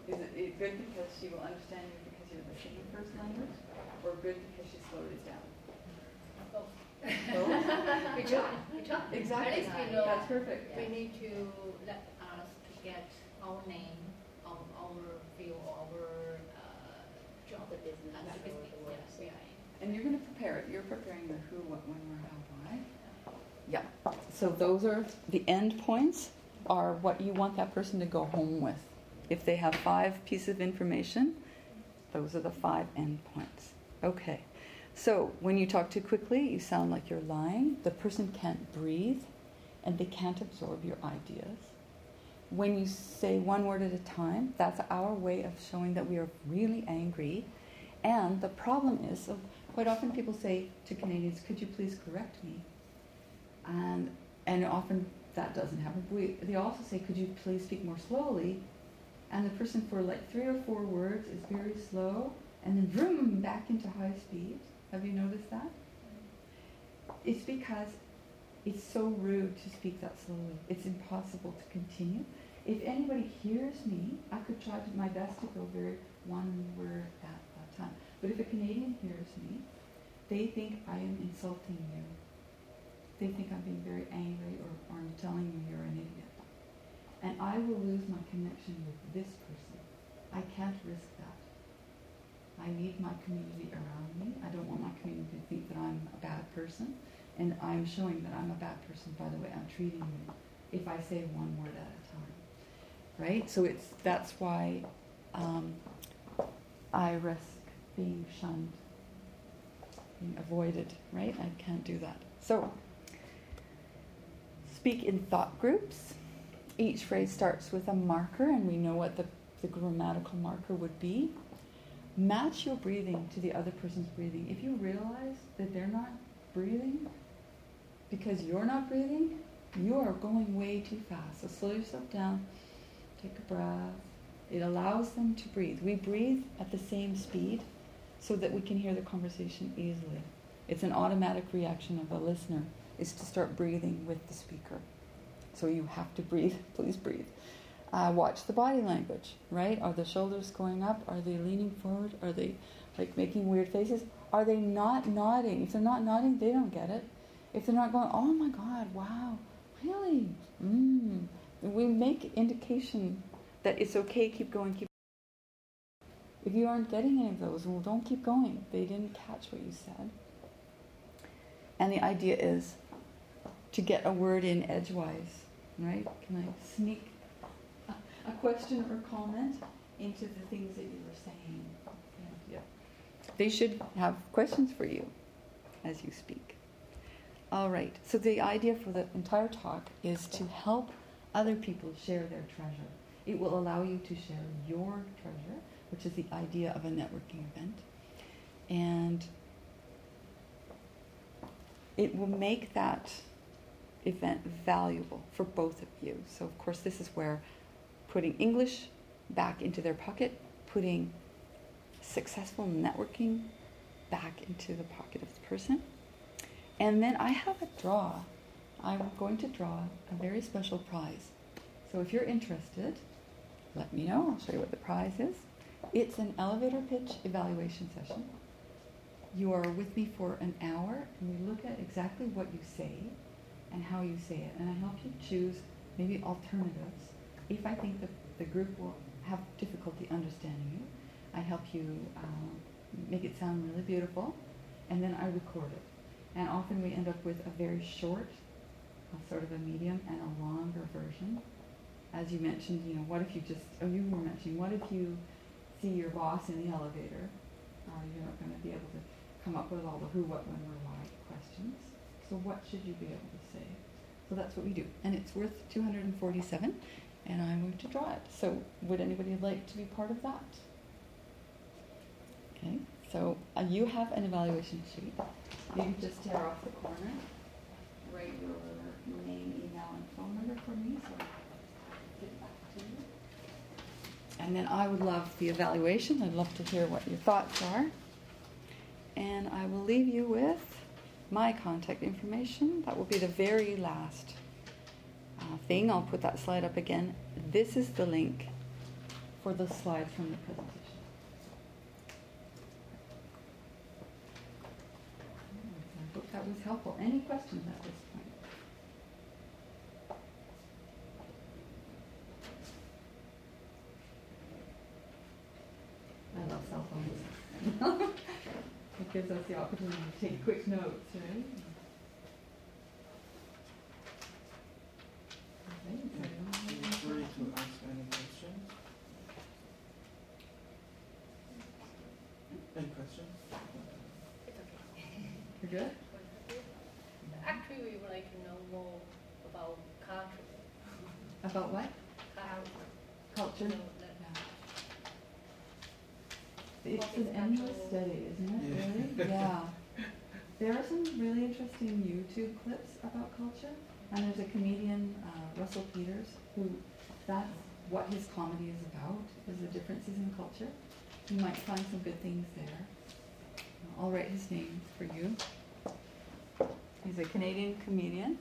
Is it, it good because she will understand you because you're listening first language, or good because she slowed it down? Both. Both? We try, we try. Exactly. At least we know, That's perfect. we need to let us to get our name, our, our field, our, uh, job. The business and the business, yes, we are. And you're going to prepare it. You're preparing the who, what, when, where, how, why. Yeah. So those are the end points are what you want that person to go home with. If they have five pieces of information, those are the five end points. Okay. So when you talk too quickly, you sound like you're lying. The person can't breathe and they can't absorb your ideas. When you say one word at a time, that's our way of showing that we are really angry. And the problem is, so quite often people say to Canadians, could you please correct me? And, and often that doesn't happen. We, they also say, could you please speak more slowly? And the person for like three or four words is very slow and then vroom back into high speed. Have you noticed that? It's because it's so rude to speak that slowly. It's impossible to continue. If anybody hears me, I could try to, my best to go very one word at a time. But if a Canadian hears me, they think I am insulting you. They think I'm being very angry or, or I'm telling you you're an idiot. And I will lose my connection with this person. I can't risk that. I need my community around me. I don't want my community to think that I'm a bad person. And I'm showing that I'm a bad person by the way I'm treating you if I say one word at a time. Right? So it's that's why um, I risk being shunned, being avoided, right? I can't do that. So speak in thought groups. Each phrase starts with a marker, and we know what the, the grammatical marker would be. Match your breathing to the other person's breathing. If you realize that they're not breathing because you're not breathing, you are going way too fast. So slow yourself down, take a breath. It allows them to breathe. We breathe at the same speed so that we can hear the conversation easily. It's an automatic reaction of a listener is to start breathing with the speaker. So you have to breathe. Please breathe. Uh, watch the body language, right? Are the shoulders going up? Are they leaning forward? Are they like making weird faces? Are they not nodding? If they're not nodding, they don't get it. If they're not going, oh my God, wow, really? Mm. We make indication that it's okay, keep going, keep If you aren't getting any of those, well, don't keep going. They didn't catch what you said. And the idea is to get a word in edgewise, right? Can I sneak a, a question or comment into the things that you were saying? Yeah. They should have questions for you as you speak. All right. So the idea for the entire talk is to help other people share their treasure. It will allow you to share your treasure, which is the idea of a networking event. And it will make that event valuable for both of you. So, of course, this is where putting English back into their pocket, putting successful networking back into the pocket of the person. And then I have a draw. I'm going to draw a very special prize. So if you're interested, let me know. I'll show you what the prize is. It's an elevator pitch evaluation session. You are with me for an hour and we look at exactly what you say and how you say it. And I help you choose maybe alternatives. If I think that the group will have difficulty understanding you, I help you um, make it sound really beautiful and then I record it. And often we end up with a very short, a sort of a medium, and a longer version. As you mentioned, you know, what if you just, oh, you were mentioning, what if you see your boss in the elevator? Uh, you're not going to be able to come up with all the who, what, when, where, why questions. So what should you be able to say? So that's what we do. And it's worth 247, and I'm going to draw it. So would anybody like to be part of that? Okay, so uh, you have an evaluation sheet. You can just tear off the corner, write your name, email, and phone number for me, so I'll get back to you. And then I would love the evaluation. I'd love to hear what your thoughts are. And I will leave you with my contact information. That will be the very last uh, thing. I'll put that slide up again. This is the link for the slides from the presentation. I hope that was helpful. Any questions at this point? I love cell phones. it gives us the opportunity to take quick notes, right? Okay, so I don't have any Feel free to questions. ask any questions. Any questions? It's okay. You're good? Actually, we would like to know more about culture. About what? Culture. Culture? You know, that- It's an endless study, isn't it? Yeah. Really? Yeah. There are some really interesting YouTube clips about culture, and there's a comedian, uh, Russell Peters, who that's what his comedy is about, is the differences in culture. You might find some good things there. I'll write his name for you. He's a Canadian comedian.